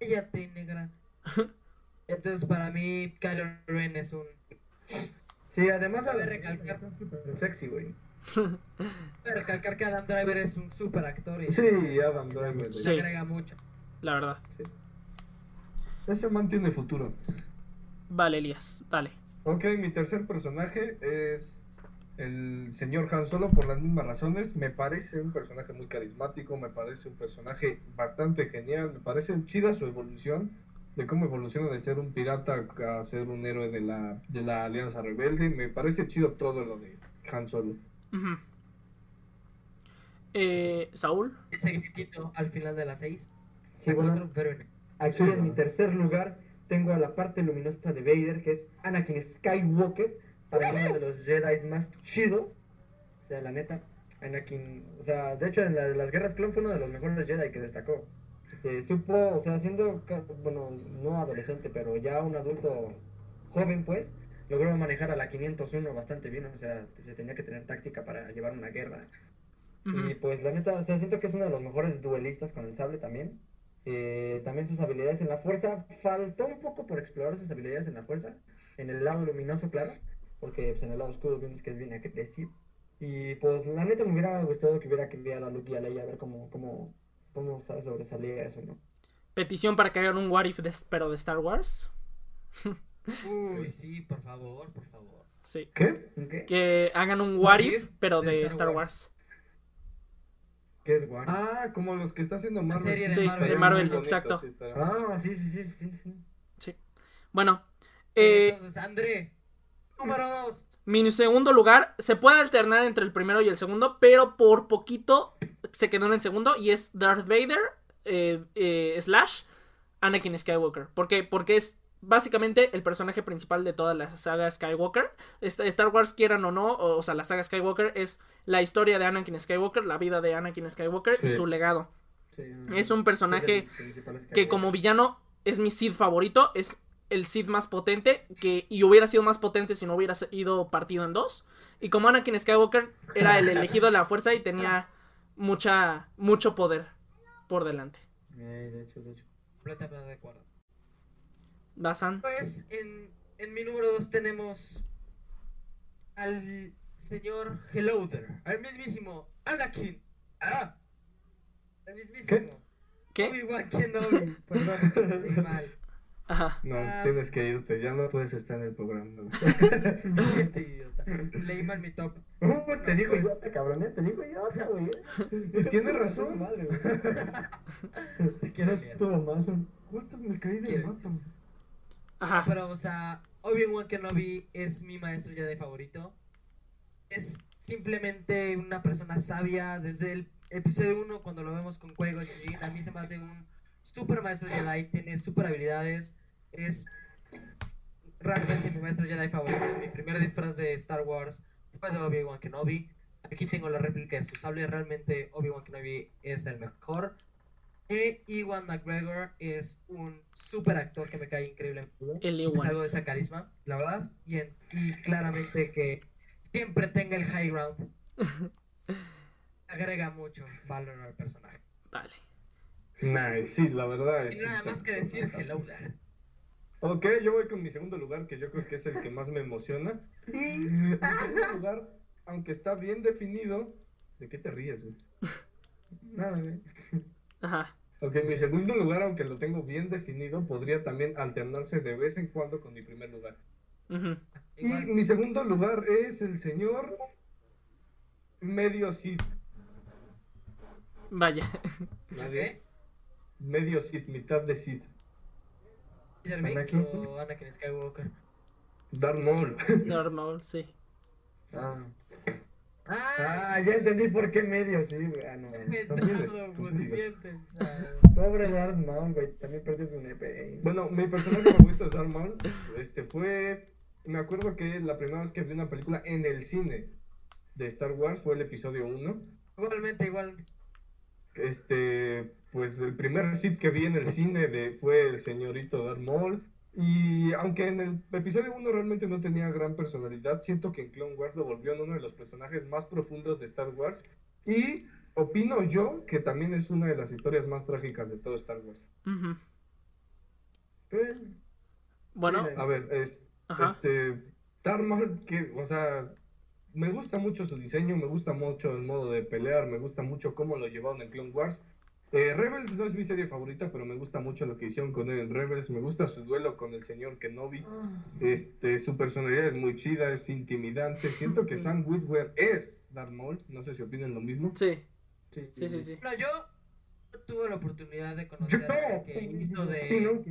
Cállate, negra. <laughs> Entonces para mí Kylo Ren es un... Sí, además a recalcar. sexy, güey. Cabe recalcar que Adam Driver es un super actor y Sí, Adam Driver. Sí. se agrega mucho. La verdad. Ese man tiene futuro. Vale, Elías, dale. Ok, mi tercer personaje es el señor Han Solo por las mismas razones. Me parece un personaje muy carismático, me parece un personaje bastante genial, me parece chida su evolución, de cómo evoluciona de ser un pirata a ser un héroe de la, de la Alianza Rebelde. Me parece chido todo lo de Han Solo. Ujú. Eh, Saúl. Ese gritito al final de las 6. Sí, bueno, aquí en mi tercer lugar tengo a la parte luminosa de Vader, que es Anakin Skywalker, para mí uno de los Jedi más chidos. O sea, la neta, Anakin, o sea, de hecho en la- las guerras clon fue uno de los mejores Jedi que destacó. Eh, supo, o sea, siendo, bueno, no adolescente, pero ya un adulto joven, pues, logró manejar a la 501 bastante bien, o sea, se tenía que tener táctica para llevar una guerra. Y pues la neta, o sea, siento que es uno de los mejores duelistas con el sable también. Eh, también sus habilidades en la fuerza. Faltó un poco por explorar sus habilidades en la fuerza. En el lado luminoso, claro. Porque pues, en el lado oscuro vimos que es bien agresivo. Y pues la neta me hubiera gustado que hubiera cambiado a Luke y a Leia a ver cómo, cómo, cómo sa- sobresalía eso, ¿no? Petición para que hagan un What If, de, pero de Star Wars. <laughs> Uy, sí, por favor, por favor. Sí. ¿Qué? ¿Qué? Que hagan un What What If pero de de Star Wars. Wars. ¿Qué es War? Ah, como los que está haciendo La Marvel. serie de Sí, de Marvel. Exacto. sí, Ah, sí, sí, sí, sí, sí. Sí. Bueno. Eh, Entonces, André, números. mi segundo lugar se puede alternar entre el primero y el segundo, pero por poquito se quedó en el segundo y es Darth Vader eh, eh, slash Anakin Skywalker. ¿Por qué? Porque es básicamente el personaje principal de toda la saga Skywalker. Star Wars, quieran o no, o, o sea, la saga Skywalker es la historia de Anakin Skywalker, la vida de Anakin Skywalker y su legado. sí Es un personaje es que como villano es mi Sith favorito, es el Sith más potente, que y hubiera sido más potente si no hubiera ido partido en dos. Y como Anakin Skywalker era el elegido de la fuerza y tenía mucha mucho poder por delante. Eh, de hecho, de hecho. Completamente de acuerdo. Pues en, en mi número 2 tenemos al señor Helloder, al mismísimo Anakin. ¡Ah! El mismísimo. ¿Qué? Obi-Wan Kenobi. Perdón, leí <laughs> mal. Ajá. No, Ah. tienes que irte, ya no puedes estar en el programa. <laughs> Idiota. Leí mal mi top. Uh, te No, digo pues. idiota, cabrón, ¿eh? te digo idiota, güey. <laughs> Tienes razón. Madre, güey. Te quiero, estuvo mal. What me caí de. Ajá. Pero, o sea, Obi-Wan Kenobi es mi maestro Jedi favorito. Es simplemente una persona sabia. Desde el episodio 1, cuando lo vemos con Jinn, a mí se me hace un super maestro Jedi. Tiene super habilidades. Es realmente mi maestro Jedi favorito. Mi primer disfraz de Star Wars fue de Obi-Wan Kenobi. Aquí tengo la réplica de su sable. Realmente Obi-Wan Kenobi es el mejor. E Iwan McGregor es un super actor que me cae increíble. El Es algo de esa carisma, la verdad. Y, en- y claramente que siempre tenga el high ground. <laughs> Agrega mucho valor al personaje. Vale. Nice, sí, la verdad es. Y nada más que decir hello there. Ok, yo voy con mi segundo lugar, que yo creo que es el que más me emociona. Mi segundo lugar, aunque está bien definido. ¿De qué te ríes, güey? <laughs> Nada, güey. Ajá. Ok, mi segundo lugar, aunque lo tengo bien definido, podría también alternarse de vez en cuando con mi primer lugar. Y Igual, mi segundo lugar es el señor medio Sith. Vaya. ¿Nadie? Medio Sith, mitad de Binks Anakin. o Anakin Skywalker. Darth Maul. Normal, sí. Ah. Ah, Ah, ya entendí por qué medio, sí, güey. Ah, no. bien también pensado, güey, estúpido. bien pensado. Pobre Darth Maul, güey. También perdió su nepe. Bueno, mi personaje favorito es Darth Maul. Este fue. Me acuerdo que la primera vez que vi una película en el cine de Star Wars fue el episodio 1. Igualmente, igual. Este, pues el primer Sith que vi en el cine de, fue el señorito Darth Maul. Y aunque en el episodio 1 realmente no tenía gran personalidad, siento que en Clone Wars lo volvió en uno de los personajes más profundos de Star Wars. Y opino yo que también es una de las historias más trágicas de todo Star Wars. Pues, Bueno, Sí, A ver, es, este, Darth que, o sea, me gusta mucho su diseño, me gusta mucho el modo de pelear, me gusta mucho cómo lo llevaron en Clone Wars. Eh, Rebels no es mi serie favorita, pero me gusta mucho lo que hicieron con él en Rebels, me gusta su duelo con el señor Kenobi. Este, su personalidad es muy chida, es intimidante. Siento que Sam Witwer es Darth Maul, no sé si opinan lo mismo. sí. sí, Sí, sí, sí. Bueno, yo tuve la oportunidad de conocer al que hizo de.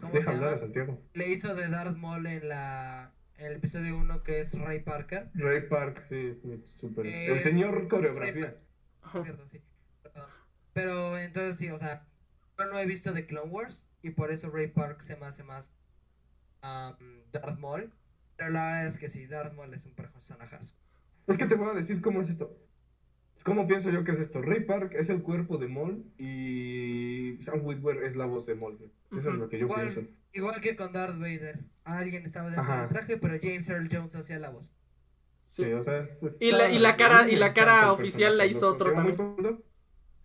¿Cómo Deja se hablar a? Santiago. Le hizo de Darth Maul en la. En el episodio 1 que es Ray Parker. Ray Park, sí, es muy súper. El señor coreografía. Es cierto, sí. Pero entonces sí, o sea, yo no he visto The Clone Wars y por eso Ray Park se me hace más um, Darth Maul. Pero la verdad es que sí, Darth Maul es un personajazo. Es que te voy a decir cómo es esto. ¿Cómo pienso yo que es esto? Ray Park es el cuerpo de Maul y Sam Witwer es la voz de Maul. Eso es lo que yo Igual, pienso. igual que con Darth Vader. Alguien estaba dentro Ajá. del traje, pero James Earl Jones hacía la voz. Sí, Sí. o sea, es- es- Y la- y la cara- y la cara oficial la hizo otro cool.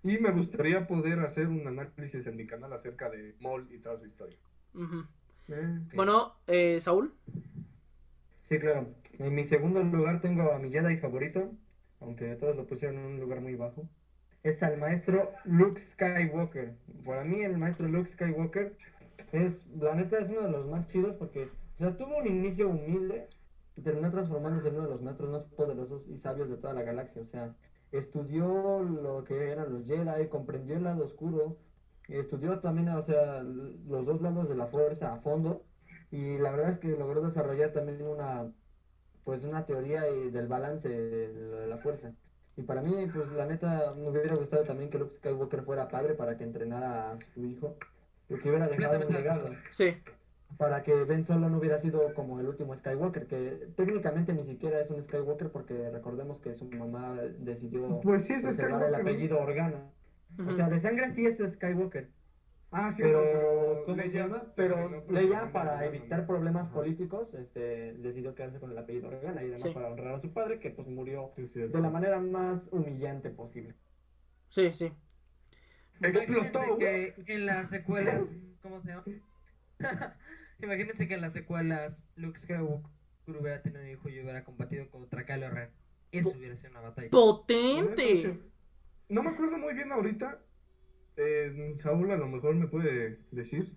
Y me gustaría poder hacer un análisis en mi canal acerca de Maul y toda su historia. Eh, Bueno, eh, Saúl. Sí, claro. En mi segundo lugar tengo a mi Jedi favorito, aunque todos lo pusieron en un lugar muy bajo. Es al maestro Luke Skywalker. Para mí el maestro Luke Skywalker es, la neta, es uno de los más chidos porque, o sea, tuvo un inicio humilde y terminó transformándose en uno de los maestros más poderosos y sabios de toda la galaxia. O sea, estudió lo que eran los Jedi, comprendió el lado oscuro, estudió también, o sea, los dos lados de la fuerza a fondo. Y la verdad es que logró desarrollar también una, pues una teoría del balance de, la fuerza. Y para mí, pues la neta, me hubiera gustado también que Luke Skywalker fuera padre para que entrenara a su hijo. Y que hubiera dejado un legado. Para que Ben Solo no hubiera sido como el último Skywalker, que técnicamente ni siquiera es un Skywalker porque recordemos que su mamá decidió Pues sí, es el Skywalker. ¿no? apellido Organa. O sea, de sangre sí es Skywalker. Ah, sí, Pero, ¿cómo se llama? Pero no Leia, para no, evitar problemas políticos, este, decidió quedarse con el apellido Organa y además Sí. para honrar a su padre, que pues murió Sí, de la manera más humillante posible. Sí, sí. Explotó, que en las secuelas. ¿Cómo se llama? <laughs> Imagínense que en las secuelas Luke Skywalker hubiera tenido un hijo y hubiera combatido contra Kylo Ren. Eso hubiera sido una batalla. Potente. No me acuerdo muy bien ahorita. Eh, Saúl a lo mejor me puede decir.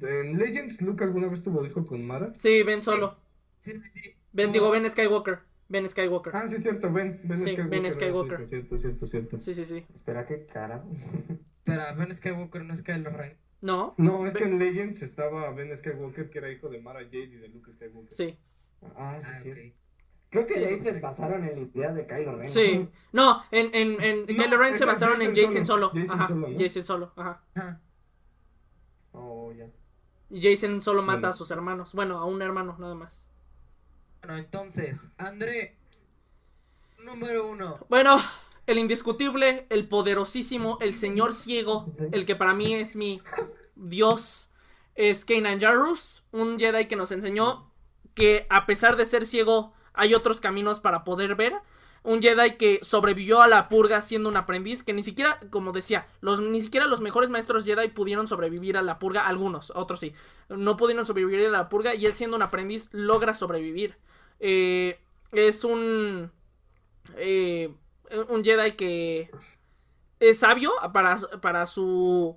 En Legends, Luke alguna vez tuvo hijo con Mara. Sí, ven solo. Sí, sí, sí. Ven, digo, Ben Skywalker. Ben Skywalker. Ah, sí, es cierto, Ben. Ben Sí, Ben era Skywalker. Cierto, cierto, cierto, cierto. Sí, sí, sí. Espera, qué cara. Pero Ben Skywalker no es Kylo Ren. No, No, es que en Legends estaba Ben Skywalker, que era hijo de Mara Jade y de Luke Skywalker. sí. Ah, sí, Ah, sí. ok. Creo que Sí, ahí sí. se basaron en la idea de Kylo Ren. Sí. No, en, en, en No, Kylo Ren se basaron en Jason solo. solo. Jason Ajá. solo, ¿no? Jason solo. Ajá. Ajá. Oh, ya. Y Jason solo mata Bueno. a sus hermanos. Bueno, a un hermano nada más. Bueno, entonces, André, número uno. Bueno, el indiscutible, el poderosísimo, el señor ciego, el que para mí es mi dios, es Kanan Jarrus, un Jedi que nos enseñó que a pesar de ser ciego, hay otros caminos para poder ver. Un Jedi que sobrevivió a la purga siendo un aprendiz, que ni siquiera, como decía, los, ni siquiera los mejores maestros Jedi pudieron sobrevivir a la purga, algunos, otros sí, no pudieron sobrevivir a la purga y él siendo un aprendiz logra sobrevivir. Eh, es un... eh, un Jedi que es sabio para, para su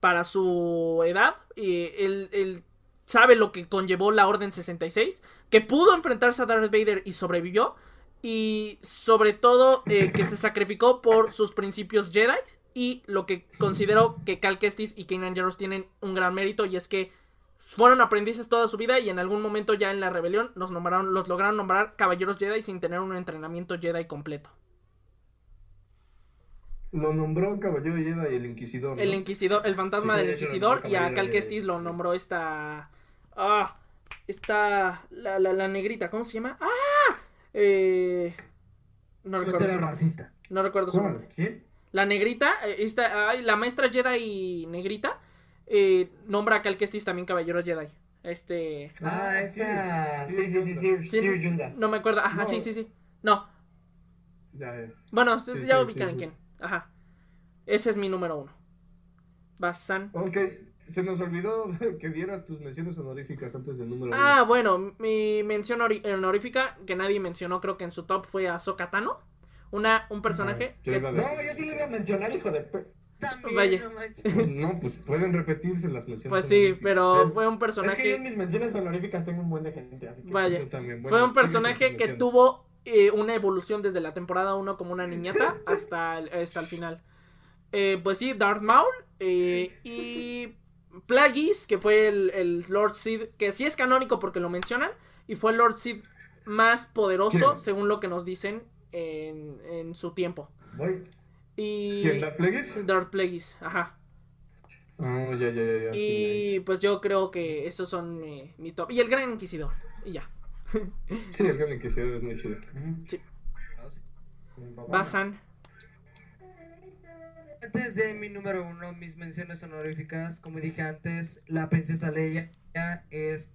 para su edad y él, él sabe lo que conllevó la Orden 66 que pudo enfrentarse a Darth Vader y sobrevivió y sobre todo eh, que se sacrificó por sus principios Jedi y lo que considero que Cal Kestis y Kanan Jarrus tienen un gran mérito y es que fueron aprendices toda su vida y en algún momento ya en la rebelión los nombraron los lograron nombrar caballeros Jedi sin tener un entrenamiento Jedi completo. Lo nombró Caballero Jedi y el Inquisidor. ¿no? El Inquisidor, el fantasma Sí, del Inquisidor y a Cal Kestis lo nombró esta ah esta la, la, la negrita, ¿cómo se llama? Ah, eh, no recuerdo su racista. No recuerdo su ¿Cuál? nombre. ¿Quién? La negrita, eh, esta, ay, la maestra Jedi negrita eh, nombra a Cal Kestis también caballero Jedi. Este, Ah, Ah, esta. sí, Sí, sí, sí, sí. Sí. No me acuerdo. Ajá, No. sí, sí, sí. No, Ya, ya. bueno, Sí, ya sí, ubican sí, sí. quién. Ajá. Ese es mi número uno. Basan. Ok, se nos olvidó <laughs> que dieras tus menciones honoríficas antes del número Ah, bueno, mi mención honorífica que nadie mencionó, creo que en su top fue a Tano. Una, un personaje que- No, yo sí le iba a mencionar, hijo de. pe- También, Vaya. no uno. No, pues pueden repetirse las menciones Pues sí, pero fue un Es que yo en personaje. mis menciones honoríficas tengo un buen de gente, así que. Vaya. Yo también, Fue un personaje que tuvo eh, una evolución desde la temporada 1 como una niñata <laughs> hasta el, hasta el final. Eh, pues sí, Darth Maul eh, <laughs> y Plagueis, que fue el, el Lord Sid, que sí es canónico porque lo mencionan, y fue el Lord Sid más poderoso, según lo que nos dicen en, en su tiempo. Voy. Y ¿Quién, Darth Plagueis? Darth Plagueis, ajá. Ah, ya, ya, ya, sí, Y pues yo creo que esos son mi, mi top. Y el Gran Inquisidor, y ya. Sí, el Gran Inquisidor es muy chido. Basan. Antes de mi número uno, mis menciones honoríficas, como dije antes, la princesa Leia es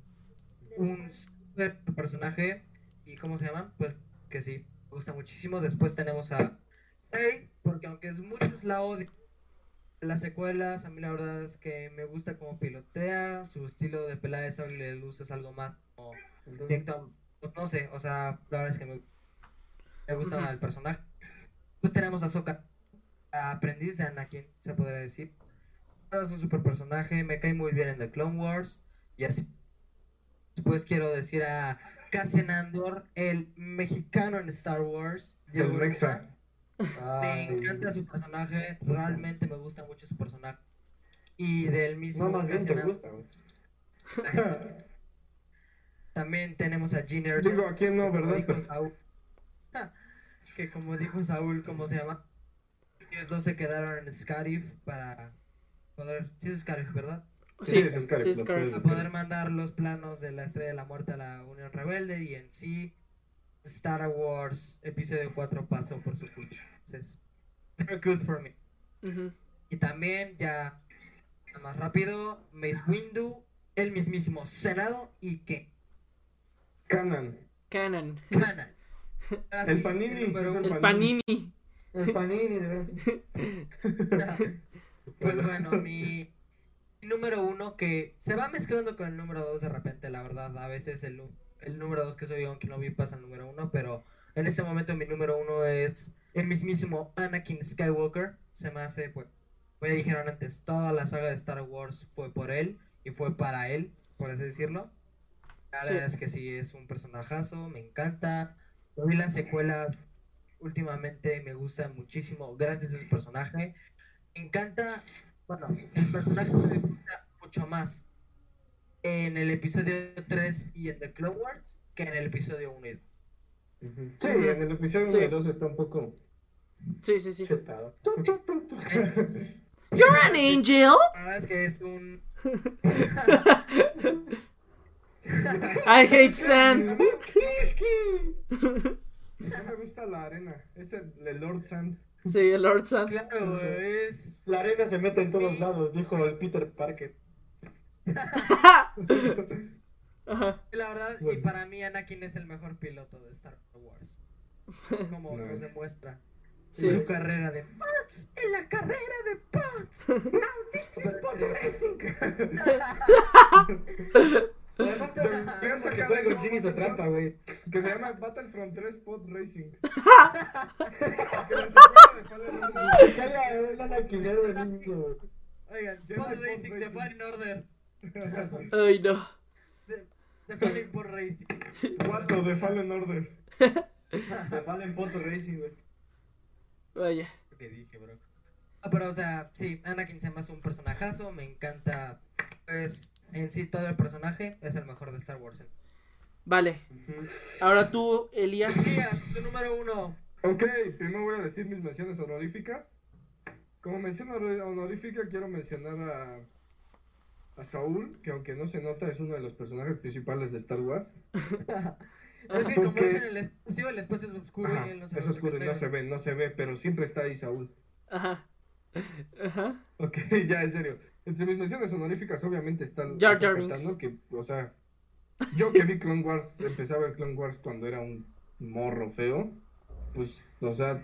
un super personaje. ¿Y cómo se llama? Pues que sí, me gusta muchísimo. Después tenemos a Rey, porque aunque es muchos la odian, las secuelas, a mí la verdad es que me gusta cómo pilotea, su estilo de pelea de sable de luz es algo más como directo, pues, no sé, o sea, la verdad es que me, me gusta Ujú. el personaje. Pues tenemos a Sokka, aprendiz de Anakin, se podría decir. Pero Es un super personaje, me cae muy bien en The Clone Wars. Y así. Después quiero decir a Cassian Andor, el mexicano en Star Wars. El Diego Mexa. Luna. Me encanta su personaje, realmente me gusta mucho su personaje. Y del mismo No, más bien te gusta, güey. También tenemos a Gene Erso. Digo, ¿a quién no, verdad? dijo Saúl- Ah, que como dijo Saúl, ¿cómo se llama? Ellos dos se quedaron en Scarif para poder... Sí es Scarif, ¿verdad? Sí, Sí, es Scarif, sí, Para poder mandar los planos de la Estrella de la Muerte a la Unión Rebelde y en sí Star Wars Episodio 4 pasó por su culpa. Entonces, they're good for me. Y también ya más rápido, Mace Windu, el mismísimo Senado y que Canan. Canon. Canan. Ahora El Panini, el. El Panini. El panini. <laughs> Pues bueno, mi número uno que se va mezclando con el número dos de repente, la verdad. A veces el, el número dos que soy yo, aunque no vi, pasa al número uno. Pero en este momento mi número uno es el mismísimo Anakin Skywalker. Se me hace, pues, como ya dijeron antes, toda la saga de Star Wars fue por él y fue para él, por así decirlo. La Sí. verdad es que sí, es un personajazo, me encanta. Yo vi la secuela últimamente, me gusta muchísimo gracias a ese personaje. Me encanta Bueno, el personaje me gusta mucho más en el episodio 3 y en The Clone Wars que en el episodio 1 y 2. Ujú. Sí, en el episodio Sí. 1 y 2 está un poco Sí, sí, sí. <laughs> You're an angel. La verdad es que es un... <laughs> <laughs> I hate sand. No me gusta la arena. Es el, el Lord Sand. Sí, el Lord Sand. Claro, es... La arena se mete en todos lados, dijo el Peter Parker. <laughs> Ajá. La verdad, y para mí Anakin es el mejor piloto de Star Wars. Como nos demuestra. Sí. En su carrera de Pats, en la carrera de Pats. <laughs> <laughs> Además, que Vean porque sacar Qui-Gon el Jinn hizo trampa, güey. Que se llama Battlefront 3 Pod Racing. <laughs> Que anaquinero de niño, güey. Oigan, Pod Pod Racing de. Fallen Order. Ay, no. De, de Fallen Pod Racing. Cuatro de Fallen Order. Me valen Poto Racing, güey. Vaya. que dije, bro. Ah, pero, o sea, sí, Anakin se me hace un personajazo, me encanta, pues, en sí todo el personaje es el mejor de Star Wars. Vale. Ahora tú, Elías. Elías, tu número uno. Ok, primero voy a decir mis menciones honoríficas. Como mención honor- honorífica quiero mencionar a, a Saúl, que aunque no se nota es uno de los personajes principales de Star Wars. <laughs> Es que como es en el espacio, el espacio es oscuro Ajá, y él no es por qué oscuro y no se ve, no se ve, pero siempre está ahí Saúl. Ajá. Ajá. Ok, <laughs> ya, en serio. Entre mis menciones honoríficas obviamente están Jar Jar Ahsoka. Tano, que, o sea, yo que vi Clone Wars, empecé a ver Clone Wars cuando era un morro feo, pues, o sea,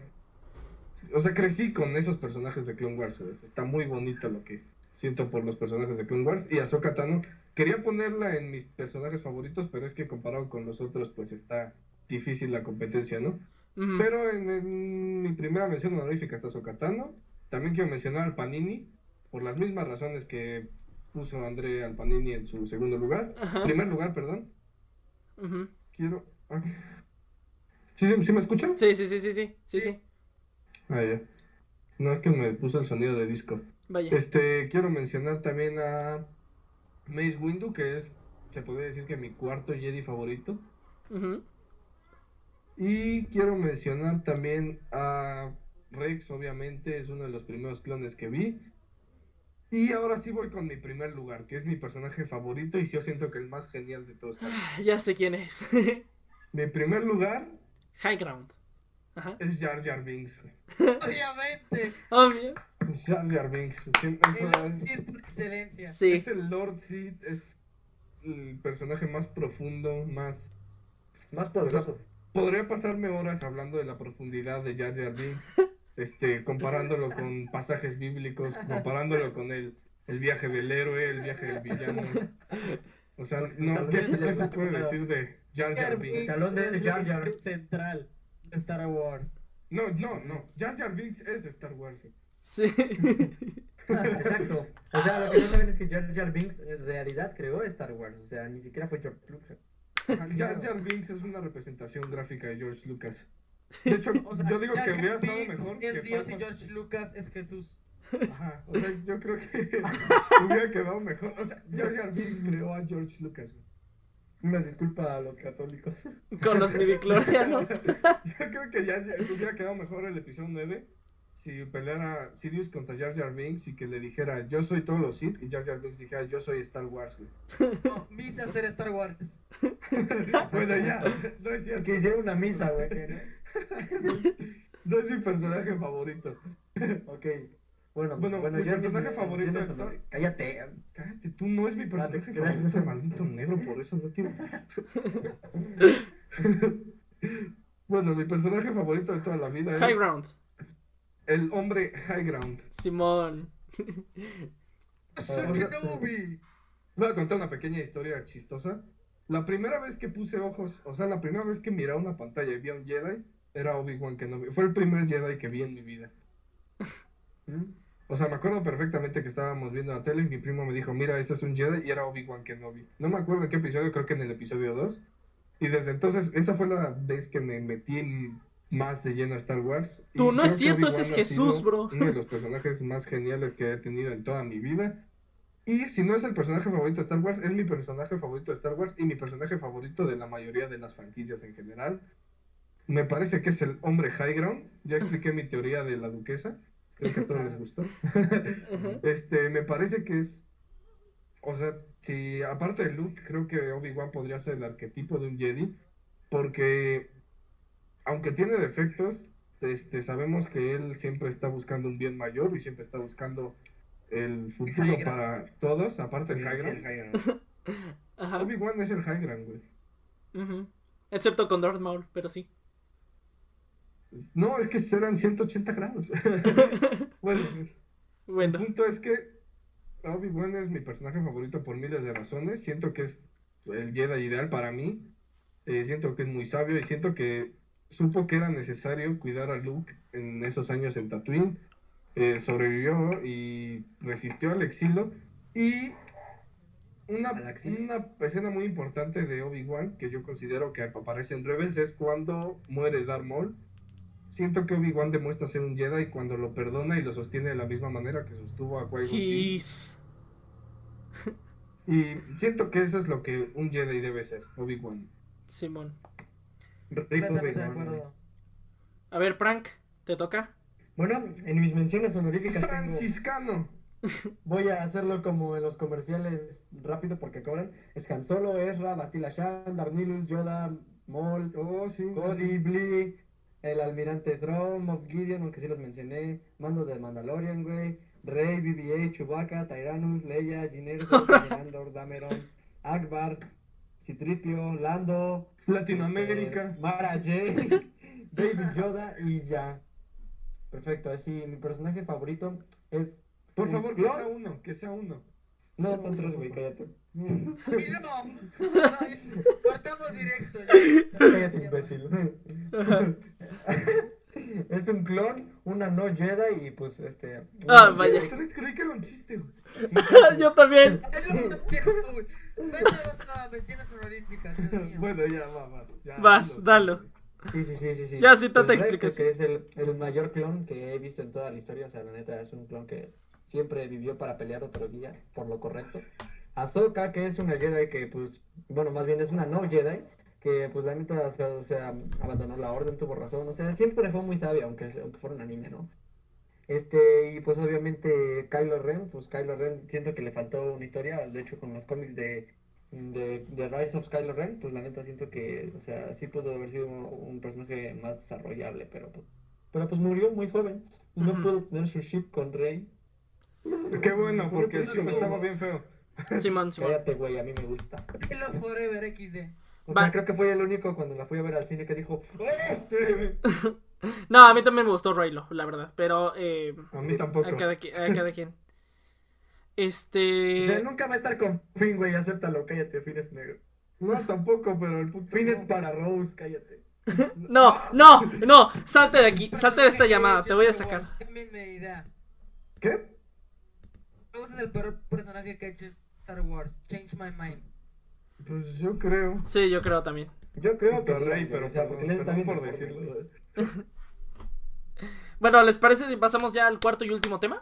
o sea, crecí con esos personajes de Clone Wars, ¿sabes? Está muy bonito lo que siento por los personajes de Clone Wars y Ahsoka Tano, quería ponerla en mis personajes favoritos, pero es que comparado con los otros, pues está difícil la competencia, ¿no? Pero en, en mi primera mención honorífica está Sokatano. También quiero mencionar al Panini, por las mismas razones que puso André al Panini en su segundo lugar. Ajá. Primer lugar, perdón. Ujú. Quiero. ¿Sí, sí, sí me escuchan? Sí, sí, sí, sí, sí. Sí, sí. Ah, ya. No es que me puso el sonido de disco. Vaya. Este, quiero mencionar también a Mace Windu, que es, se podría decir que mi cuarto Jedi favorito. Ujú. Y quiero mencionar también a Rex, obviamente, es uno de los primeros clones que vi. Y ahora sí voy con mi primer lugar, que es mi personaje favorito y yo siento que el más genial de todos. Ya sé quién es. <laughs> Mi primer lugar High Ground. Ajá. es Jar Jar Binks. <laughs> Obviamente, Obvio. Jar Jar Binks. es- sí es por excelencia. Sí. Es el Lord Sith, es el personaje más profundo, más... Más poderoso. Podría pasarme horas hablando de la profundidad de Jar Jar Binks, <laughs> este, comparándolo con pasajes bíblicos, comparándolo con el, el viaje del héroe, el viaje del villano. O sea, no, ¿qué, qué se puede decir de Jar Jar Binks? Salón de Jar Jar. central de Star Wars. No, no, no, Jar Jar Binks es Star Wars. Sí. <laughs> Exacto. O sea, lo que no saben es que Jar Jar Binks en realidad creó Star Wars. O sea, ni siquiera fue George Lucas. Jar Jar Binks es una representación gráfica de George Lucas. De <laughs> hecho, O sea, yo digo que hubiera estado mejor Es que Dios y George Lucas es Jesús. Ajá, o sea, yo creo que <laughs> hubiera quedado mejor. O sea, Jar Binks creó a George Lucas. güey. Una disculpa a los católicos. Con los midiclorianos. <laughs> Yo creo que ya, ya hubiera quedado mejor el episodio 9 si peleara Sirius contra Jar Jar Binks y que le dijera yo soy todos los Sith y Jar Jar Binks dijera yo soy Star Wars, güey. No, misa hacer Star Wars. Bueno, ya, no es cierto. Que hicieron una misa, güey. <laughs> No es mi personaje favorito. Ok. Bueno, Bueno, bueno, mi ya personaje favorito Cállate. Cállate, tú no es mi personaje gracias. favorito, ese maldito negro, por eso no tiene. <laughs> bueno, mi personaje favorito de toda la vida High es Ground. el hombre High Ground. Simón. Voy a contar una pequeña historia chistosa. La primera vez que puse ojos, o sea, la primera vez que miré una pantalla y vi a un Jedi, era Obi-Wan Kenobi. Fue el primer Jedi que vi en mi vida. <laughs> ¿Mm? O sea, me acuerdo perfectamente que estábamos viendo la tele y mi primo me dijo, mira, ese es un Jedi y era Obi-Wan Kenobi. No me acuerdo en qué episodio, creo que en el episodio 2. Y desde entonces, esa fue la vez que me metí en más de lleno a Star Wars. Tú, no es cierto, ese es Jesús, bro. Uno de <laughs> los personajes más geniales que he tenido en toda mi vida. Y si no es el personaje favorito de Star Wars, es mi personaje favorito de Star Wars y mi personaje favorito de la mayoría de las franquicias en general. Me parece que es el hombre high ground. Ya expliqué mi teoría de la duquesa. Creo que a todos les gustó. <laughs> este, me parece que es. O sea, si aparte de Luke, creo que Obi-Wan podría ser el arquetipo de un Jedi. Porque, aunque tiene defectos, este, sabemos que él siempre está buscando un bien mayor y siempre está buscando el futuro para todos, aparte del high ground. el high ground. <laughs> Ajá. Obi-Wan es el high ground, güey. Excepto con Darth Maul, pero sí. No, es que serán 180 grados. <laughs> bueno, el Bueno. punto es que Obi-Wan es mi personaje favorito por miles de razones. Siento que es el Jedi ideal para mí. Eh, siento que es muy sabio y siento que supo que era necesario cuidar a Luke en esos años en Tatooine. Eh, sobrevivió y resistió al exilio. Y una, una escena muy importante de Obi-Wan que yo considero que aparece en Rebels es cuando muere Darth Maul. Siento que Obi-Wan demuestra ser un Jedi cuando lo perdona y lo sostiene de la misma manera que sostuvo a Qui-Gon Jinn. His. Y siento que eso es lo que un Jedi debe ser, Obi-Wan. Simón. Completamente de acuerdo. A ver, Prank, ¿te toca? Bueno, en mis menciones honoríficas tengo... Franciscano. <laughs> Voy a hacerlo como en los comerciales rápido porque cobran. Es Han Solo, Ezra, Bastila Shan, Darnilus, Yoda, Maul, Oh, sí. Cody, Blee, el almirante Thrawn, Moff Gideon, aunque sí los mencioné, Mando de Mandalorian, güey, Rey, BB-8, Chewbacca, Tyrannus, Leia, Erso, <laughs> Andor, Dameron, Akbar, Citripio, Lando, Latinoamérica. este, Mara J, <laughs> Baby Yoda y ya. Perfecto, así mi personaje favorito es... Por favor, que sea uno, que sea uno. No, son tres, güey, cállate. Y no, cortamos directo. Cállate, imbécil. es un clon, una no Jedi y pues este. Ah, una- vaya. Creí que era un chiste, güey. <laughs> Yo también. Es lo que quiero, güey. Vete a menciones honoríficas. Dios mío. Bueno, ya, va, va. Ya, Vas, dalo. Sí, sí, sí, sí, sí. Ya, sí, tanta Pues, Rex, explicación. Que es el, el mayor clon que he visto en toda la historia. O sea, la neta, es un clon que siempre vivió para pelear otro día, por lo correcto. Ahsoka, que es una Jedi que, pues, bueno, más bien es una no Jedi, que, pues, la neta, o sea, o sea, abandonó la orden, tuvo razón. O sea, siempre fue muy sabia, aunque, aunque fuera una niña, ¿no? Este, y pues obviamente Kylo Ren, pues Kylo Ren siento que le faltó una historia, de hecho con los cómics de, de, de Rise of Kylo Ren, pues la neta siento que, o sea, sí pudo haber sido un, un personaje más desarrollable, pero pues, pero pues murió muy joven y no Ujú. pudo tener su ship con Rey. Qué bueno, porque el sí chip estaba bien feo. Simón, Simón. Cállate, güey, a mí me gusta. Halo Forever XD. O Va. sea, creo que fue el único cuando la fui a ver al cine que dijo, ¡Ese! <laughs> No, a mí también me gustó Raylo, la verdad. Pero eh, A mí tampoco. a, cada, qui- a cada quien. O Este. sea, nunca va a estar con Finn, güey, acéptalo, cállate, Finn es negro. No, tampoco, pero el puto. Finn es para Rose, cállate. <laughs> No, no, no. Salte de aquí. Salte de esta llamada. Te voy a sacar. Cámbienme de idea. ¿Qué? ¿Cuál es el peor personaje que ha hecho Star Wars? Change my mind. Pues yo creo. Sí, yo creo también. Yo creo que Rey, pero o sea, porque también por decirlo. <laughs> Bueno, ¿les parece si pasamos ya al cuarto y último tema?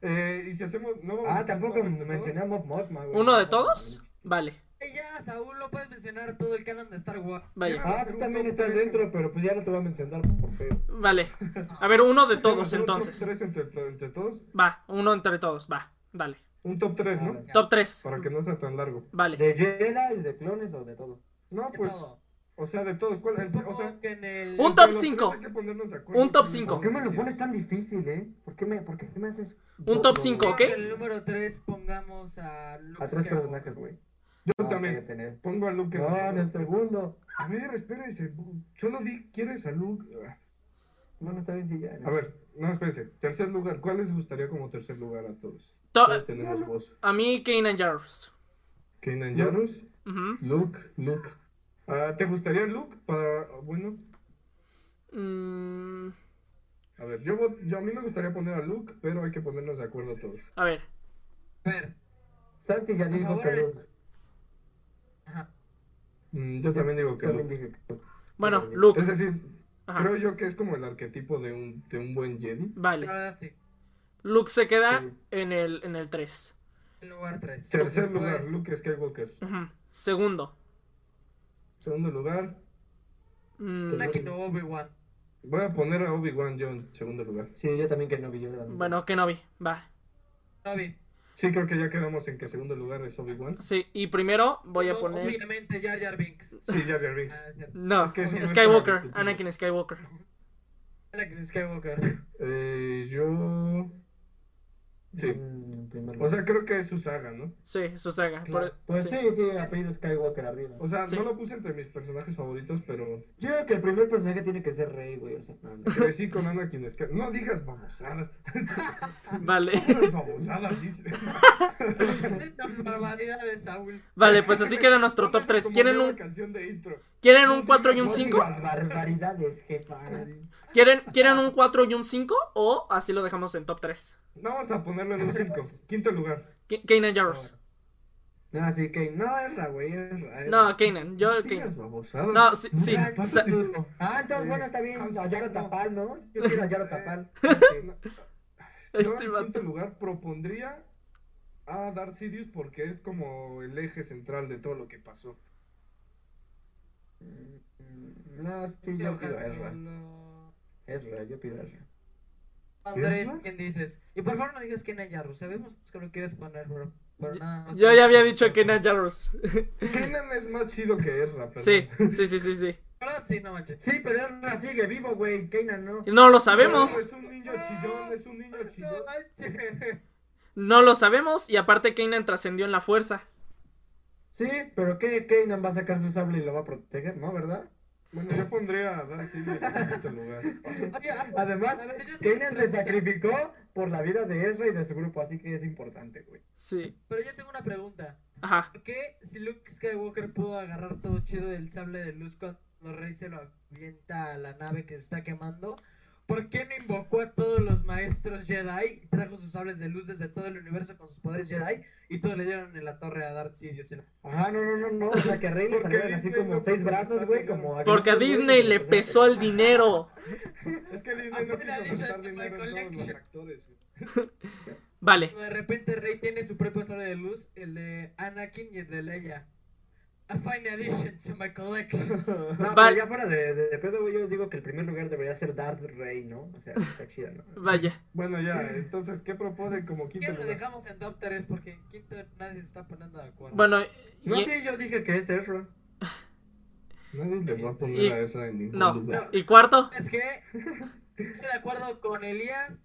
Eh, y si hacemos. No vamos Ah, tampoco? Mob Mothma, güey. ¿Uno de todos? Vale, ya, Saúl, no puedes mencionar todo el canon de Star Wars. vaya. Ah, tú también estás dentro, pero pues ya no te voy a mencionar por feo. Vale. A ver, uno de ¿Vamos <laughs> a todos entonces. tres entre, entre todos? Va, uno entre todos. Va, dale. Un top 3, ¿no? Ah, Top 3. Para que no sea tan largo. Vale. ¿De Jedi, de clones o de todo? No, De pues. todo. O sea, de todos. ¿cuál? El- o sea, que en el... Un top los tres cinco. hay que ponernos de acuerdo Un top quién es cinco. ¿Por qué me lo pones tan difícil, eh? ¿Por qué me, por qué me haces... Un top cinco, Supongo ¿ok? que en el número 3 pongamos a Luke A tres Skywalker. personajes, güey. Yo Ah, también. Pongo a Luke. en No, el- en el segundo. A ver, espérese. Solo di, ¿quieres a Luke? Ah, Bueno, está bien, sí, ya. A ver, no, espérese. Tercer lugar. ¿Cuál les gustaría como tercer lugar a todos? To- Todos tenemos voz. A mí, Kanan Jarrus. Kanan Yo- Jarrus. Ujú. Luke, Luke. Ah, ¿Te gustaría Luke para. Bueno, Mm, a ver, yo, yo a mí me gustaría poner a Luke, pero hay que ponernos de acuerdo todos. a ver. A ver. Santi ya dijo que. Luke. Ajá. Mm, yo también digo que También Luke. dije que. Bueno, Luke. Luke. Es decir, Ajá. Creo yo que es como el arquetipo de un, de un buen Jedi. Vale. Sí. Luke se queda Sí. en el, en el 3. En lugar 3. Tercer lugar, Luke Skywalker. Segundo. Segundo lugar, Mm, Anakin o Obi-Wan. voy a poner a Obi-Wan yo en segundo lugar. Sí, yo también que no vi yo también. bueno, Kenobi. Va. Obi. Sí, creo que ya quedamos en que segundo lugar es Obi-Wan. Sí, y primero voy a poner. Obviamente, Jar Jar Binks. Sí, Jar Jar Binks. Ah. No, Es que eso no Skywalker. Anakin Skywalker. Anakin Skywalker. Eh, yo... Sí. En primer O lugar. sea, creo que es su saga, ¿no? Sí, su saga. Claro. por- Pues sí. sí, sí, apellido Skywalker arriba. O sea, Sí. no lo puse entre mis personajes favoritos, pero Yo creo que el primer personaje tiene que ser Rey, güey. O sea, no, no. crecí con Anakin Skywalker. No digas babosadas. <laughs> Vale. <laughs> Babosadas, dice. Estas barbaridades, Saúl. Vale, pues así queda nuestro top 3. Como ¿Quieren un, canción de intro. ¿quieren un 4 y un No 5? digas barbaridades, jefa. ¿Quieren, ¿Quieren un 4 y un 5? O así lo dejamos en top 3. No, vamos a ponerlo en un 5. Quinto lugar. Kanan Jarrus. No, sí, que no, Ezra, güey. Ezra. No, Kanan. Yo, No Kanan. No, sí, sí. Ah. Ah, entonces, bueno, está bien. A Yaro. Tapal, ¿no? Yo quiero a Yaro Tapal. <laughs> Yo Este en vato. quinto lugar propondría a Darth Sidious porque es como el eje central de todo lo que pasó. Mm, No, sí, Yo yo pido a Han Ezra. Ezra, yo pido Ezra. Andrés. ¿quién dices? Y por favor no digas que Jarrus. Sabemos que lo quieres poner, bro. Pero nada más. Yo ya había dicho Kanan Jarrus. Kenan es más chido que Ezra, perdón. Sí, sí, sí, sí, sí. ¿Verdad? Sí, no manches. Sí, pero Ezra sigue vivo, güey. Kanan no. No lo No, sabemos. es un niño chillón, es un niño No chillón. manches. No lo sabemos. Y aparte Kanan trascendió en la fuerza. Sí, pero ¿qué? Kanan va a sacar su sable y lo va a proteger, ¿no? ¿verdad? Bueno, yo pondría a Sidious en quinto lugar. Oye, a- Además, una se sacrificó por la vida de Ezra y de su grupo, así que es importante, güey. Sí. Pero yo tengo una pregunta. Ajá. ¿Por qué si Luke Skywalker pudo agarrar todo chido del sable de luz cuando Rey se lo avienta a la nave que se está quemando? ¿Por qué no invocó a todos los maestros Jedi y trajo sus sables de luz desde todo el universo con sus poderes Jedi y todos le dieron en la torre a Darth Sidious? Ajá, no, no, no, no. O sea, que a Rey le <laughs> salieron así como no seis brazos, güey, como... Porque a Disney le pesó el dinero. <laughs> Es que Disney no quiso que dinero en Michael todos los actores. güey. Vale. De repente Rey tiene su propio sable de luz, el de Anakin y el de Leia. A fine addition to my collection. <laughs> No, Vale. pero ya fuera de, de, de pedo, yo digo que el primer lugar debería ser Darth Rey, ¿no? O sea, está chida, ¿no? Vaya. Bueno, ya, entonces, ¿qué propone como quinto ¿Qué lo lugar? dejamos en top 3? Porque en quinto nadie se está poniendo de acuerdo. Bueno, No, y, sí, yo dije que este es Ezra. <laughs> Nadie le va a poner Y- a esa en ningún no. lugar. ¿Y cuarto? Es que estoy de acuerdo con Elías.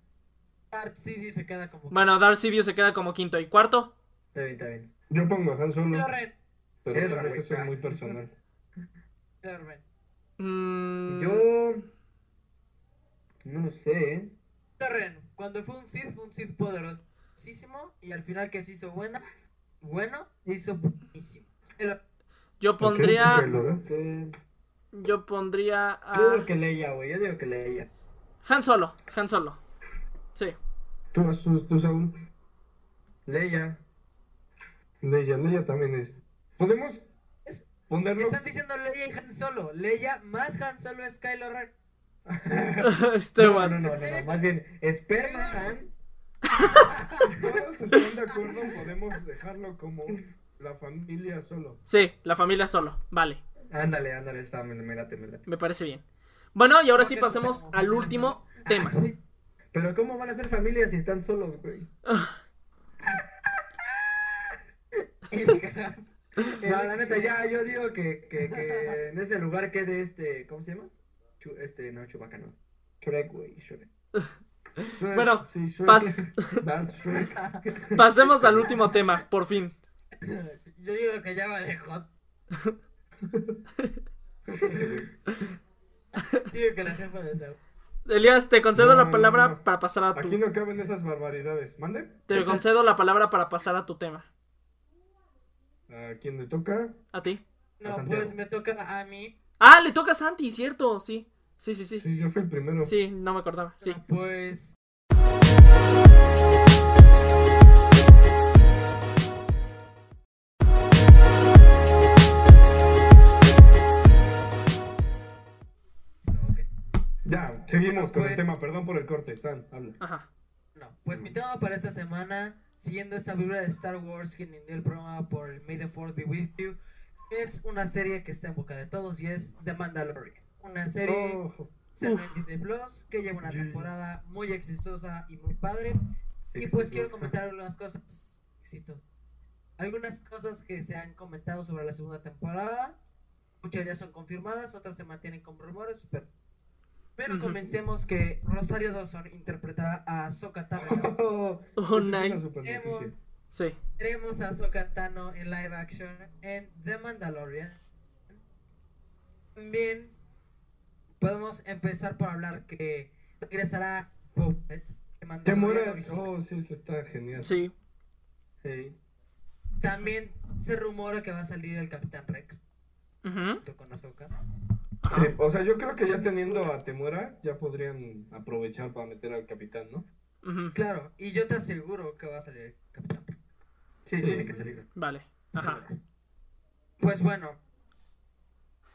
Darth Sidious se queda como. Bueno, Darth Sidious se queda como quinto. ¿Y cuarto? Está bien, está bien. Yo pongo a Han Solo. Pero Ezra, tal vez güey. eso es muy personal. <laughs> Mm, Yo... No lo sé, ¿eh? Cuando fue un Sith, fue un Sith poderosísimo. Y al final que se hizo buena, bueno, hizo buenísimo. El- Yo pondría. ¿eh? Yo pondría Yo a. digo que Leia, güey, yo digo que Leia. Han Solo. Han Solo. Sí. ¿Tú, tú, tú, Saúl? Leia. Leia, Leia también es. ¿Podemos Es- ponerlo? Están diciendo Leia y Han Solo. Leia más Han Solo es Kylo Ren. <laughs> este No, no, no, no, no, más bien, Esperma Han. <laughs> Todos están de acuerdo, podemos dejarlo como la familia solo. Sí, la familia solo. Vale. Ándale, ándale, está, me, me late, me late. Me parece bien. Bueno, y ahora sí pasemos tengo- al último <laughs> tema. Pero ¿cómo van a ser familias si están solos, güey? No, la neta, ya, <laughs> yo digo que, que, que en ese lugar quede este, ¿cómo se llama? Chu- este, no, Chubaca, no. Shrek, güey, Shrek. Shrek, Bueno, sí, Shrek. pas- <laughs> Shrek. <laughs> Pasemos al último tema, por fin. Yo digo que ya va de hot. Digo que la jefa de Saúl. Elías, te concedo No, la palabra no. para pasar a Aquí tu. no caben esas barbaridades. ¿Mande? Te concedo la palabra para pasar a tu tema. ¿A quién le toca? A ti. No, pues me toca a mí. Ah, le toca a Santi, cierto. Sí. Sí, sí, sí. Sí, yo fui el primero. Sí, no me acordaba. Sí. No, Pues. Ya, seguimos con Pues- el tema. Perdón por el corte. San, habla. Ajá. No, pues mi tema para esta semana, siguiendo esta vibra de Star Wars que inició el programa por el May the Fourth Be With You, es una serie que está en boca de todos y es The Mandalorian. Una serie Oh, en Disney Plus que lleva una temporada muy exitosa y muy padre. Y pues quiero comentar algunas cosas. Éxito. Algunas cosas que se han comentado sobre la segunda temporada. Muchas ya son confirmadas, otras se mantienen como rumores, pero. Pero comencemos que Rosario Dawson interpretará a Ahsoka Tano. oh, Oh, una nice. Sí. Tenemos a Ahsoka Tano en live action en The Mandalorian. También podemos empezar por hablar que regresará Boba Fett, el Te Mandalorian muere. original. Oh, sí, eso está genial. Sí. Sí. También se rumora que va a salir el Capitán Rex junto con Ahsoka. Sí, o sea, yo creo que ya teniendo a Temuera, ya podrían aprovechar para meter al capitán, ¿no? Claro, y yo te aseguro que va a salir el Capitán. Sí, Sí. tiene que salir. Vale. Ajá. Pues bueno,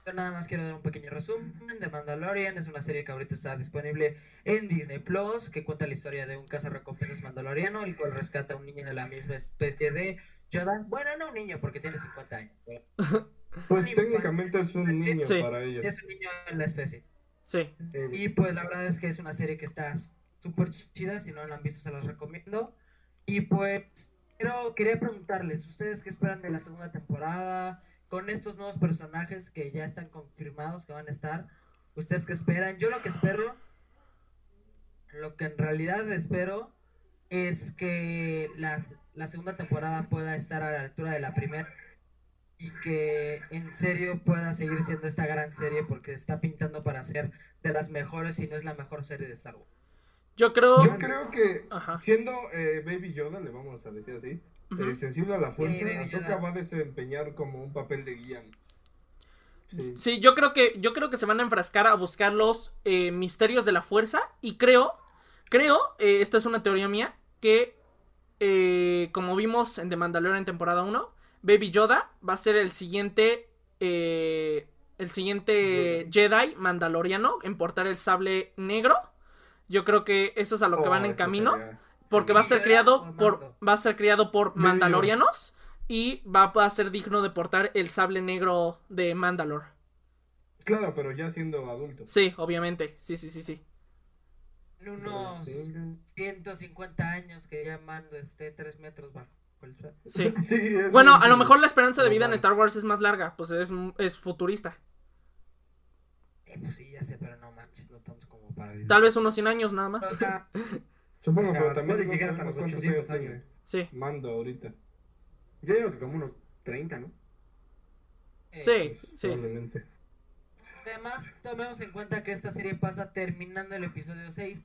yo nada más quiero dar un pequeño resumen de Mandalorian. Es una serie que ahorita está disponible en Disney Plus, que cuenta la historia de un cazarrecompensas mandaloriano, el cual rescata a un niño de la misma especie de Yoda. Bueno, no un niño, porque tiene 50 años. pero <laughs> Pues técnicamente es un niño Sí. para ellos. Es un niño en la especie. Sí. Y pues la verdad es que es una serie que está súper chida, si no la han visto se las recomiendo. Y pues pero quería preguntarles, ¿ustedes qué esperan de la segunda temporada? Con estos nuevos personajes que ya están confirmados que van a estar, ¿ustedes qué esperan? Yo lo que espero, lo que en realidad espero es que la, la segunda temporada pueda estar a la altura de la primera y que en serio pueda seguir siendo esta gran serie porque está pintando para ser de las mejores si no es la mejor serie de Star Wars. Yo creo. Yo creo que Ajá. siendo eh, Baby Yoda, le vamos a decir así, eh, sensible a la fuerza, Sí, Ahsoka va a desempeñar como un papel de guía. sí. Sí, yo creo que yo creo que se van a enfrascar a buscar los eh, misterios de la fuerza y creo, creo, eh, esta es una teoría mía, que eh, como vimos en The Mandalorian en temporada 1, Baby Yoda va a ser el siguiente, eh, el siguiente Jedi mandaloriano en portar el sable negro. Yo creo que eso es a lo que Oh, van en eso camino. sería- Porque va a ser criado por va a ser criado por Baby mandalorianos y va a ser digno de portar el sable negro de Mandalor. Claro, pero ya siendo adulto. Sí, obviamente. Sí, sí, sí, sí. En unos 150 años que ya Mando esté 3 metros bajo. <laughs> Sí. Sí, Bueno, a lo mejor la esperanza de vida en. Star Wars es más larga, pues es, es futurista. Eh, pues sí, ya sé, pero no manches, no tanto como para vivir. Tal vez unos 100 años nada más. <laughs> Supongo, pero también llegar hasta los cuántos 800 años. Sí, Mando ahorita. Yo digo que como unos 30, ¿no? eh, sí, sí. Probablemente. Además, tomemos en cuenta que esta serie pasa terminando el episodio 6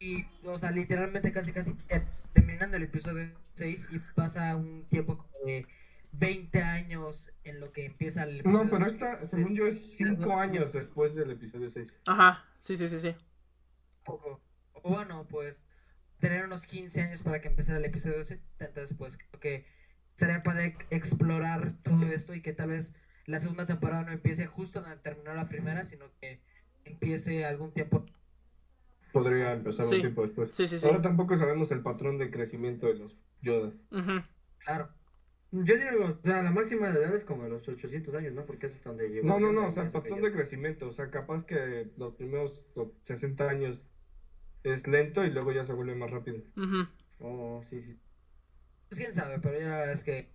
y, o sea, literalmente casi casi ter- terminando el episodio 6 y pasa un tiempo como de 20 años en lo que empieza el episodio No, pero esta, según yo, es 5 años después del episodio 6. Ajá, sí, sí, sí, sí. poco. O bueno, pues tener unos 15 años para que empezara el episodio 7, entonces pues creo que estaría padre explorar todo esto y que tal vez la segunda temporada no empiece justo donde terminó la primera, sino que empiece algún tiempo. Podría empezar Sí. un tiempo después. Sí, sí, sí. Ahora tampoco sabemos el patrón de crecimiento de los Yodas. Claro. Yo digo, o sea, la máxima de edad es como de los 800 años, ¿no? Porque eso es donde llegó. No, no, no, o sea, el patrón de crecimiento, o sea, capaz que los primeros 60 años es lento y luego ya se vuelve más rápido. Ujú. Oh, sí, sí. Pues quién sabe, pero yo la verdad es que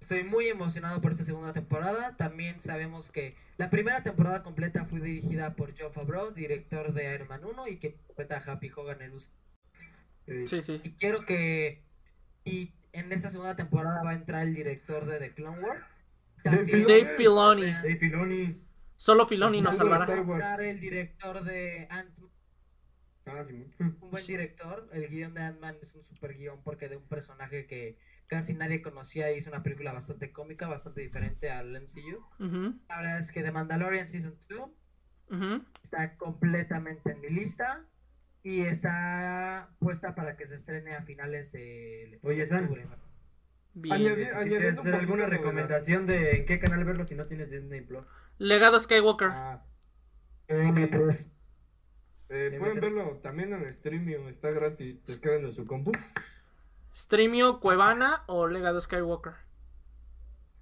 estoy muy emocionado por esta segunda temporada. También sabemos que la primera temporada completa fue dirigida por John Favreau, director de Iron Man 1 y que interpreta a Happy Hogan el uso. Sí. Sí, sí. Y quiero que. Y en esta segunda temporada va a entrar el director de The Clone Wars. También Dave Filoni. Dave Filoni. Solo Filoni nos salvará. va a entrar el director de Ant-Man. Ah, sí. Un buen director. El guion de Ant-Man es un super guion porque de un personaje que casi nadie conocía hizo una película bastante cómica, bastante diferente al MCU. Ujú, La verdad es que The Mandalorian Season 2 ujú. está completamente en mi lista y está puesta para que se estrene a finales de Oye. Añadi- ¿Quieres hacer alguna recomendación de en qué canal verlo si no tienes Disney Plus? Legado Skywalker. Ah, M3. Eh, pueden verlo también en Streamio, está gratis. Descargan en su compu. Streamio, Cuevana o Legado Skywalker.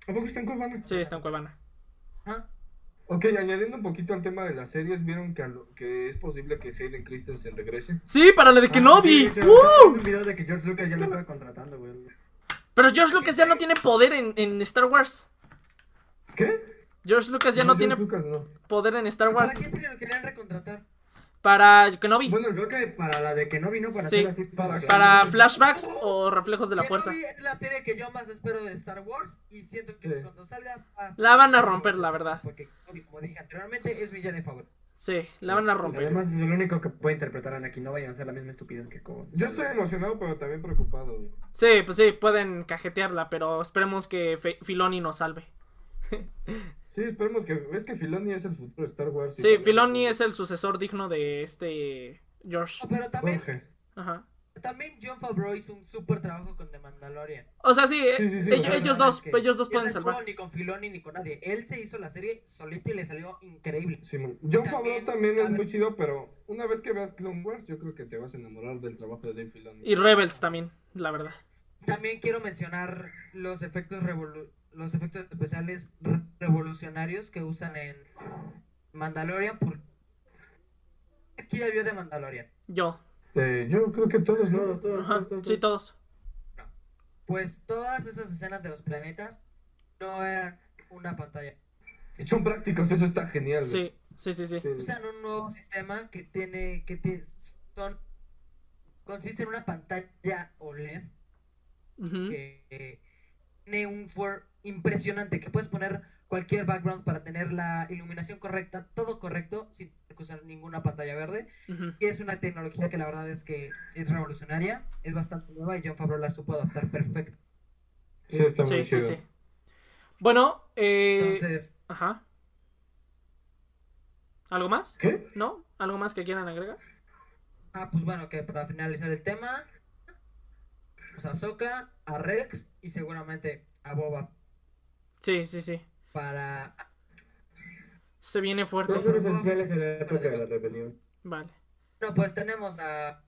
¿A poco está en Cuevana? Sí, está en Cuevana. Ajá. Ok, añadiendo un poquito al tema de las series, ¿vieron que, a lo- que es posible que Hayden Christensen regrese? Sí, para la de Ah, Kenobi. sí, de hecho, ¡Uh! Un video de que George Lucas ya lo estaba contratando, güey. Pero George Lucas ya no tiene poder en, en Star Wars. ¿Qué? George Lucas ya no George tiene Lucas no. poder en Star ¿Para Wars. qué serie lo querían recontratar? Para Kenobi. Bueno, creo que para la de que no vino para Sí. así para, Para flashbacks o reflejos de la Kenobi fuerza. es la serie que yo más espero de Star Wars y siento que Sí. cuando salga... va- La van a romper, la verdad. Porque Kenobi, como dije anteriormente, es mi de favorito. Sí, la van a romper. Además es el único que puede interpretar a Anakin, no vayan a hacer la misma estupidez que con... Yo estoy emocionado, pero también preocupado. güey. Sí, pues sí, pueden cajetearla, pero esperemos que Fe- Filoni nos salve. <laughs> Sí, esperemos que. Es que Filoni es el futuro de Star Wars. Sí, Filoni es el sucesor digno de este George. No, pero también, Jorge. Ajá. también John Favreau hizo un súper trabajo con The Mandalorian. O sea, sí, Sí, sí, sí, ellos, dos, es que ellos dos pueden no salvar. Ni con Filoni ni con nadie. Él se hizo la serie solito y le salió increíble. John También, Favreau también es muy chido, pero una vez que veas Clone Wars, yo creo que te vas a enamorar del trabajo de Dave Filoni. Y Rebels también, la verdad. También quiero mencionar los efectos revolu- los efectos especiales re- revolucionarios que usan en Mandalorian. Por... Aquí ya vio de Mandalorian. Yo. Eh, yo creo que todos, ¿no? Todo, todo, Ajá. todo, todo, Sí, todo. todos. Pues todas esas escenas de los planetas no eran una pantalla. Son prácticos, eso está genial. Sí, sí, sí, sí. Usan un nuevo sistema que tiene que ti- son consiste en una pantalla OLED Ujú. que eh, tiene un software impresionante que puedes poner cualquier background para tener la iluminación correcta, todo correcto, sin tener que usar ninguna pantalla verde. Y es una tecnología que la verdad es que es revolucionaria, es bastante nueva y John Favreau la supo adaptar perfecto. Sí, está muy Sí, sí, chido. sí. Bueno, eh... Entonces, Ajá. ¿Algo más? ¿Qué? ¿No? ¿Algo más que quieran agregar? ah, pues bueno, que para finalizar el tema, pues a Ahsoka, a Rex y seguramente a Boba Sí, sí, sí. para Se viene fuerte. Dos esenciales en la época de la rebelión. Vale. Bueno, pues tenemos a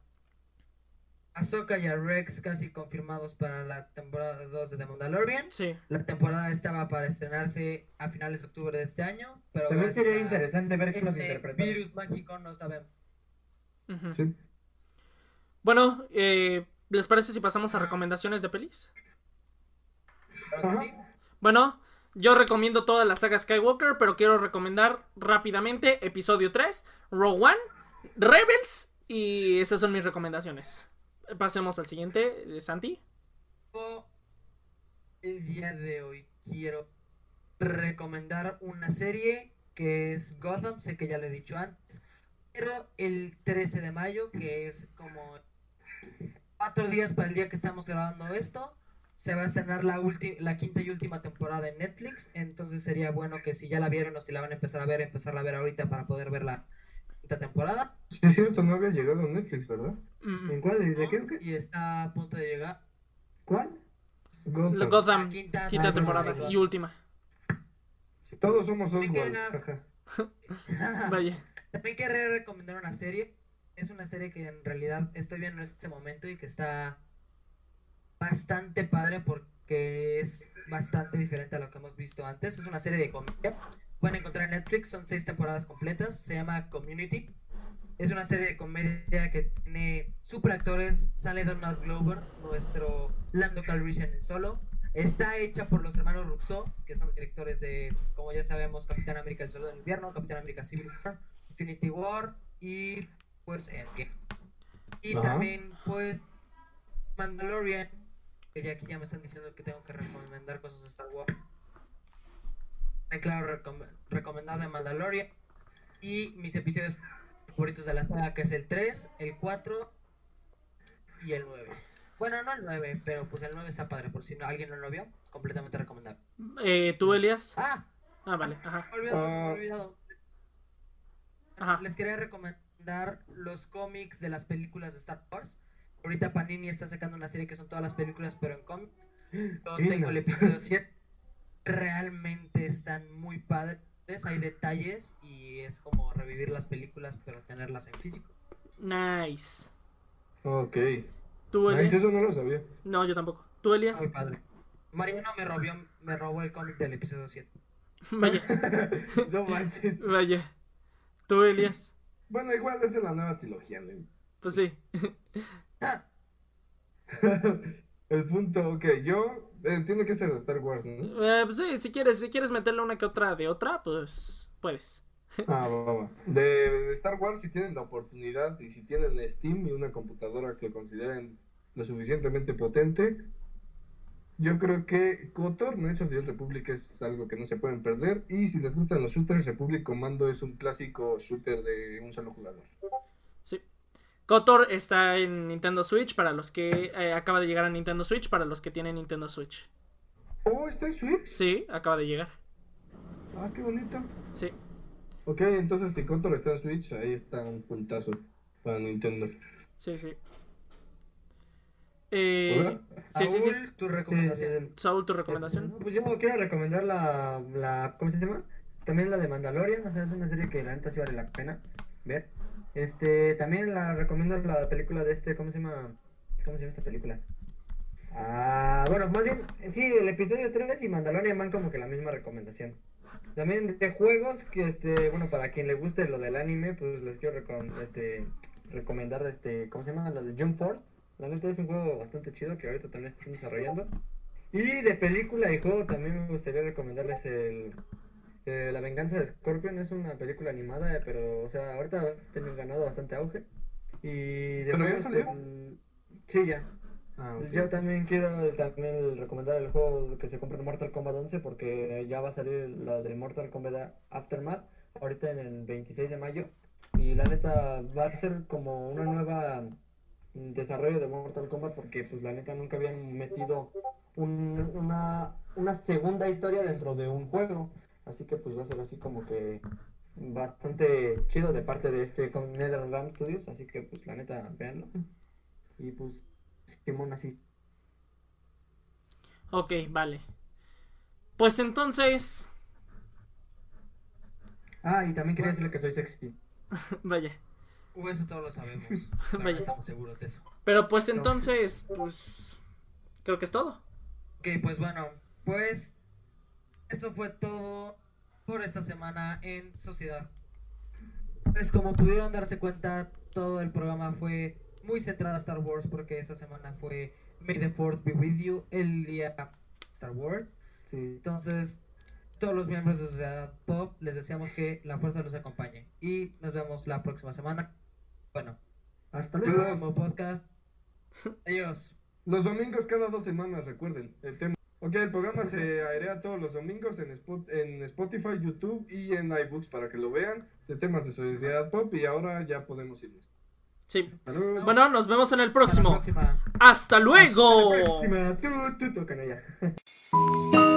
Ahsoka y a Rex casi confirmados para la temporada 2 de The Mandalorian. Sí. La temporada estaba para estrenarse a finales de octubre de este año, pero También sería interesante ver quién los este interpreta. virus mágico no sabemos. Sí. Bueno, eh, ¿les parece si pasamos a recomendaciones de pelis? Claro que sí. Bueno, yo recomiendo toda la saga Skywalker, pero quiero recomendar rápidamente episodio 3, Rogue One, Rebels y esas son mis recomendaciones. Pasemos al siguiente, eh, Santi. El día de hoy quiero recomendar una serie que es Gotham, sé que ya lo he dicho antes, pero el 13 de mayo, que es como cuatro días para el día que estamos grabando esto, se va a estrenar la, ulti- la quinta y última temporada en Netflix, entonces sería bueno que si ya la vieron o si la van a empezar a ver, empezarla a ver ahorita para poder ver la quinta temporada. Sí, es cierto, no había llegado a Netflix, ¿verdad? Mm, ¿En cuál? ¿Y ¿De qué? Y está a punto de llegar ¿Cuál? Gotham. la Gotham, la quinta, quinta temporada y última. Todos somos Oswald. <laughs> Vaya. También querré recomendar una serie. Es una serie que en realidad estoy viendo en este momento y que está bastante padre porque es bastante diferente a lo que hemos visto antes. Es una serie de comedia. Pueden encontrar en Netflix, son seis temporadas completas. Se llama Community. Es una serie de comedia que tiene super actores. Sale Donald Glover, nuestro Lando Calrissian en solo. Está hecha por los hermanos Ruxo, que son los directores de, como ya sabemos, Capitán América El Soldado del Invierno, Capitán América Civil War, Infinity War y pues Endgame. Y Ajá. también pues Mandalorian, ya aquí ya me están diciendo que tengo que recomendar cosas de Star Wars. Me claro recom- recomendar de Mandalorian y mis episodios favoritos de la saga, que es el 3, el 4 y el 9. Bueno, no el 9, pero pues el 9 está padre, por si no, alguien no lo vio, completamente recomendable. Eh, ¿Tú, Elias? Ah, Ah, vale. Ajá. me he olvidado, se me Ah. ha olvidado. Ajá. Les quería recomendar los cómics de las películas de Star Wars. Ahorita Panini está sacando una serie que son todas las películas, pero en cómics. <gasps> Yo Sí, tengo no. el episodio 7. Realmente están muy padres. hay detalles y es como revivir las películas pero tenerlas en físico. Nice. Ok. ¿Tú, Nice, Elias? eso no lo sabía. No, yo tampoco. ¿Tú, Elias? Muy padre. Mariano me robó, me robó el cómic del episodio 7. <laughs> Vaya, <laughs> no manches. vaya. ¿Tú, Elias? Bueno, igual esa es la nueva trilogía, ¿no? Pues sí. <laughs> <laughs> El punto, ok, yo. eh, tiene que ser de Star Wars, ¿no? Eh, pues sí, si quieres, si quieres meterle una que otra de otra, pues puedes. Ah, va, va. De, Star Wars, si tienen la oportunidad y si tienen Steam y una computadora que consideren lo suficientemente potente, yo creo que KOTOR, Knights of the Old Republic, es algo que no se pueden perder. Y si les gustan los shooters, Republic Commando es un clásico shooter de un solo jugador. Sí. Kotor está en Nintendo Switch para los que eh, acaba de llegar a Nintendo Switch para los que tienen Nintendo Switch. Oh, está en Switch. Sí, acaba de llegar. Ah, qué bonito. Sí. Ok, entonces si KOTOR está en Switch, ahí está un puntazo para Nintendo. Sí, sí. Eh, ¿Hola? sí, sí, sí. Saúl, tu Sí, recomendación. eh, Saúl, tu recomendación. Pues yo quiero recomendar la, la, ¿cómo se llama? También la de Mandalorian, o sea, es una serie que la neta sí vale la pena ver. Este, también la recomiendo la película de este, ¿cómo se llama? ¿Cómo se llama esta película? Ah, bueno, más bien, sí, el episodio 3 y Mandalorian van como que la misma recomendación. También de juegos, que este, bueno, para quien le guste lo del anime, pues les quiero recom- este, recomendar, este, ¿cómo se llama? La de Jump Force. La neta es un juego bastante chido que ahorita también están desarrollando. Y de película y juego también me gustaría recomendarles el eh, La venganza de Scorpion. Es una película animada, eh, pero, o sea, ahorita ha tenido ganado bastante auge. Y de ¿Pero ya pues, sí, ya. Ah. Yo también quiero también recomendar el juego que se compre en Mortal Kombat 11 porque ya va a salir la de Mortal Kombat Aftermath ahorita en el 26 de mayo y la neta va a ser como una nueva desarrollo de Mortal Kombat porque pues la neta nunca habían metido un- una, una segunda historia dentro de un juego así que pues va a ser así como que bastante chido de parte de este con NetherRealm Studios así que pues la neta veanlo y pues Simón así Ok, vale. Pues entonces, Ah, y también quería decirle que soy sexy. <laughs> vaya. Uh, eso todos lo sabemos. <laughs> Vaya. no estamos seguros de eso. Pero pues entonces, pues creo que es todo. Ok, pues bueno, pues eso fue todo por esta semana en Sociedad. Pues como pudieron darse cuenta, todo el programa fue muy centrado a Star Wars porque esta semana fue May the Fourth be with you, el día Star Wars. Sí. Entonces, todos los miembros de Sociedad Pop les deseamos que la fuerza los acompañe y nos vemos la próxima semana. Bueno, Hasta el luego. próximo podcast. Adiós. Los domingos cada dos semanas, recuerden. El tema. Ok, el programa se airea todos los domingos en, Spot- en Spotify, YouTube y en iBooks para que lo vean. De temas de sociedad pop y ahora ya podemos irnos. Sí. Hasta. Bueno, nos vemos en el Hasta la próximo. próxima. ¡Hasta luego! Próxima. Tú, tú, tú, canalla. <laughs>